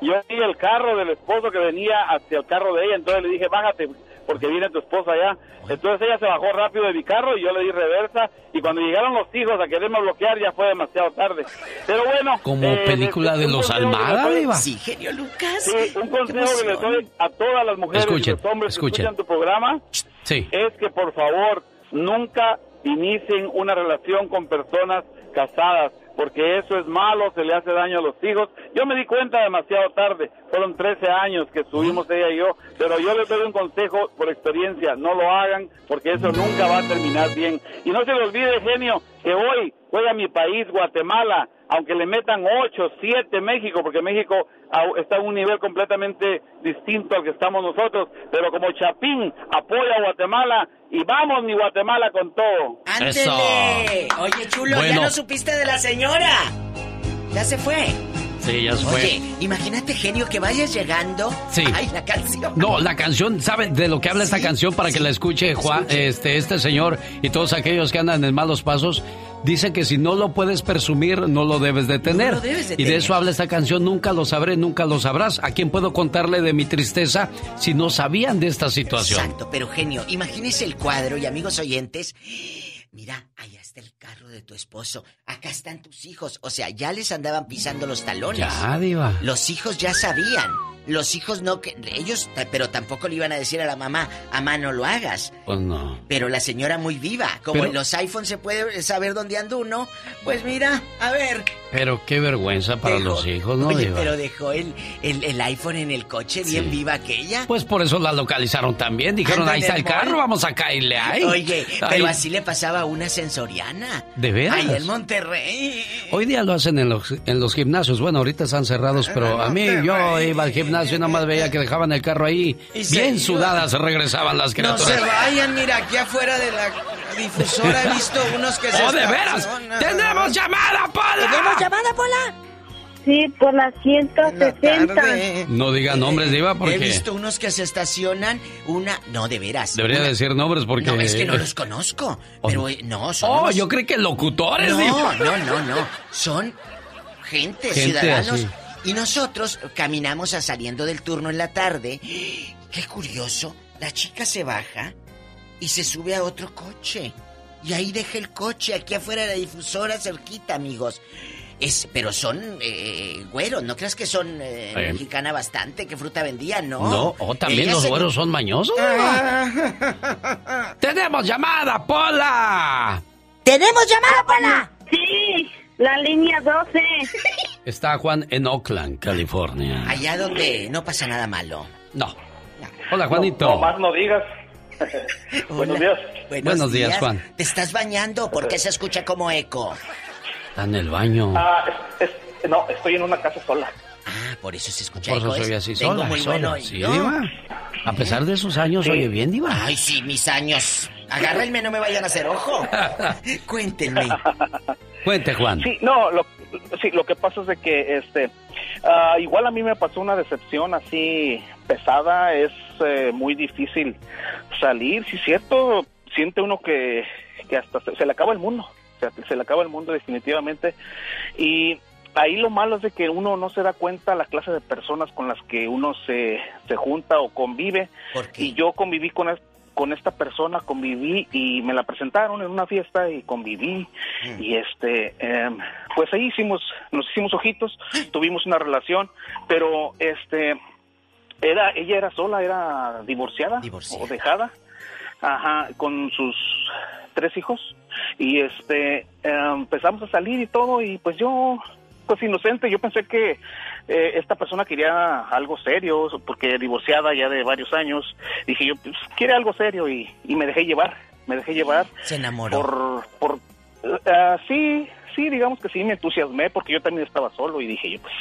yo vi el carro del esposo que venía hacia el carro de ella, entonces le dije, bájate, porque viene tu esposa allá. Entonces ella se bajó rápido de mi carro y yo le di reversa, y cuando llegaron los hijos a quererme bloquear ya fue demasiado tarde. Pero bueno... Como eh, película de los Almada, Diva. Sí, genio Lucas. Sí, un consejo que les doy a todas las mujeres Escuchen, y los hombres escuchen. que escuchan tu programa Sí. es que por favor nunca inicien una relación con personas casadas, porque eso es malo, se le hace daño a los hijos. Yo me di cuenta demasiado tarde, fueron 13 años que estuvimos ella y yo, pero yo les doy un consejo por experiencia, no lo hagan, porque eso nunca va a terminar bien. Y no se le olvide, genio, que hoy juega mi país, Guatemala, aunque le metan 8, 7 México, porque México está en un nivel completamente distinto al que estamos nosotros, pero como Chapín apoya a Guatemala y vamos mi Guatemala con todo. ¡Ándele! Oye, chulo, Bueno. ya no supiste de la señora. Ya se fue. Sí, ya se fue. Oye, imagínate, genio, que vayas llegando. Sí. Ay, la canción. No, la canción, ¿sabe de lo que habla esta canción para que la escuche Juan, este, este señor y todos aquellos que andan en malos pasos? Dice que si no lo puedes presumir, no lo debes de tener. lo debes de y de tener. eso habla esta canción, nunca lo sabré, nunca lo sabrás. ¿A quién puedo contarle de mi tristeza si no sabían de esta situación? Exacto, pero genio, imagínese el cuadro y amigos oyentes. mira, allá está el carro de tu esposo, acá están tus hijos. O sea, ya les andaban pisando los talones. Ya, diva. Los hijos ya sabían. Los hijos no, que ellos, pero tampoco le iban a decir a la mamá, mamá, no lo hagas. Pues no. Pero la señora muy viva. Como Pero- en los iPhones se puede saber dónde anda uno, pues mira, a ver. Pero qué vergüenza para Dejó- los hijos, ¿no, Oye, diva? pero dejó el, el, el iPhone en el coche bien viva aquella. Pues por eso la localizaron también. Dijeron, ahí está el carro, mall. vamos a caerle ahí. Oye, pero así le pasaba a una sensoriana. ¿De veras? Ahí en Monterrey. Hoy día lo hacen en los, en los gimnasios. Bueno, ahorita están cerrados, pero a mí yo iba al gimnasio y nada más veía que dejaban el carro ahí. Y se Bien iban. sudadas regresaban las No criaturas. se vayan, mira, aquí afuera de la difusora he visto unos que se ¡Oh, de veras! estacionan. ¡Tenemos llamada, Pola! ¿Tenemos llamada, Pola? Sí, por la 160. No diga nombres, Diva, He porque visto unos que se estacionan, una... No, de veras. debería una- decir nombres porque... No, es que no los conozco. Pero eh, no, son Oh, unos- yo creí que locutores, No, Diva. no, no, no. Son gente, Gente ciudadanos. así. Y nosotros caminamos a saliendo del turno en la tarde. Qué curioso. La chica se baja y se sube a otro coche. Y ahí deja el coche aquí afuera de la difusora cerquita, amigos. Es, pero son eh, güeros, no creas que son eh, Eh. mexicana bastante, que fruta vendía, no. No, oh, también Ella los se- güeros son mañosos. ¡Tenemos llamada, Pola! ¡Tenemos llamada, Pola! Sí, la línea 12. Está Juan en Oakland, California. Allá donde no pasa nada malo. No. Hola, Juanito. No, más no digas. Buenos días. Buenos días, Juan. ¿Te estás bañando? ¿Por qué se escucha como eco? Está en el baño. Ah, es- es- no, estoy en una casa sola. Ah, por eso se escucha Por oye así Tengo sola, muy sola. bueno Sí, oído. Diva. A pesar de sus años, oye bien, Diva. Ay, sí, mis años. Agárrenme, no me vayan a hacer ojo. Cuéntenme. Cuente, Juan. Sí, no, lo, sí, lo que pasa es de que, este, ah, igual a mí me pasó una decepción así pesada, es eh, muy difícil salir, sí, cierto, siente uno que, que hasta se, se le acaba el mundo, o sea, se le acaba el mundo definitivamente, y ahí lo malo es de que uno no se da cuenta la clase de personas con las que uno se, se junta o convive, y yo conviví con es- con esta persona conviví y me la presentaron en una fiesta y conviví. Y este em, pues ahí hicimos nos hicimos ojitos tuvimos una relación pero este era ella era sola era divorciada, o dejada ajá con sus tres hijos. Y este em, empezamos a salir y todo y pues yo pues inocente yo pensé que eh, esta persona quería algo serio porque divorciada ya de varios años. Dije yo pues quiere algo serio y, y me dejé llevar me dejé llevar Se enamoró. por por ah, sí sí digamos que sí me entusiasmé porque yo también estaba solo y dije yo pues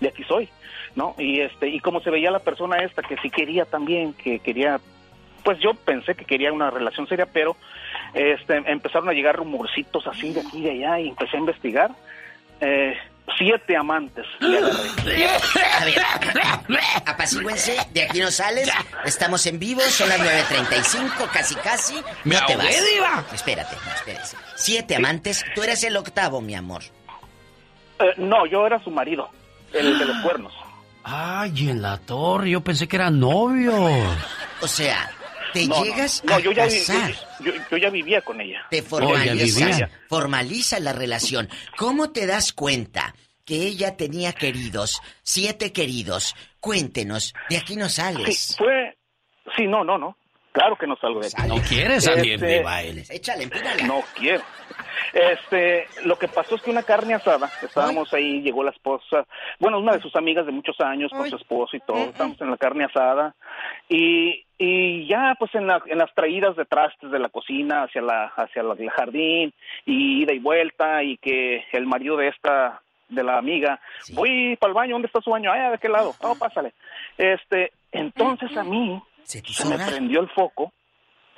de aquí soy no y este y como se veía la persona esta que sí quería también que quería pues yo pensé que quería una relación seria pero este empezaron a llegar rumorcitos así de aquí y de allá y empecé a investigar eh, siete amantes le agarré. A ver, apacíguense, de aquí no sales. Estamos en vivo, son las 9.35, casi casi. Me no te ahogué, vas. diva. Espérate, no, espérate. Siete amantes, tú eres el octavo, mi amor. Eh, no yo era su marido el de los cuernos Ay, en la torre, yo pensé que eran novios. O sea, te No, llegas no, a yo ya, vi- casar. yo, yo ya vivía con ella Te Oh, formaliza, la relación. ¿Cómo te das cuenta que ella tenía queridos, siete queridos? Cuéntenos, de aquí no sales. Sí, fue. Sí, no, no, no. Claro que no salgo de aquí. No quiere salir, Este, Diva, él. Échale, empínala. No quiero. Este, lo que pasó es que una carne asada, estábamos ahí, llegó la esposa, bueno, una de sus amigas de muchos años con su esposo y todo, estábamos en la carne asada y, y ya pues en, la, en las traídas de trastes de la cocina hacia la hacia la- el jardín y ida y vuelta y que el marido de esta de la amiga, voy para el baño, ¿dónde está su baño? Ah, ¿de qué lado? No, pásale. Este, entonces a mí se, me prendió el foco,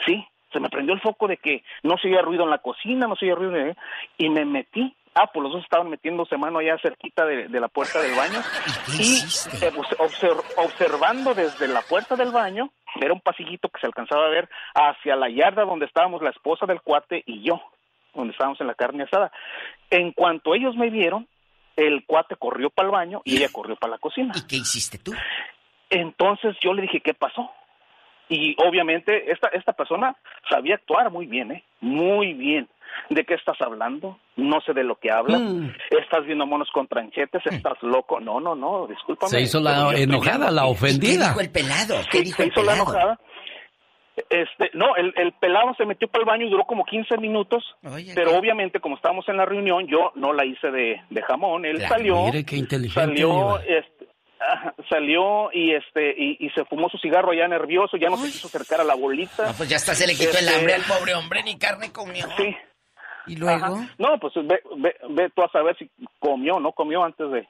sí, se me prendió el foco de que no se oía ruido en la cocina, no se oía ruido de... y me metí. Ah, pues los dos estaban metiéndose mano allá cerquita de, de la puerta del baño. Y eh, pues, obser- observando desde la puerta del baño, era un pasillito que se alcanzaba a ver hacia la yarda donde estábamos la esposa del cuate y yo, donde estábamos en la carne asada. En cuanto ellos me vieron, el cuate corrió para el baño y ella corrió para la cocina. ¿Y qué hiciste tú? Entonces yo le dije, ¿qué pasó? Y obviamente esta, esta persona sabía actuar muy bien, ¿eh? Muy bien. ¿de qué estás hablando? No sé de lo que hablas. Mm. ¿Estás viendo monos con tranchetes? ¿Estás loco? No, no, no, discúlpame. Se hizo la enojada, la ofendida. dijo el pelado? ¿Qué Sí, dijo se el hizo la enojada. Este, no, el, el pelado se metió para el baño y duró como 15 minutos, pero obviamente como estábamos en la reunión, yo no la hice de, de jamón, él Claro, salió, mire qué inteligente, salió, este, salió y este y, y se fumó su cigarro ya nervioso, ya no se quiso acercar a la bolita. No, pues ya hasta se le quitó el Este, hambre al pobre hombre, ni carne comió. Sí. ¿Y luego? Ajá. No, pues ve, ve, ve tú a saber si comió, no comió antes de.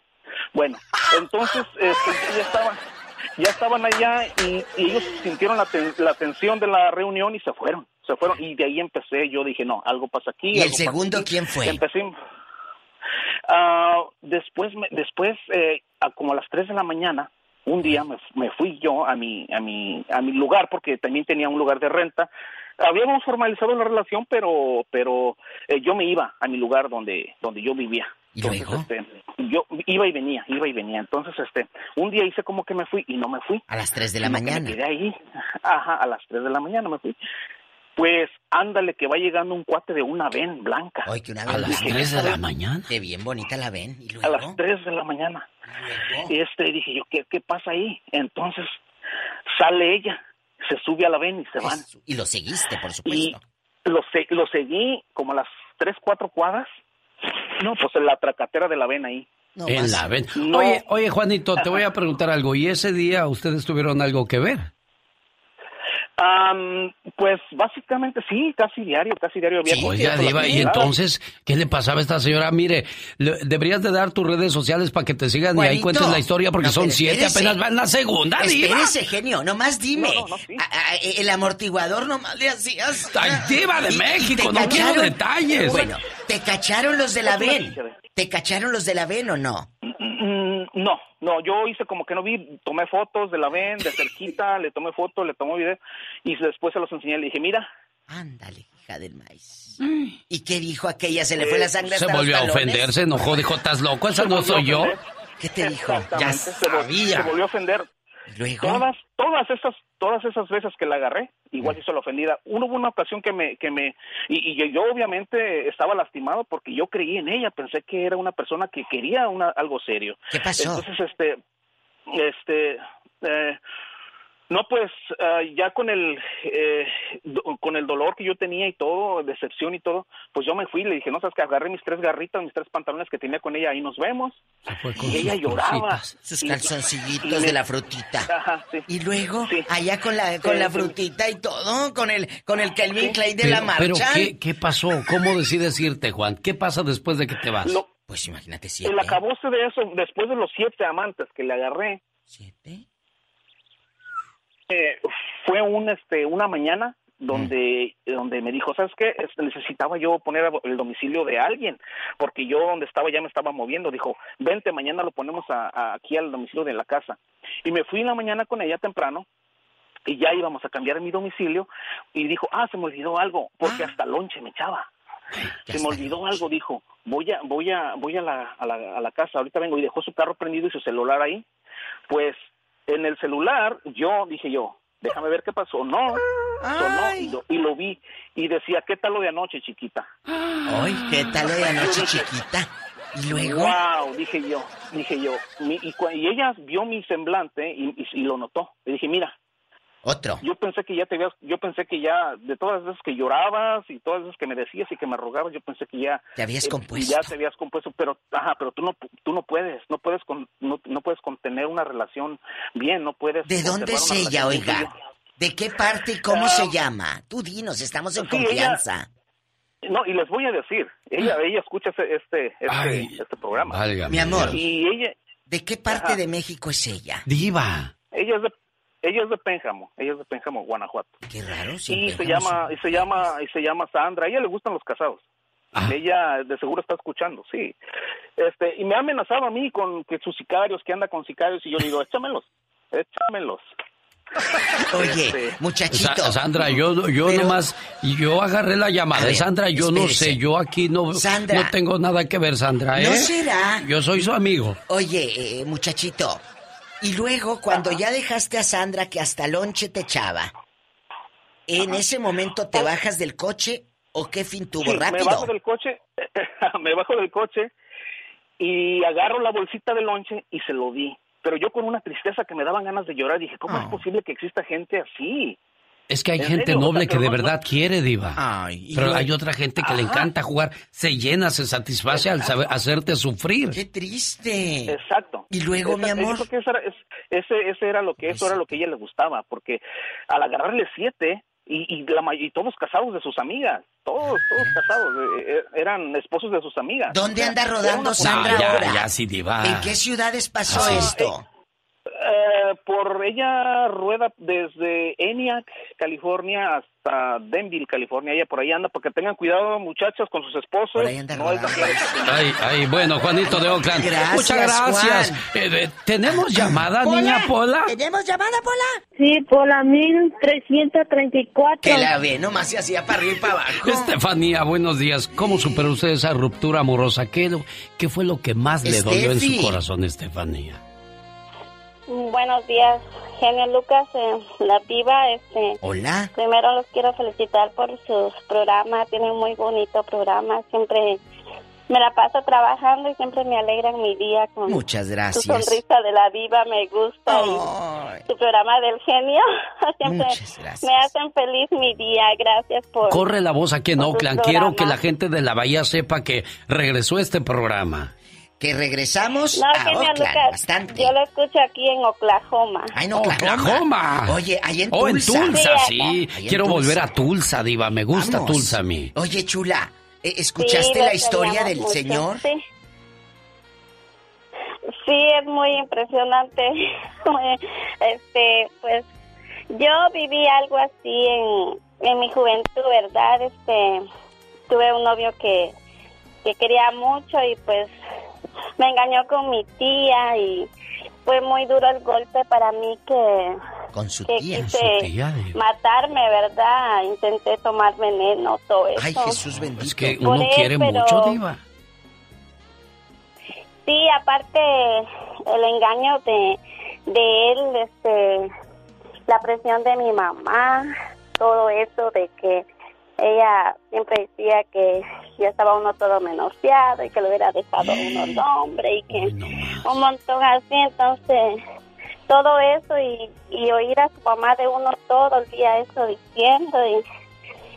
Bueno, entonces este, ya estaban, ya estaban allá y, y ellos sintieron la, ten- la tensión de la reunión y se fueron, se fueron y de ahí empecé. Yo dije no, algo pasa aquí. ¿Y el segundo quién fue? Empecé. Ah, después, me- después eh, a como a las 3 de la mañana, un día me, me fui yo a mi, a mi, a mi lugar porque también tenía un lugar de renta. Habíamos formalizado la relación, pero, pero eh, yo me iba a mi lugar donde, donde yo vivía. Entonces, este, yo iba y venía, iba y venía. Entonces, este, un día hice como que me fui y no me fui. A las 3 de la que mañana. Me quedé ahí. Ajá, a las 3 de la mañana me fui. Pues ándale que va llegando un cuate de una ven blanca. Ay, que una A vez las más. tres de la mañana. Qué bien bonita la ven. ¿Y A luego? las 3 de la mañana. Y este dije yo, ¿qué, ¿qué pasa ahí? Entonces sale ella, se sube a la ven y se van. Y lo seguiste, por Y supuesto. lo, se- lo seguí como a las 3, 4 cuadras. No, pues en la tracatera de la ven ahí. en la ven. No. Oye, oye, Juanito, te voy a preguntar algo. ¿Y ese día ustedes tuvieron algo que ver? Am, pues básicamente sí, casi diario, casi diario había Oiga, la Diva, y entonces, ¿qué le pasaba a esta señora? Mire, le- deberías de dar tus redes sociales para que te sigan y ahí cuentes la historia porque No, son siete, espérese. apenas va en la segunda, Diva. Espérese, genio, nomás dime. A- a- el amortiguador nomás le hacías. Ay, diva de Y- México, no quiero detalles. Bueno, ¿te cacharon los de la VEN? ¿Te cacharon los de la VEN o no? No, no, yo hice como que no vi, tomé fotos de la ven, de cerquita, le tomé fotos, le tomé video y después se los enseñé, le dije, mira. Ándale, hija del maíz. ¿Y qué dijo aquella? ¿Se le fue la sangre Se hasta volvió a los ofender, se enojó, dijo, ¿estás loco? ¿Esa no soy yo? ¿Qué te dijo? Ya sabía. Se volvió a ofender. Luego. Todas, todas esas, todas esas veces que la agarré, igual hizo la ofendida. Uno hubo una ocasión que me, que me, y, yo obviamente estaba lastimado porque yo creí en ella, pensé que era una persona que quería una, algo serio. ¿Qué pasó? Entonces, este, este, eh, no, pues eh, ya con el, eh, do- con el dolor que yo tenía y todo, decepción y todo, pues yo me fui y le dije, no, sabes que agarré mis tres garritas, mis tres pantalones que tenía con ella, ahí nos vemos. y ella lloraba. Sus Y- calzoncillitos y de la frutita. Ajá, sí. Y luego, allá con la, con Sí, la sí. frutita y todo, con el, con el Calvin Klein de Pero, la pero marcha. ¿qué, ¿qué pasó? ¿Cómo decides irte, Juan? ¿Qué pasa después de que te vas? Pues imagínate El acabose de eso, después de los siete amantes que le agarré. ¿Siete? Eh, fue un, este, una mañana donde, Mm. donde me dijo, ¿sabes qué? Este, necesitaba yo poner el domicilio de alguien, porque yo donde estaba ya me estaba moviendo. Dijo, vente, mañana lo ponemos a- a- aquí al domicilio de la casa. Y me fui en la mañana con ella temprano y ya íbamos a cambiar mi domicilio y dijo, ah, se me olvidó algo, porque hasta lonche me echaba. Se me olvidó algo, dijo, voy a, voy a, voy a la, a la, a la casa, ahorita vengo y dejó su carro prendido y su celular ahí. Pues en el celular yo dije yo, déjame ver qué pasó. No, sonó y lo, y lo vi y decía, ¿qué tal lo de anoche, chiquita? Ay, ¿qué tal lo de anoche, chiquita? Y luego. Wow, dije yo, dije yo. Mi- y, cua- y ella vio mi semblante y, y- y lo notó. Le dije, mira, Otro. yo pensé que ya te habías, yo pensé que ya, de todas las veces que llorabas y todas las veces que me decías y que me rogabas, yo pensé que ya... Te habías eh, compuesto. Ya te habías compuesto, pero, ajá, pero tú no, tú no puedes, no puedes, con, no, no puedes contener una relación bien, no puedes... ¿De dónde es ella, oiga? bien. ¿De qué parte y cómo Ah. se llama? Tú dinos, estamos en Sí, ella- confianza. No, y les voy a decir, ella, ella escucha este, este, este, este programa. válgame Mi amor. Y ella, ¿De qué parte de México es ella? Diva. ella es de, ella es de Pénjamo, ella es de Pénjamo, Guanajuato. Qué raro, y sí. se llama y se llama y se llama Sandra a ella le gustan los casados ella de seguro está escuchando sí este y me ha amenazado a mí con que sus sicarios que anda con sicarios y yo le digo échamelos échamelos Oye, Este, muchachito. Sa- Sandra, yo, yo nomás, yo agarré la llamada. Ver, Sandra, yo no sé, yo aquí no, Sandra. no tengo nada que ver, Sandra, ¿eh? ¿No será? Yo soy su amigo. Oye, eh, muchachito. Y luego, cuando ya dejaste a Sandra que hasta lonche te echaba, ¿en ese momento te bajas del coche ¿O qué fin tuvo? Sí, Rápido. Me bajo del coche, me bajo del coche y agarro la bolsita de lonche y se lo di. Pero yo con una tristeza que me daban ganas de llorar dije, ¿cómo es posible que exista gente así? Es que hay ¿En gente serio? O noble sea, que de verdad quiere, Diva. Pero hay otra gente que le encanta jugar, se llena, se satisface al saber, hacerte sufrir. ¡Qué triste! Exacto. Y luego, mi Esa- amor. yo creo que esa era- es- ese, ese era lo que eso era lo que a ella le gustaba, porque al agarrarle siete y, y, la, may- y todos casados de sus amigas, todos, todos casados, eh, eh, eran esposos de sus amigas. ¿Dónde O sea, anda rodando Sandra Ah, ya, ahora? ya, sí, Diva. ¿En qué ciudades pasó Ah, esto? Eh, por ella rueda desde ENIAC, California, hasta Denville, California. Ella por ahí anda, porque tengan cuidado, muchachas, con sus esposos. No Ay, ay, bueno, Juanito de Oakland. Gracias, Muchas gracias. Juan. Eh, eh, ¿Tenemos llamada, niña Pola? ¿Tenemos llamada, Pola? Sí, por la 1334. Que la ve, nomás se hacía para arriba y para abajo. Estefanía, buenos días. ¿Cómo superó usted esa ruptura amorosa? ¿Qué, qué fue lo que más le dolió en su corazón, Estefanía? Buenos días, genio Lucas, eh, la diva. Este, Hola. Primero los quiero felicitar por sus programas. Tienen muy bonito programa. Siempre me la paso trabajando y siempre me alegran mi día con Muchas gracias. su sonrisa de la diva. Me gusta y su programa del genio. siempre Muchas gracias. me hacen feliz mi día. Gracias por. Corre la voz aquí en Oakland. Quiero que la gente de la Bahía sepa que regresó este programa. Que regresamos No, a genio Oakland, Lucas. bastante. Yo lo escucho aquí en Oklahoma. Ay, no, Oklahoma. Oklahoma. Oye, ahí en Oh, en Tulsa. Tulsa, Sí, sí. Quiero Tulsa. volver a Tulsa, Diva. Me gusta Vamos. Tulsa a mí. Oye, chula, ¿eh, ¿escuchaste Sí, la historia del mucho, señor? Sí. Sí, es muy impresionante. este, pues yo viví algo así en, en mi juventud, ¿verdad? Este, tuve un novio que, que quería mucho y pues me engañó con mi tía y fue muy duro el golpe para mí que, Con su que tía. quise Su tía, matarme, ¿verdad? Intenté tomar veneno, todo eso. Ay, Jesús bendito. Es que uno él, quiere pero- mucho, Diva. Sí, aparte el engaño de, de él, este, la presión de mi mamá, todo eso de que ella siempre decía que ya estaba uno todo menosciado y que lo hubiera dejado uno el hombre y que un montón así, entonces todo eso y, y oír a su mamá de uno todo el día eso diciendo y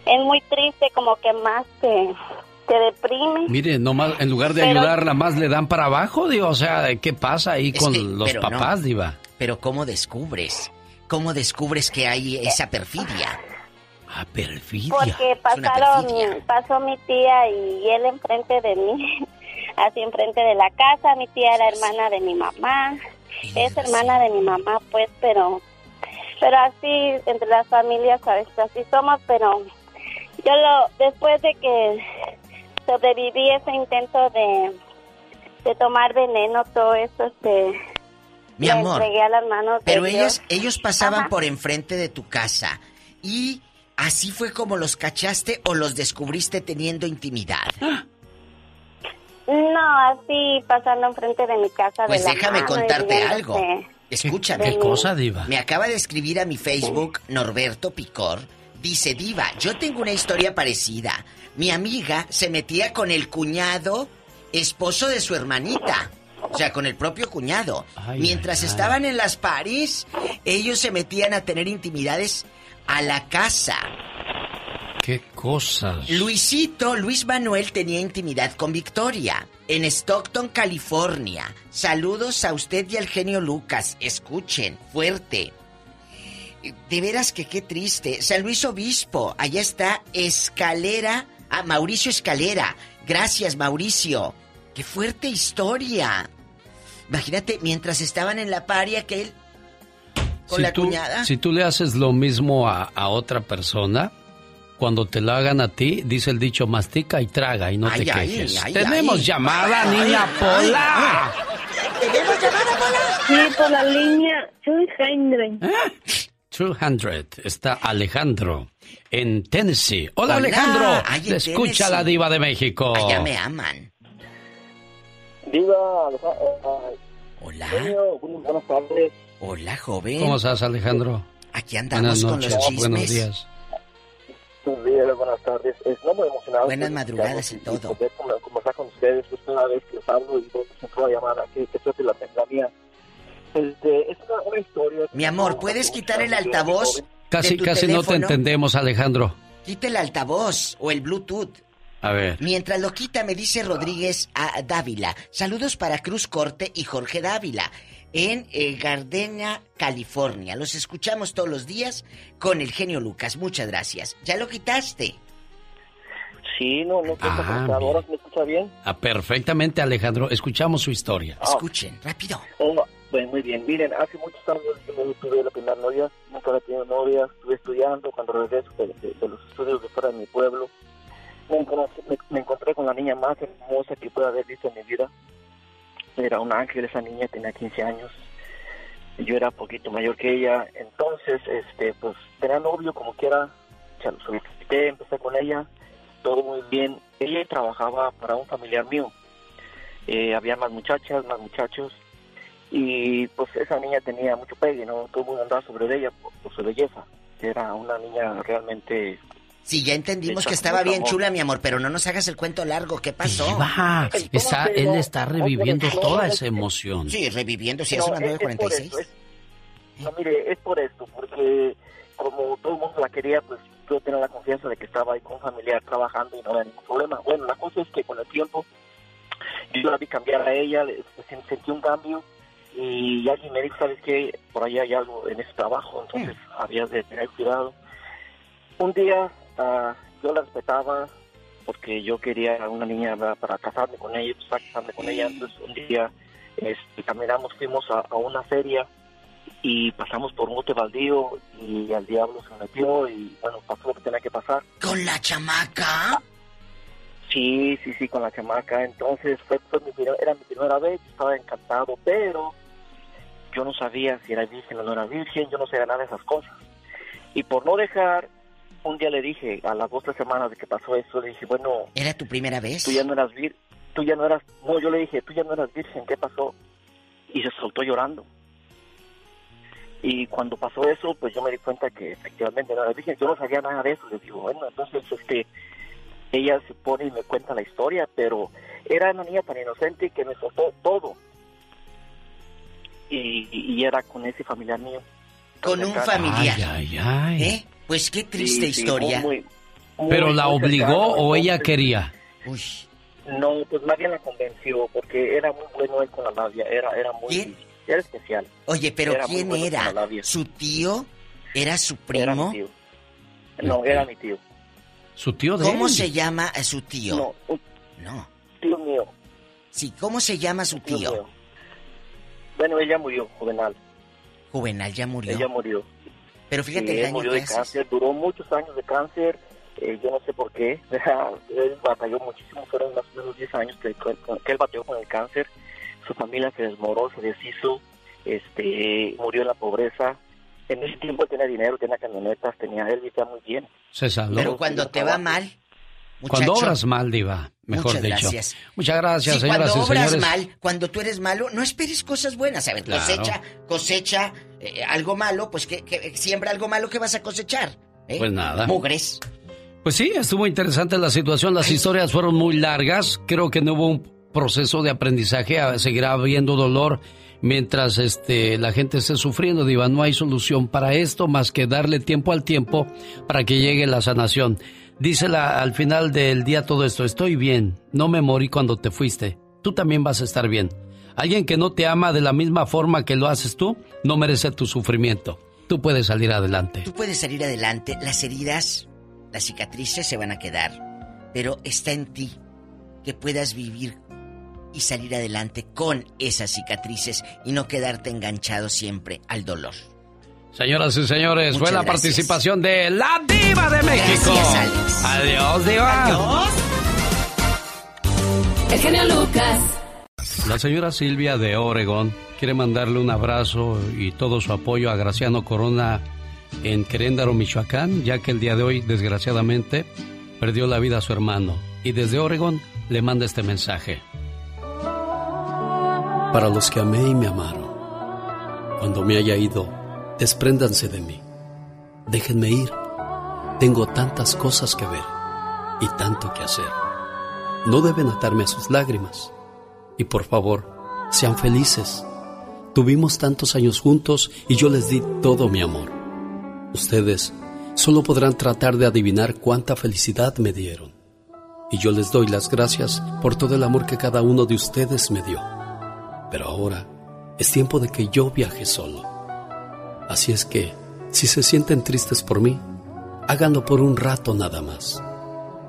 es muy triste como que más te, te deprime. Mire, nomás, en lugar de Pero- ayudarla más le dan para abajo, Diva. O sea, ¿qué pasa ahí con que- los pero no. papás, Diva? Pero ¿cómo descubres? ¿Cómo descubres que hay esa perfidia? Ah, perfidia. Porque pasaron, pasó mi tía y él enfrente de mí, así enfrente de la casa. Mi tía era hermana de mi mamá, es hermana de mi mamá, pues, pero, pero así entre las familias a veces así somos. Pero yo lo, después de que sobreviví ese intento de, de tomar veneno, todo eso, este, Mi amor, a las manos de Pero ellos, ellos pasaban Ajá. por enfrente de tu casa y así fue como los cachaste o los descubriste teniendo intimidad. No, así pasando enfrente de mi casa. Pues de la déjame mano contarte algo. que- Escúchame. ¿Qué cosa, Diva? Me acaba de escribir a mi Facebook Norberto Picor. Dice, Diva, yo tengo una historia parecida. Mi amiga se metía con el cuñado, esposo de su hermanita. O sea, con el propio cuñado. Mientras estaban en las París, ellos se metían a tener intimidades a la casa. ¿Qué cosas? Luisito, Luis Manuel tenía intimidad con Victoria en Stockton, California. Saludos a usted y al genio Lucas. Escuchen, fuerte. De veras que qué triste. San Luis Obispo, allá está Escalera. Ah, Mauricio Escalera. Gracias, Mauricio. Qué fuerte historia. Imagínate, mientras estaban en la paria que él con si la tú, cuñada. Si tú le haces lo mismo a, a otra persona, cuando te lo hagan a ti, dice el dicho, mastica y traga y no Ay, te ay, quejes. ay, Tenemos ay. llamada, Ay, niña ay, Pola. ¿Tenemos llamada, Pola? Sí, por la línea 200. 200. Está Alejandro en Tennessee. Hola, Hola. Alejandro. Te escucha Tennessee. la diva de México. Allá me aman. Diva, Hola. buenas tardes. Hola, joven. ¿Cómo estás, Alejandro? Aquí andamos Buenas con noches, los chismes. buenos días. Buenos días, buenas tardes. Es no muy emocionado. Buenas madrugadas y todo. Poder conversar con ustedes, es una vez que les hablo y a una llamada que, que suerte la tenga mía. Este, es una, una historia. Mi amor, ¿puedes quitar el altavoz? Casi, de tu casi no te teléfono? entendemos, Alejandro. Quita el altavoz o el Bluetooth. A ver. Mientras lo quita, me dice Rodríguez a Dávila. Saludos para Cruz Corte y Jorge Dávila en eh, Gardena, California. Los escuchamos todos los días con el genio Lucas. Muchas gracias. ¿Ya lo quitaste? Sí, no, no, ¿qué Ah, me escucha bien? Ah, perfectamente, Alejandro. Escuchamos su historia. Escuchen, rápido. Oh, pues muy bien. Miren, hace muchos años yo tuve la primera novia, nunca había tenido novia, estuve estudiando cuando regreso de, de- de los estudios de fuera de mi pueblo. Me, me- me encontré con la niña más hermosa que pueda haber visto en mi vida. Era un ángel, esa niña tenía 15 años. Yo era poquito mayor que ella. Entonces, este, pues, tenía novio como quiera. Solicité, empecé con ella. Todo muy bien. Ella trabajaba para un familiar mío. Eh, había más muchachas, más muchachos y pues esa niña tenía mucho pegue, ¿no? Todo el mundo andaba sobre ella por su belleza. Era una niña realmente... Sí, ya entendimos que estaba bien amor. chula, mi amor, pero no nos hagas el cuento largo. ¿Qué pasó? Diva, está, él está reviviendo toda esa emoción. Sí, reviviendo. Si es No, una es- es por 946. eso, es- no, mire, es por esto, porque como todo el mundo la quería, pues yo tenía la confianza de que estaba ahí con un familiar trabajando y no había ningún problema. Bueno, la cosa es que con el tiempo yo la vi cambiar a ella, sentí un cambio y alguien me dijo, ¿sabes qué? Por ahí hay algo en ese trabajo, entonces había de tener cuidado. Un día ah, yo la respetaba porque yo quería una niña ¿verdad? para casarme con ella, pues, casarme con ella, entonces un día este, caminamos, fuimos a, a una feria y pasamos por un bote baldío y al diablo se metió y bueno, pasó lo que tenía que pasar. ¿Con la chamaca? Sí, sí, sí, con la chamaca. Entonces fue, fue mi, era mi primera vez, estaba encantado, pero yo no sabía si era virgen o no era virgen, yo no sabía nada de esas cosas. Y por no dejar, un día le dije, a las dos tres semanas de que pasó eso, le dije, bueno, ¿Era tu primera vez? tú ya no eras vir, tú ya no eras, no, yo le dije, tú ya no eras virgen, ¿qué pasó? Y se soltó llorando. Y cuando pasó eso, pues yo me di cuenta que efectivamente no era virgen. Yo no sabía nada de eso. Le digo, bueno, entonces este, ella se pone y me cuenta la historia, pero era una niña tan inocente que me soltó todo. Y, y era con ese familiar mío. Con un familiar. Ay, ay. ¿Eh? Pues qué triste Sí, sí, historia. muy- muy- ¿Pero la obligó o ella quería? No, pues más bien la convenció, porque era muy bueno él con la labia, era, era muy... Era especial. Oye, pero Era ¿quién bueno era? ¿Su tío? ¿Era su Era primo? mi tío. No, era mi tío. ¿Su tío de ¿Cómo él? se llama a su tío? No, un No. tío mío. Sí, ¿cómo se llama su tío tío? Bueno, ella murió, Juvenal. Juvenal ya murió. Ella murió. Pero fíjate Sí, el él daño murió que de haces. cáncer, duró muchos años de cáncer, eh, yo no sé por qué, él batalló muchísimo, fueron más o menos 10 años que, que él batalló con el cáncer, su familia se desmoró, se deshizo, este, murió en la pobreza, en ese tiempo él tenía dinero, tenía camionetas, tenía, él vivía muy bien. Se salvó. Pero cuando te va mal, Cuando muchacho, obras mal, Diva, mejor Muchas dicho. gracias. Muchas gracias, Sí, señoras cuando y obras señores. mal, cuando tú eres malo, no esperes cosas buenas. A ver, Claro. cosecha, cosecha eh, algo malo, pues que, que siembra algo malo que vas a cosechar. ¿eh? Pues nada. Mugres. Pues sí, estuvo interesante la situación. Las historias fueron muy largas. Creo que no hubo un proceso de aprendizaje. Ah, Seguirá habiendo dolor mientras este, la gente esté sufriendo. Diva, no hay solución para esto más que darle tiempo al tiempo para que llegue la sanación. Dísela al final del día todo esto. Estoy bien. No me morí cuando te fuiste. Tú también vas a estar bien. Alguien que no te ama de la misma forma que lo haces tú no merece tu sufrimiento. Tú puedes salir adelante. Tú puedes salir adelante. Las heridas, las cicatrices se van a quedar. Pero está en ti que puedas vivir y salir adelante con esas cicatrices y no quedarte enganchado siempre al dolor. Señoras y señores, Muchas fue la gracias. participación de la Diva de México. Gracias, Alex. Adiós, Diva. El genio Lucas. La señora Silvia de Oregón quiere mandarle un abrazo y todo su apoyo a Graciano Corona en Queréndaro, Michoacán, ya que el día de hoy, desgraciadamente, perdió la vida a su hermano. Y desde Oregón le manda este mensaje. Para los que amé y me amaron, cuando me haya ido, despréndanse de mí. Déjenme ir. Tengo tantas cosas que ver y tanto que hacer. No deben atarme a sus lágrimas. Y por favor, sean felices. Tuvimos tantos años juntos y yo les di todo mi amor. Ustedes solo podrán tratar de adivinar cuánta felicidad me dieron. Y yo les doy las gracias por todo el amor que cada uno de ustedes me dio. Pero ahora es tiempo de que yo viaje solo. Así es que, si se sienten tristes por mí, háganlo por un rato nada más.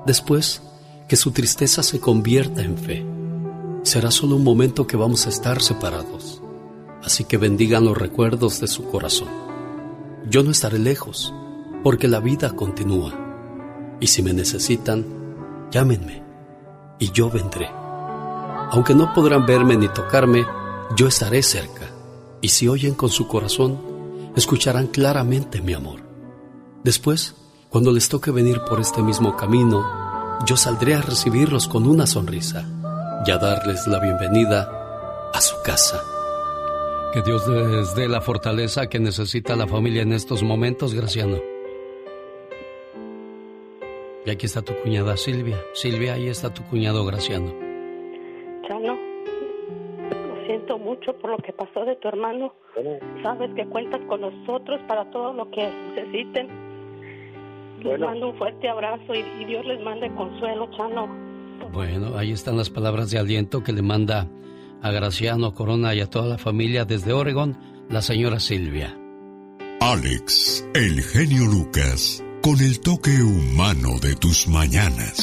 Después, que su tristeza se convierta en fe. Será solo un momento que vamos a estar separados. Así que bendigan los recuerdos de su corazón. Yo no estaré lejos, porque la vida continúa. Y si me necesitan, llámenme y yo vendré. Aunque no podrán verme ni tocarme, yo estaré cerca. Y si oyen con su corazón, escucharán claramente mi amor. Después, cuando les toque venir por este mismo camino, yo saldré a recibirlos con una sonrisa y a darles la bienvenida a su casa. Que Dios les dé la fortaleza que necesita la familia en estos momentos, Graciano. Y aquí está tu cuñada Silvia. Silvia, ahí está tu cuñado Graciano. Chano, lo siento mucho por lo que pasó de tu hermano. Sabes que cuentas con nosotros para todo lo que necesiten. Les mando un fuerte abrazo y, Dios les mande consuelo, Chano. Bueno, ahí están las palabras de aliento que le manda a Graciano Corona y a toda la familia desde Oregón, la señora Silvia. Alex, el genio Lucas, con el toque humano de tus mañanas.